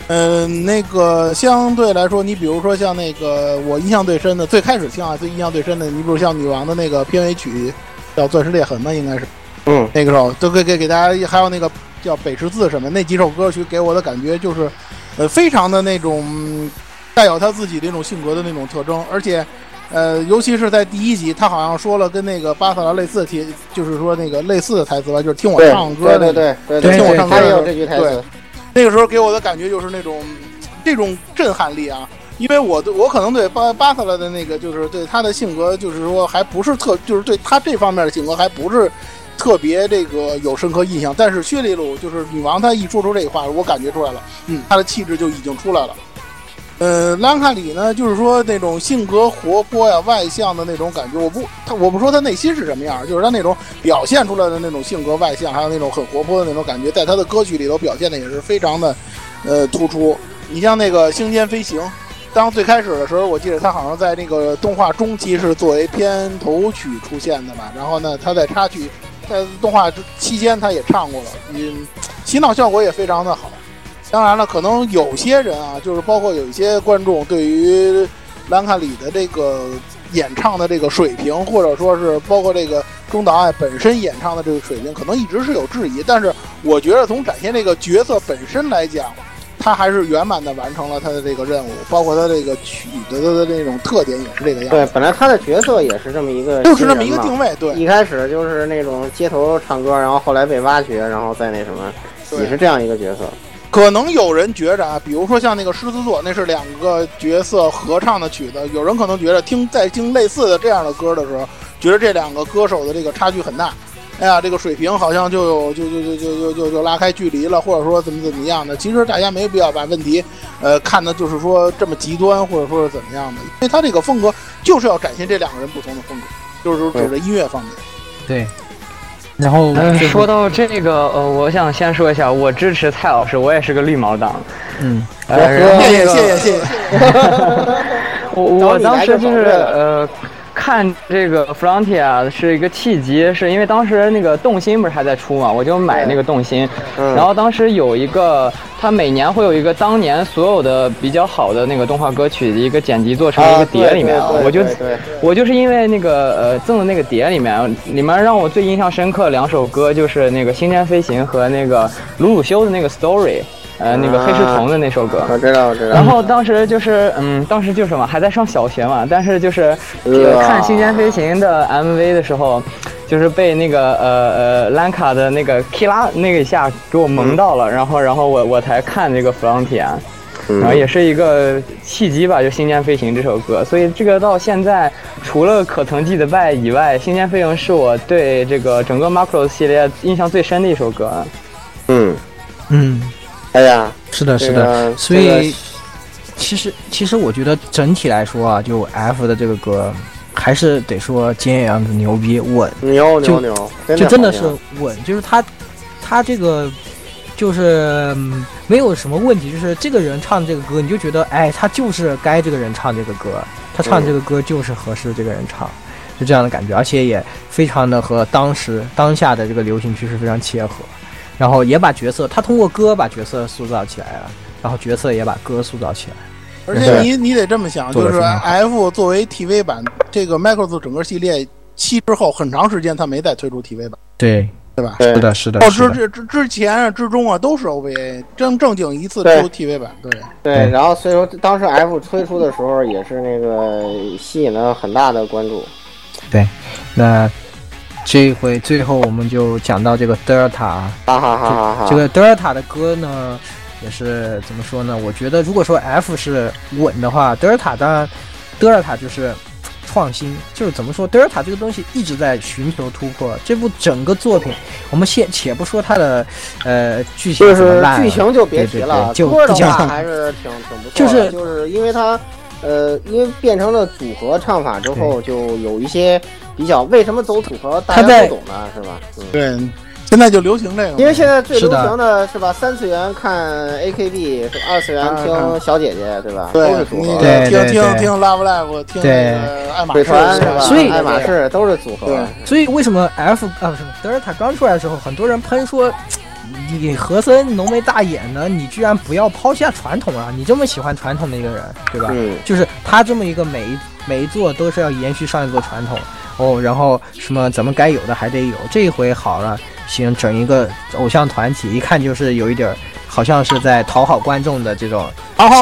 Speaker 6: 嗯，那个相对来说，你比如说像那个我印象最深的，最开始听啊，最印象最深的，你比如像女王的那个片尾曲，叫《钻石裂痕》吧，应该是，
Speaker 3: 嗯，
Speaker 6: 那个时候都给给给大家，还有那个叫《北十字》什么，那几首歌曲给我的感觉就是，呃，非常的那种带有他自己那种性格的那种特征，而且，呃，尤其是在第一集，他好像说了跟那个巴萨拉类似的题，就是说那个类似的台词吧，就是听我唱歌
Speaker 3: 对对对
Speaker 6: 对，听我唱歌
Speaker 3: 也有这句台词。
Speaker 6: 那个时候给我的感觉就是那种这种震撼力啊。因为我对我可能对巴巴特勒的那个，就是对他的性格，就是说还不是特，就是对他这方面的性格还不是特别这个有深刻印象。但是薛利路就是女王，她一说出这话，我感觉出来了，嗯，她的气质就已经出来了。呃，兰卡里呢，就是说那种性格活泼呀、外向的那种感觉，我不他我不说他内心是什么样，就是他那种表现出来的那种性格外向，还有那种很活泼的那种感觉，在他的歌曲里头表现的也是非常的呃突出。你像那个《星间飞行》。当最开始的时候，我记得他好像在那个动画中期是作为片头曲出现的吧。然后呢，他在插曲在动画期间他也唱过了，嗯，洗脑效果也非常的好。当然了，可能有些人啊，就是包括有一些观众对于兰卡里的这个演唱的这个水平，或者说是包括这个中岛爱本身演唱的这个水平，可能一直是有质疑。但是我觉得从展现这个角色本身来讲，他还是圆满的完成了他的这个任务，包括他这个曲子的那种特点也是这个样子。
Speaker 3: 对，本来他的角色也是这么一个，
Speaker 6: 就是这么一个定位。对，
Speaker 3: 一开始就是那种街头唱歌，然后后来被挖掘，然后再那什么，也是这样一个角色。
Speaker 6: 可能有人觉着啊，比如说像那个狮子座，那是两个角色合唱的曲子。有人可能觉着听，在听类似的这样的歌的时候，觉得这两个歌手的这个差距很大。哎呀，这个水平好像就有就就就就就就拉开距离了，或者说怎么怎么样的。其实大家没必要把问题呃看的就是说这么极端，或者说是怎么样的，因为他这个风格就是要展现这两个人不同的风格，就是指着音乐方面
Speaker 9: 对。然后
Speaker 11: 说到这个，呃，我想先说一下，我支持蔡老师，我也是个绿毛党。
Speaker 9: 嗯。
Speaker 6: 谢谢谢谢谢谢。
Speaker 11: 我我当时就是呃。看这个 Frontier 是一个契机，是因为当时那个动心不是还在出嘛，我就买那个动心。然后当时有一个，它每年会有一个当年所有的比较好的那个动画歌曲的一个剪辑做成一个碟里面，我就我就是因为那个呃赠的那个碟里面，里面让我最印象深刻两首歌就是那个星间飞行和那个鲁鲁修的那个 Story。呃，那个黑石瞳的那首歌，
Speaker 3: 我知道，我知道。
Speaker 11: 然后当时就是，嗯，当时就什么，还在上小学嘛。但是就是看《星间飞行》的 MV 的时候，就是被那个呃呃兰卡的那个 Kira 那个一下给我萌到了。然后，然后我我才看这个《弗朗提安》，然后也是一个契机吧，就《星间飞行》这首歌。所以这个到现在，除了可曾记得拜以外，《星间飞行》是我对这个整个 Macross 系列印象最深的一首歌。
Speaker 3: 嗯
Speaker 9: 嗯。
Speaker 3: 哎呀，
Speaker 9: 是的，是的，所以其实其实我觉得整体来说啊，就 F 的这个歌还是得说金阳子牛逼稳，
Speaker 3: 牛牛牛，
Speaker 9: 就真的是稳，就是他他这个就是没有什么问题，就是这个人唱这个歌，你就觉得哎，他就是该这个人唱这个歌，他唱这个歌就是合适这个人唱，就这样的感觉，而且也非常的和当时当下的这个流行趋势非常切合。然后也把角色，他通过歌把角色塑造起来了，然后角色也把歌塑造起来。
Speaker 6: 而且你你得这么想，就是 F 作为 TV 版，这个 Micros 整个系列七之后很长时间他没再推出 TV 版，
Speaker 9: 对
Speaker 6: 对吧？
Speaker 9: 是的，是的。
Speaker 6: 哦，之之之之前啊之中啊都是 OVA，正正经一次出 TV 版，对
Speaker 3: 对。然后所以说当时 F 推出的时候也是那个吸引了很大的关注。
Speaker 9: 对，那。这一回最后我们就讲到这个德尔塔，这个德尔塔的歌呢，也是怎么说呢？我觉得如果说 F 是稳的话，德尔塔当然，德尔塔就是创新，就是怎么说？德尔塔这个东西一直在寻求突破。这部整个作品，我们先且不说它的呃剧情
Speaker 3: 怎么烂，剧情就别提
Speaker 9: 了，
Speaker 3: 歌的话还是挺挺不错。就是就是因为它呃，因为变成了组合唱法之后，就有一些。比较为什么走组合大家不懂呢？是吧？
Speaker 6: 对，现在就流行这个。
Speaker 3: 因为现在最流行的是吧？三次元看 AKB，二次元听小姐姐，对吧？
Speaker 6: 都
Speaker 3: 是组合。
Speaker 9: 对
Speaker 6: 听听听 Love Live，听爱马仕，
Speaker 9: 所以
Speaker 3: 爱马仕都是组合。
Speaker 9: 所以为什么 F 啊不是德尔塔刚出来的时候，很多人喷说你和森浓眉大眼呢，你居然不要抛下传统啊！你这么喜欢传统的一个人，对吧？
Speaker 3: 嗯。
Speaker 9: 就是他这么一个每一每一座都是要延续上一座传统。哦，然后什么咱们该有的还得有，这一回好了，行，整一个偶像团体，一看就是有一点儿，好像是在讨好观众的这种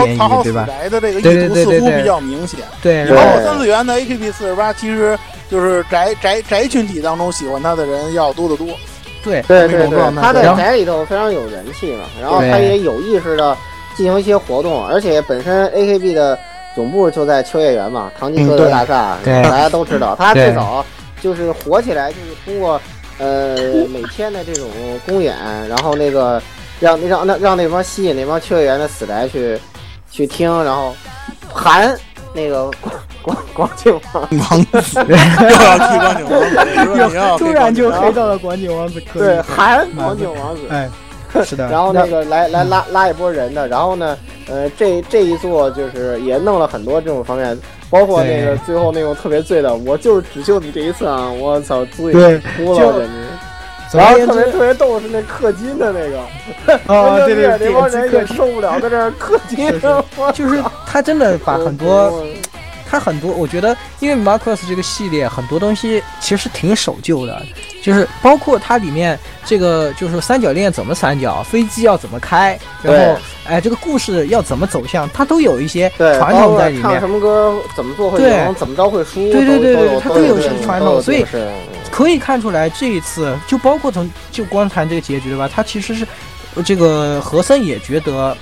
Speaker 9: 嫌疑，对吧？
Speaker 6: 来的这个意图似乎比较明显。
Speaker 9: 对，
Speaker 6: 然后三次元的 AKB 四十八，其实就是宅宅宅群体当中喜欢他的人要多得多。
Speaker 9: 对
Speaker 3: 对对对，他在宅里头非常有人气嘛，然后他也有意识的进行一些活动，而且本身 AKB 的总部就在秋叶原嘛，唐吉诃德大厦，大家都知道，他最早就是火起来就是通过呃每天的这种公演，然后那个让让让让那帮吸引那帮秋叶原的死宅去去听，然后喊那个。广广景王子又
Speaker 6: 要提广景王子，
Speaker 9: 突然就黑到了广景王子。
Speaker 3: 对，喊广景王子。
Speaker 9: 哎，是的。
Speaker 3: 然后那个来来拉拉一波人的，然后呢，呃，这这一座就是也弄了很多这种方面，包括那个最后那种特别醉的，我就是只救你这一次啊！我操，醉哭了，简直。然后特别特别逗是那氪金的那个，
Speaker 9: 啊对对
Speaker 3: 对，那帮人也受不了在这氪金，
Speaker 9: 就是他真的把很多。它很多，我觉得，因为 Marcus 这个系列很多东西其实挺守旧的，就是包括它里面这个就是三角恋怎么三角，飞机要怎么开，然后哎这个故事要怎么走向，它都有一些传统在里面。
Speaker 3: 唱什么歌怎么做会赢，怎么着会输，
Speaker 9: 对对对对，它
Speaker 3: 都
Speaker 9: 有些传统，所以可以看出来这一次就包括从就光谈这个结局对吧？它其实是这个和森也觉得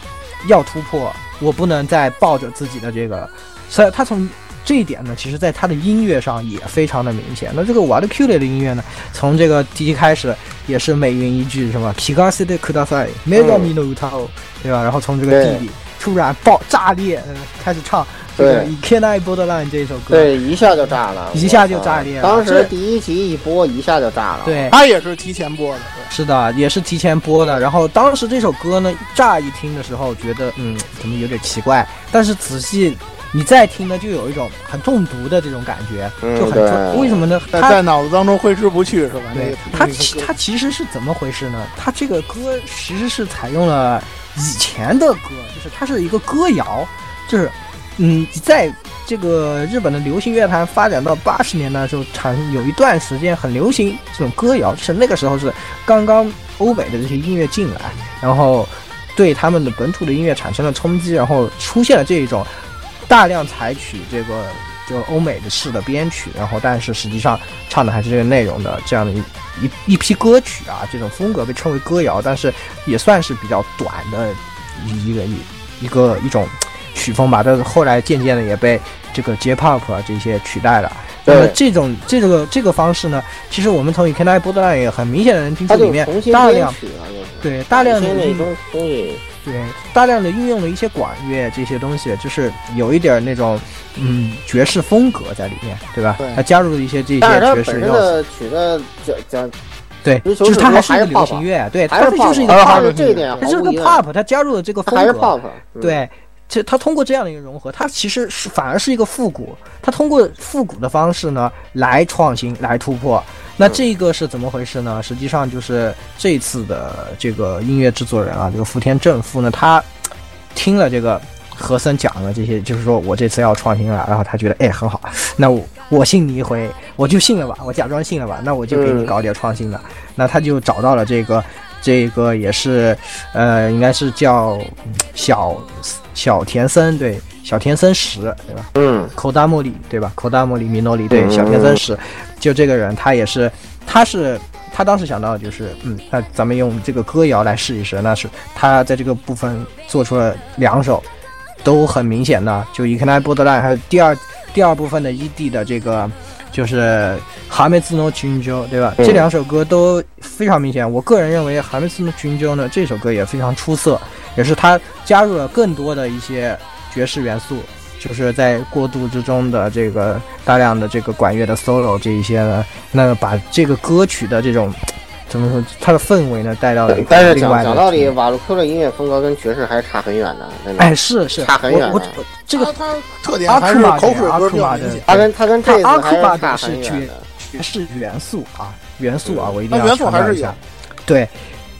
Speaker 9: 要突破，我不能再抱着自己的这个，所以他从。这一点呢，其实在他的音乐上也非常的明显。那这个瓦的 Q 类的音乐呢，从这个第一开始也是美云一句什么 “Kigase de Kudasai Mega Mino Utao”，对吧？然后从这个地里突然爆炸裂，开始唱这个《Can I Borderline》这首歌，
Speaker 3: 对，一下就炸了，
Speaker 9: 一下就炸裂。
Speaker 3: 当时第一集一播，一下就炸了。
Speaker 9: 对，
Speaker 6: 他也是提前播的，
Speaker 9: 是的，也是提前播的。然后当时这首歌呢，乍一听的时候觉得，嗯，怎么有点奇怪？但是仔细。你再听呢，就有一种很中毒的这种感觉，就很为什么呢？
Speaker 6: 他在脑子当中挥之不去，是吧？
Speaker 9: 对，他他其实是怎么回事呢？他这个歌其实是采用了以前的歌，就是它是一个歌谣，就是嗯，在这个日本的流行乐坛发展到八十年代的时候，产有一段时间很流行这种歌谣，是那个时候是刚刚欧美的这些音乐进来，然后对他们的本土的音乐产生了冲击，然后出现了这一种。大量采取这个就欧美的式的编曲，然后但是实际上唱的还是这个内容的这样的一一一批歌曲啊，这种风格被称为歌谣，但是也算是比较短的一一个一一个一种曲风吧。但是后来渐渐的也被这个 J-pop 啊这些取代了。那么这种这个这个方式呢，其实我们从《Can I b o r 也很明显的能听出里面大量对大量的
Speaker 3: 东西。
Speaker 9: 对，大量的运用了一些管乐这些东西，就是有一点那种嗯爵士风格在里面，对吧？
Speaker 3: 对，
Speaker 9: 他加入了一些这些爵士要
Speaker 3: 素。曲的讲讲，
Speaker 9: 对，就是它还是一个流行乐，对，它就是一个
Speaker 3: pop，这一点
Speaker 9: 它是个 pop，它加入了这个风格，
Speaker 3: 还是 pop，
Speaker 9: 对。这它通过这样的一个融合，它其实是反而是一个复古。它通过复古的方式呢来创新、来突破。那这个是怎么回事呢？实际上就是这次的这个音乐制作人啊，这个福田正夫呢，他听了这个和森讲了这些，就是说我这次要创新了，然后他觉得哎很好，那我我信你一回，我就信了吧，我假装信了吧，那我就给你搞点创新的。那他就找到了这个。这个也是，呃，应该是叫小小田森，对，小田森石，对吧？
Speaker 3: 嗯，
Speaker 9: 口大莫里，对吧？口大莫里米诺里，对，小田森石，就这个人，他也是，他是他当时想到就是，嗯，那咱们用这个歌谣来试一试，那是他在这个部分做出了两首，都很明显的，就《伊克奈波德兰》还有第二第二部分的 ED 的这个。就是《哈梅兹诺群鸠》，对吧？这两首歌都非常明显。我个人认为，《哈梅兹诺群鸠》呢，这首歌也非常出色，也是他加入了更多的一些爵士元素，就是在过渡之中的这个大量的这个管乐的 solo 这一些呢，那把这个歌曲的这种。怎么说？它的氛围呢，带到了。
Speaker 3: 但是讲讲道理，瓦鲁科的音乐风格跟爵士还是差很远的。
Speaker 9: 哎，是是，
Speaker 3: 差很远。
Speaker 9: 我这个
Speaker 6: 他特点还是口水歌比较明显。
Speaker 3: 他跟他跟这次还
Speaker 9: 是
Speaker 3: 差很远
Speaker 9: 的。爵士元素啊，元素啊，我一定要
Speaker 6: 元素还是有。
Speaker 9: 对，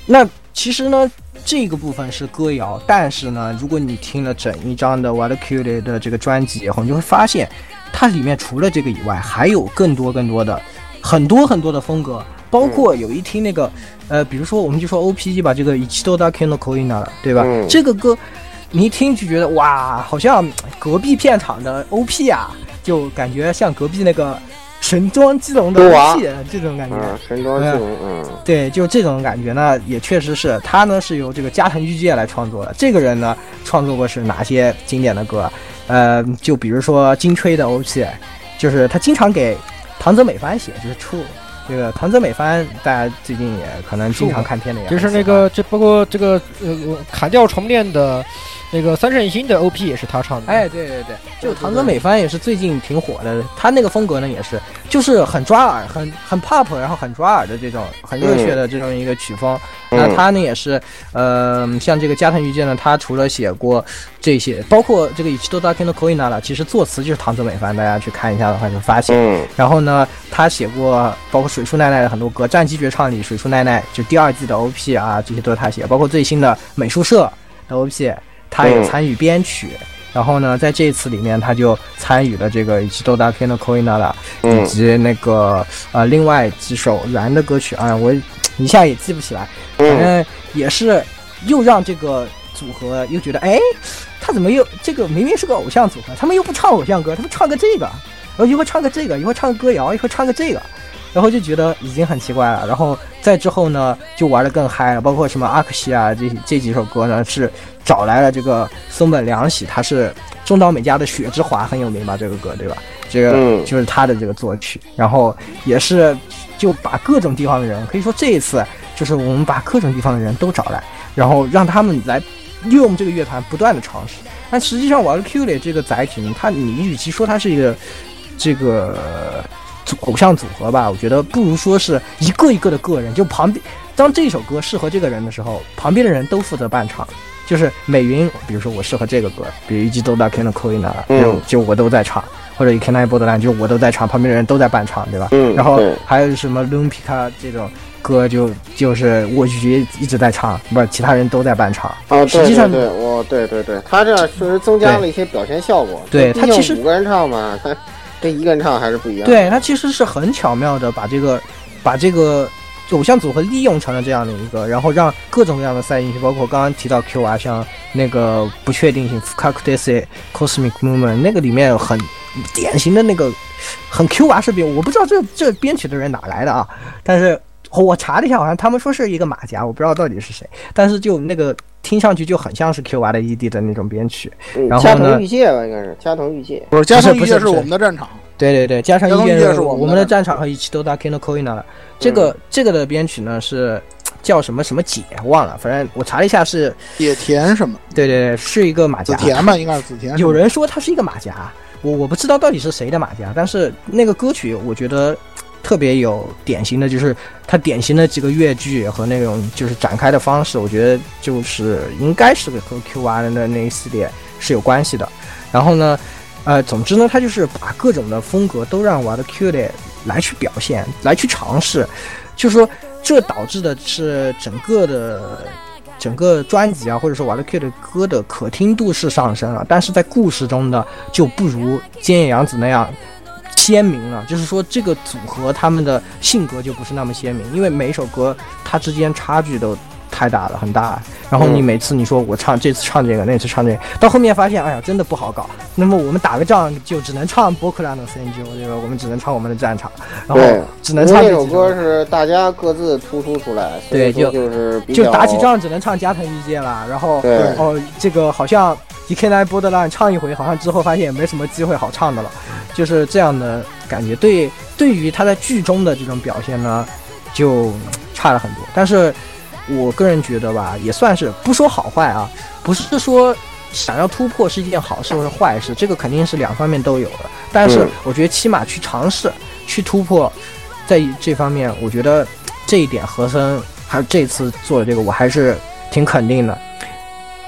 Speaker 9: 那其实呢，这个部分是歌谣，但是呢，如果你听了整一张的 Wild c u t e 的这个专辑以后，你就会发现，它里面除了这个以外，还有更多更多的很多很多的风格。包括有一听那个，呃，比如说我们就说 O P G 吧，这个一起都打 Kano Koina 对吧？这个歌你一听就觉得哇，好像隔壁片场的 O P 啊，就感觉像隔壁那个神装基隆的武器这种感觉。
Speaker 3: 神装基隆，嗯，
Speaker 9: 对，就这种感觉呢，也确实是他呢是由这个加藤裕介来创作的。这个人呢，创作过是哪些经典的歌？呃，就比如说金吹的 OP，就是他经常给唐泽美帆写，就是出。这个唐泽美帆，大家最近也可能经常看片的呀。
Speaker 4: 就是那个，这包括这个呃砍掉重练的，那个三圣星的 OP 也是他唱的。
Speaker 9: 哎，对对对，就唐泽美帆也是最近挺火的。他那个风格呢，也是就是很抓耳，很很 pop，然后很抓耳的这种很热血的这种一个曲风。那他呢也是，呃，像这个加藤裕介呢，他除了写过这些，包括这个《以七多大天的 Koina》了，其实作词就是唐泽美帆，大家去看一下的话就发现。然后呢，他写过包括水树奈奈的很多歌，《战机绝唱》里水树奈奈就第二季的 OP 啊，这些都是他写，包括最新的美术社的 OP，他也参与编曲。然后呢，在这一次里面，他就参与了这个《以及豆大片的 Koina》了，以及那个呃另外几首燃的歌曲啊，我。一下也记不起来，反正也是又让这个组合又觉得，哎，他怎么又这个明明是个偶像组合，他们又不唱偶像歌，他们唱个这个，然后一会唱个这个，一会唱个歌谣，一会唱个这个，然后就觉得已经很奇怪了。然后再之后呢，就玩的更嗨了，包括什么阿克西啊这这几首歌呢，是找来了这个松本凉喜，他是中岛美嘉的《雪之华》很有名吧？这个歌对吧？这个就是他的这个作曲，然后也是。就把各种地方的人，可以说这一次就是我们把各种地方的人都找来，然后让他们来利用这个乐团不断的尝试。但实际上，玩 Q 里这个载体呢，它你与其说它是一个这个偶像组合吧，我觉得不如说是一个一个的个人。就旁边，当这首歌适合这个人的时候，旁边的人都负责伴唱。就是美云，比如说我适合这个歌，比如一季都大 Ken 的 Queen 啊，就就我都在唱。或者《Can I b o r d l a n 就我都在唱，旁边的人都在伴唱，对吧？
Speaker 3: 嗯。
Speaker 9: 然后还有什么《Lun Pika》这种歌，就就是我觉一直在唱，不是其他人都在伴唱。
Speaker 3: 啊，
Speaker 9: 实际上
Speaker 3: 对，我对对对，他这样确实增加了一些表现效果。
Speaker 9: 对他其实
Speaker 3: 五个人唱嘛，他跟一个人唱还是不一样。
Speaker 9: 对他其实是很巧妙的把这个把这个偶像组合利用成了这样的一个，然后让各种各样的赛音，包括刚刚提到 Q 啊，像那个不确定性 f k a k d e s Cosmic Movement 那个里面很。典型的那个很 Q 娃视频，我不知道这这编曲的人哪来的啊？但是我查了一下，好像他们说是一个马甲，我不知道到底是谁。但是就那个听上去就很像是 Q R 的 ED 的那种编曲。然后呢？加
Speaker 3: 藤玉介吧，应该是加藤玉介。
Speaker 6: 不是加藤玉介是我们的战场。
Speaker 9: 对对对，加藤玉
Speaker 6: 介是
Speaker 9: 我们的战场和一起都打 Kino Koina 了。这个这个的编曲呢是叫什么什么姐忘了，反正我查了一下是
Speaker 6: 野田什么？
Speaker 9: 对对对，是一个马甲。
Speaker 6: 子田吧，应该是子田。
Speaker 9: 有人说他是一个马甲。我我不知道到底是谁的马甲，但是那个歌曲我觉得特别有典型的，就是它典型的几个乐句和那种就是展开的方式，我觉得就是应该是和 Q R 的那一系列是有关系的。然后呢，呃，总之呢，它就是把各种的风格都让玩的 Q 的来去表现，来去尝试，就是说这导致的是整个的。整个专辑啊，或者说瓦勒 Q 的歌的可听度是上升了，但是在故事中呢，就不如菅野洋子那样鲜明了。就是说，这个组合他们的性格就不是那么鲜明，因为每一首歌它之间差距都。太大了，很大。然后你每次你说我唱这次唱这个，那次唱这个，到后面发现，哎呀，真的不好搞。那么我们打个仗就只能唱波克兰的 CNG，对吧？我们只能唱我们的战场，然后只能唱
Speaker 3: 这首歌是大家各自突出出来，
Speaker 9: 对，就
Speaker 3: 就是
Speaker 9: 就打起仗只能唱加藤一介了。然后哦，这个好像 DK 波德兰唱一回，好像之后发现也没什么机会好唱的了，就是这样的感觉。对，对于他在剧中的这种表现呢，就差了很多。但是。我个人觉得吧，也算是不说好坏啊，不是说想要突破是一件好事或者坏事，这个肯定是两方面都有的。但是我觉得起码去尝试、去突破，在这方面，我觉得这一点和森还有这次做的这个，我还是挺肯定的。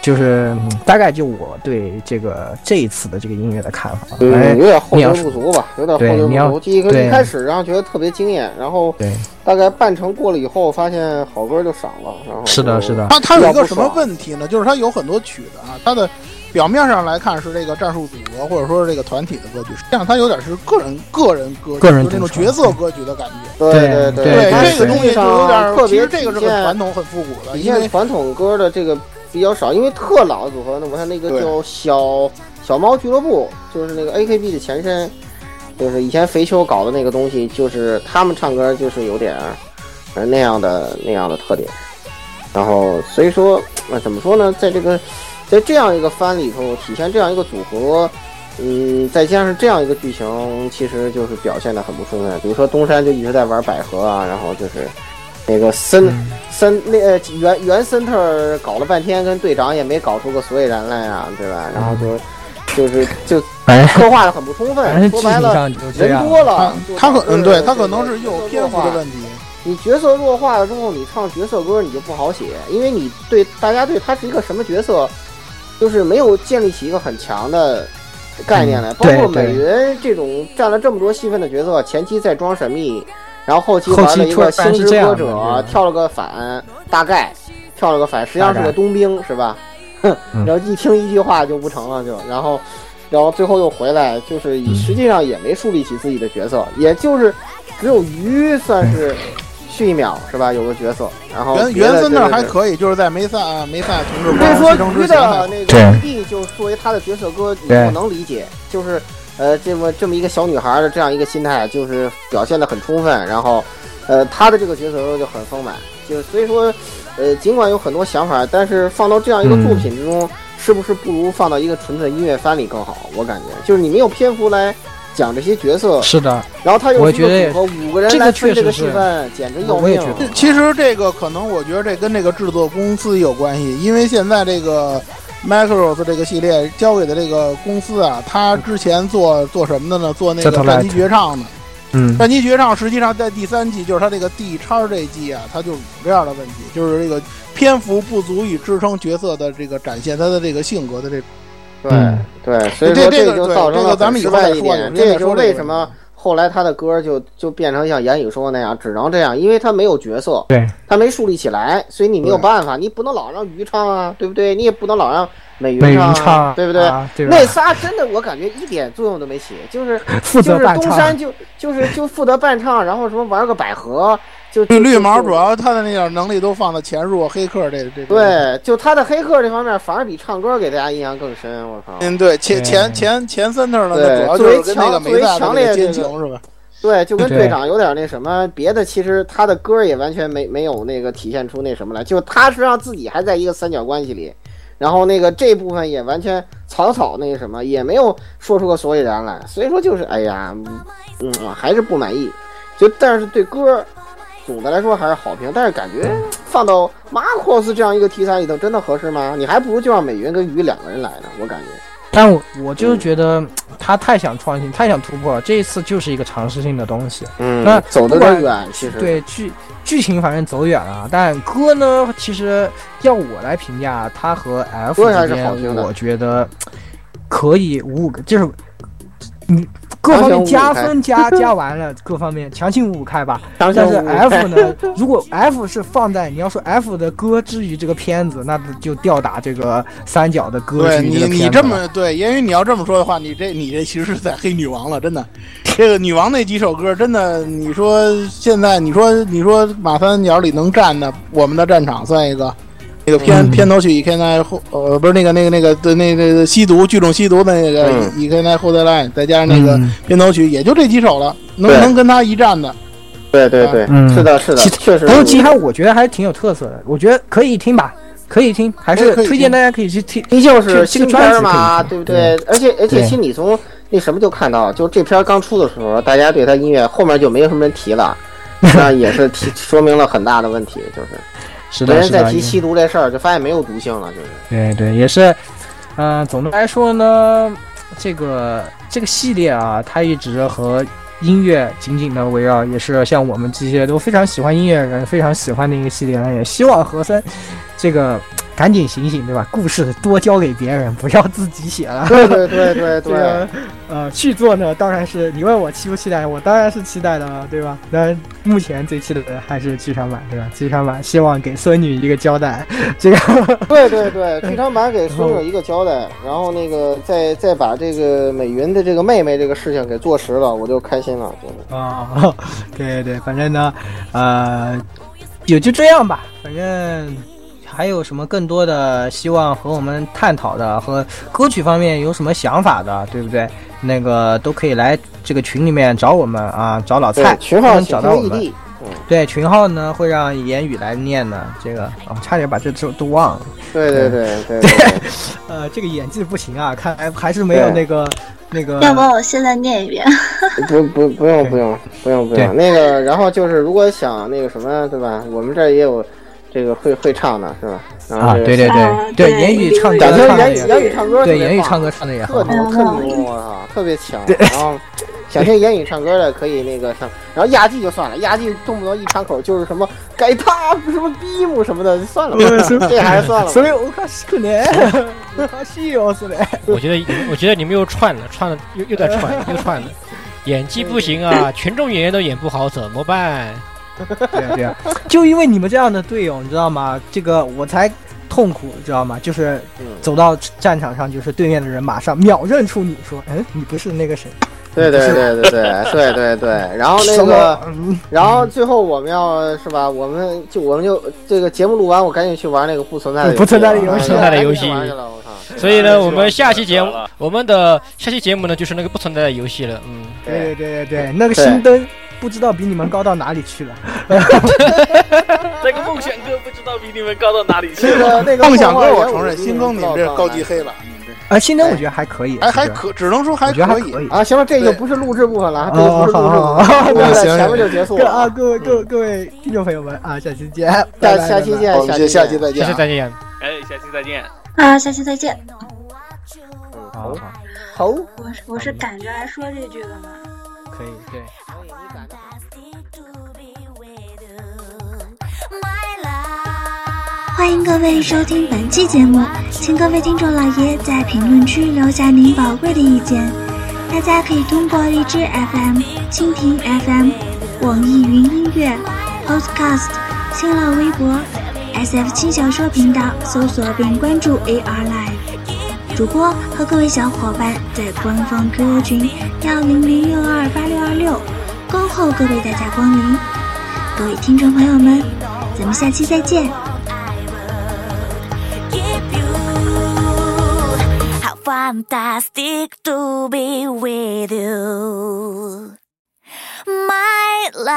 Speaker 9: 就是大概就我对这个这一次的这个音乐的看法，
Speaker 3: 嗯，有点后劲不足吧，有点后劲不足。第一个一开始然后觉得特别惊艳，然后
Speaker 9: 对，
Speaker 3: 大概半程过了以后，发现好歌就少了。然后
Speaker 9: 是的，是的。
Speaker 6: 它它有一个什么问题呢？就是它有很多曲子啊，它的表面上来看是这个战术组合或者说是这个团体的歌曲，实际上它有点是个人个人歌，
Speaker 9: 个人
Speaker 6: 那种角色歌曲的感觉。
Speaker 3: 对对
Speaker 9: 对，
Speaker 6: 这个东西就有点
Speaker 3: 特别，
Speaker 6: 这个是很传统、很复古的，
Speaker 3: 因为传统歌的这个。比较少，因为特老的组合呢，我看那个叫小小猫俱乐部，就是那个 A K B 的前身，就是以前肥秋搞的那个东西，就是他们唱歌就是有点呃那样的那样的特点。然后所以说，呃，怎么说呢，在这个在这样一个番里头体现这样一个组合，嗯，再加上这样一个剧情，其实就是表现的很不充分。比如说东山就一直在玩百合啊，然后就是那个森森那呃原原森特搞了半天，跟队长也没搞出个所以然来啊，对吧？然后就。就是就刻画的很不充分，说白了人多了，
Speaker 6: 他可嗯对他可能是有篇幅的问题。
Speaker 3: 你角色弱化了之后，你唱角色歌你就不好写，因为你对大家对他是一个什么角色，就是没有建立起一个很强的概念来。包括美云这种占了这么多戏份的角色，前期在装神秘，然后后期玩了一个星之歌者，跳了个反，大概跳了个反，实际上是个冬兵，是吧？哼然后一听一句话就不成了，就然后，然后最后又回来，就是实际上也没树立起自己的角色，也就是只有鱼算是续一秒是吧？有个角色，然后
Speaker 6: 原原森那还可以，就是在梅萨梅萨同志
Speaker 3: 所以说鱼的那个 D 就作为他的角色歌，你不能理解，就是呃这么这么一个小女孩的这样一个心态，就是表现的很充分，然后呃她的这个角色就很丰满，就所以说。呃，尽管有很多想法，但是放到这样一个作品之中，是不是不如放到一个纯粹的音乐番里更好？我感觉就是你没有篇幅来讲这些角色，
Speaker 9: 是的。
Speaker 3: 然后他又
Speaker 9: 是
Speaker 3: 组合五个人来吹这个戏份，简直要命。
Speaker 6: 其实这个可能我觉得这跟这个制作公司有关系，因为现在这个 Macross 这个系列交给的这个公司啊，他之前做做什么的呢？做那个战机绝唱的。
Speaker 9: 嗯，
Speaker 6: 战机绝唱实际上在第三季，就是它这个 D 叉这季啊，它就有这样的问题，就是这个篇幅不足以支撑角色的这个展现他的这个性格的这。
Speaker 3: 对对，所以说
Speaker 6: 这
Speaker 3: 就造成了
Speaker 6: 失
Speaker 3: 败一
Speaker 6: 点。
Speaker 3: 这也是为什么后来他的歌就就变成像言语说的那样，只能这样，因为他没有角色，
Speaker 9: 对，
Speaker 3: 他没树立起来，所以你没有办法，你不能老让鱼唱啊，对不对？你也不能老让。美
Speaker 9: 云
Speaker 3: 唱，对不
Speaker 9: 对？
Speaker 3: 那仨真的，我感觉一点作用都没起，就是就是东山就就是就负责伴唱，然后什么玩个百合，就
Speaker 6: 绿毛主要他的那点能力都放到潜入黑客这这。
Speaker 3: 对，就他的黑客这方面反而比唱歌给大家印象更深。我靠，
Speaker 6: 嗯，对，前前前前三那呢，
Speaker 3: 对，
Speaker 6: 主要就是那个
Speaker 3: 作为强烈
Speaker 6: 奸情是吧？
Speaker 3: 对，就跟队长有点那什么，别的其实他的歌也完全没没有那个体现出那什么来，就他实际上自己还在一个三角关系里。然后那个这部分也完全草草那个什么，也没有说出个所以然来，所以说就是哎呀，嗯，还是不满意。就但是对歌，总的来说还是好评。但是感觉放到马 cos 这样一个题材里头，真的合适吗？你还不如就让美云跟鱼两个人来呢，我感觉。
Speaker 9: 但我我就是觉得他太想创新，太想突破了，这一次就是一个尝试性的东西。
Speaker 3: 嗯，
Speaker 9: 那
Speaker 3: 走得有点远，其实
Speaker 9: 对剧剧情反正走远了，但歌呢，其实要我来评价，他和 F 之间，我觉得可以五五个，就是你。各方面加分加加完了，各方面强行五五开吧。但是 F 呢？如果 F 是放在你要说 F 的歌之于这个片子，那就吊打这个三角的歌
Speaker 6: 之于你你这么对，因为你要这么说的话，你这你这其实是在黑女王了，真的。这个女王那几首歌，真的，你说现在你说你说马三角里能站的，我们的战场算一个。那个片片头曲《一开奈后》呃不是那个那个那个的那个吸毒聚众吸毒的那个《一开奈后再来》，再加上那个片头曲，也就这几首了，能能跟他一战的。
Speaker 3: 对对对，是的，是的，确实。
Speaker 9: 还有其他，我觉得还是挺有特色的，我觉得可以听吧，可以听，还是推荐大家可以去听。
Speaker 3: 毕竟是新片嘛，对不对？而且而且，其实你从那什么就看到，就这片刚出的时候，大家对他音乐后面就没有什么人提了，那也是提 说明了很大的问题，就是。
Speaker 9: 没
Speaker 3: 人再提吸毒这事儿，就发现没有毒性了，就是。
Speaker 9: 对对，也是。嗯，总的来说呢，这个这个系列啊，它一直和音乐紧紧的围绕，也是像我们这些都非常喜欢音乐人非常喜欢的一个系列呢。也希望和森这个。赶紧醒醒，对吧？故事多交给别人，不要自己写了。
Speaker 3: 对对对对对。
Speaker 9: 呃，续作呢，当然是你问我期不期待，我当然是期待的，对吧？那目前最期待的还是剧场版，对吧？剧场版希望给孙女一个交代。这个。
Speaker 3: 对对对，剧场版给孙女一个交代，然后那个再再把这个美云的这个妹妹这个事情给坐实了，我就开心了，真的。
Speaker 9: 啊，对对，反正呢，呃，也就这样吧，反正。还有什么更多的希望和我们探讨的，和歌曲方面有什么想法的，对不对？那个都可以来这个群里面找我们啊，找老蔡，
Speaker 3: 群号
Speaker 9: 找到我们。对，群号呢会让言语来念的，这个哦，差点把这都都忘了。
Speaker 3: 对对对
Speaker 9: 对
Speaker 3: 对，
Speaker 9: 呃，这个演技不行啊，看来还是没有那个那个。
Speaker 12: 要不我现在念一遍？
Speaker 3: 不不不用不用不用不用，那个然后就是如果想那个什么，对吧？我们这也有这个会会唱的是吧？
Speaker 9: 啊，对对对
Speaker 12: 对，
Speaker 9: 言语唱，
Speaker 3: 感觉言语言语唱歌，
Speaker 9: 对言语唱歌唱的也
Speaker 3: 特别特牛，我操，特别强，然后。想听言语唱歌的可以那个上，然后压季就算了，压季动不动一张口就是什么改他什么逼姆什么的，算了吧，这还是算了。
Speaker 9: 所以我看是可能，好戏哦，是的。
Speaker 4: 我觉得，我觉得你们又串了，串了又又在串，又串了。演技不行啊，群众演员都演不好，怎么办？
Speaker 9: 对对啊，就因为你们这样的队友，你知道吗？这个我才痛苦，知道吗？就是走到战场上，就是对面的人马上秒认出你说，嗯，你不是那个谁。
Speaker 3: 对对对对对对对对，然后那个，然后最后我们要是吧，我们就我们就这个节目录完，我赶紧去玩那个不存在的
Speaker 9: 不存在的游戏，
Speaker 4: 不存在的游戏。所以呢，我们下期节目，我们的下期节目呢，就是那个不存在的游戏了。嗯，
Speaker 9: 对对对对，那个新灯不知道比你们高到哪里去了。
Speaker 1: 那个梦想哥不知道比你们高到哪里去了。
Speaker 6: 那个 梦想哥，我承认，新更你这高级黑了。
Speaker 9: 啊，新灯我觉得还可以，
Speaker 6: 还还可，只能说还
Speaker 9: 可
Speaker 6: 以。
Speaker 3: 啊。行了，这就不是录制部分了，这就不是录制部分了，前面就结束了。
Speaker 9: 啊。各位各位各位听众朋友们啊，下期见，
Speaker 3: 下下期见，
Speaker 6: 下期
Speaker 3: 下
Speaker 6: 期再见，
Speaker 4: 下期再见，
Speaker 1: 哎，下期再见。
Speaker 12: 啊，下期再见。
Speaker 9: 好，
Speaker 3: 好，
Speaker 12: 我是我是赶着来说这句的吗？
Speaker 9: 可以，对。
Speaker 12: 欢迎各位收听本期节目，请各位听众老爷在评论区留下您宝贵的意见。大家可以通过荔枝 FM、蜻蜓 FM、网易云音乐、Podcast、新浪微博、SF 轻小说频道搜索并关注 AR Live。主播和各位小伙伴在官方 QQ 群幺零零六二八六二六恭候各位大驾光临。各位听众朋友们，咱们下期再见。fantastic to be with you, my love.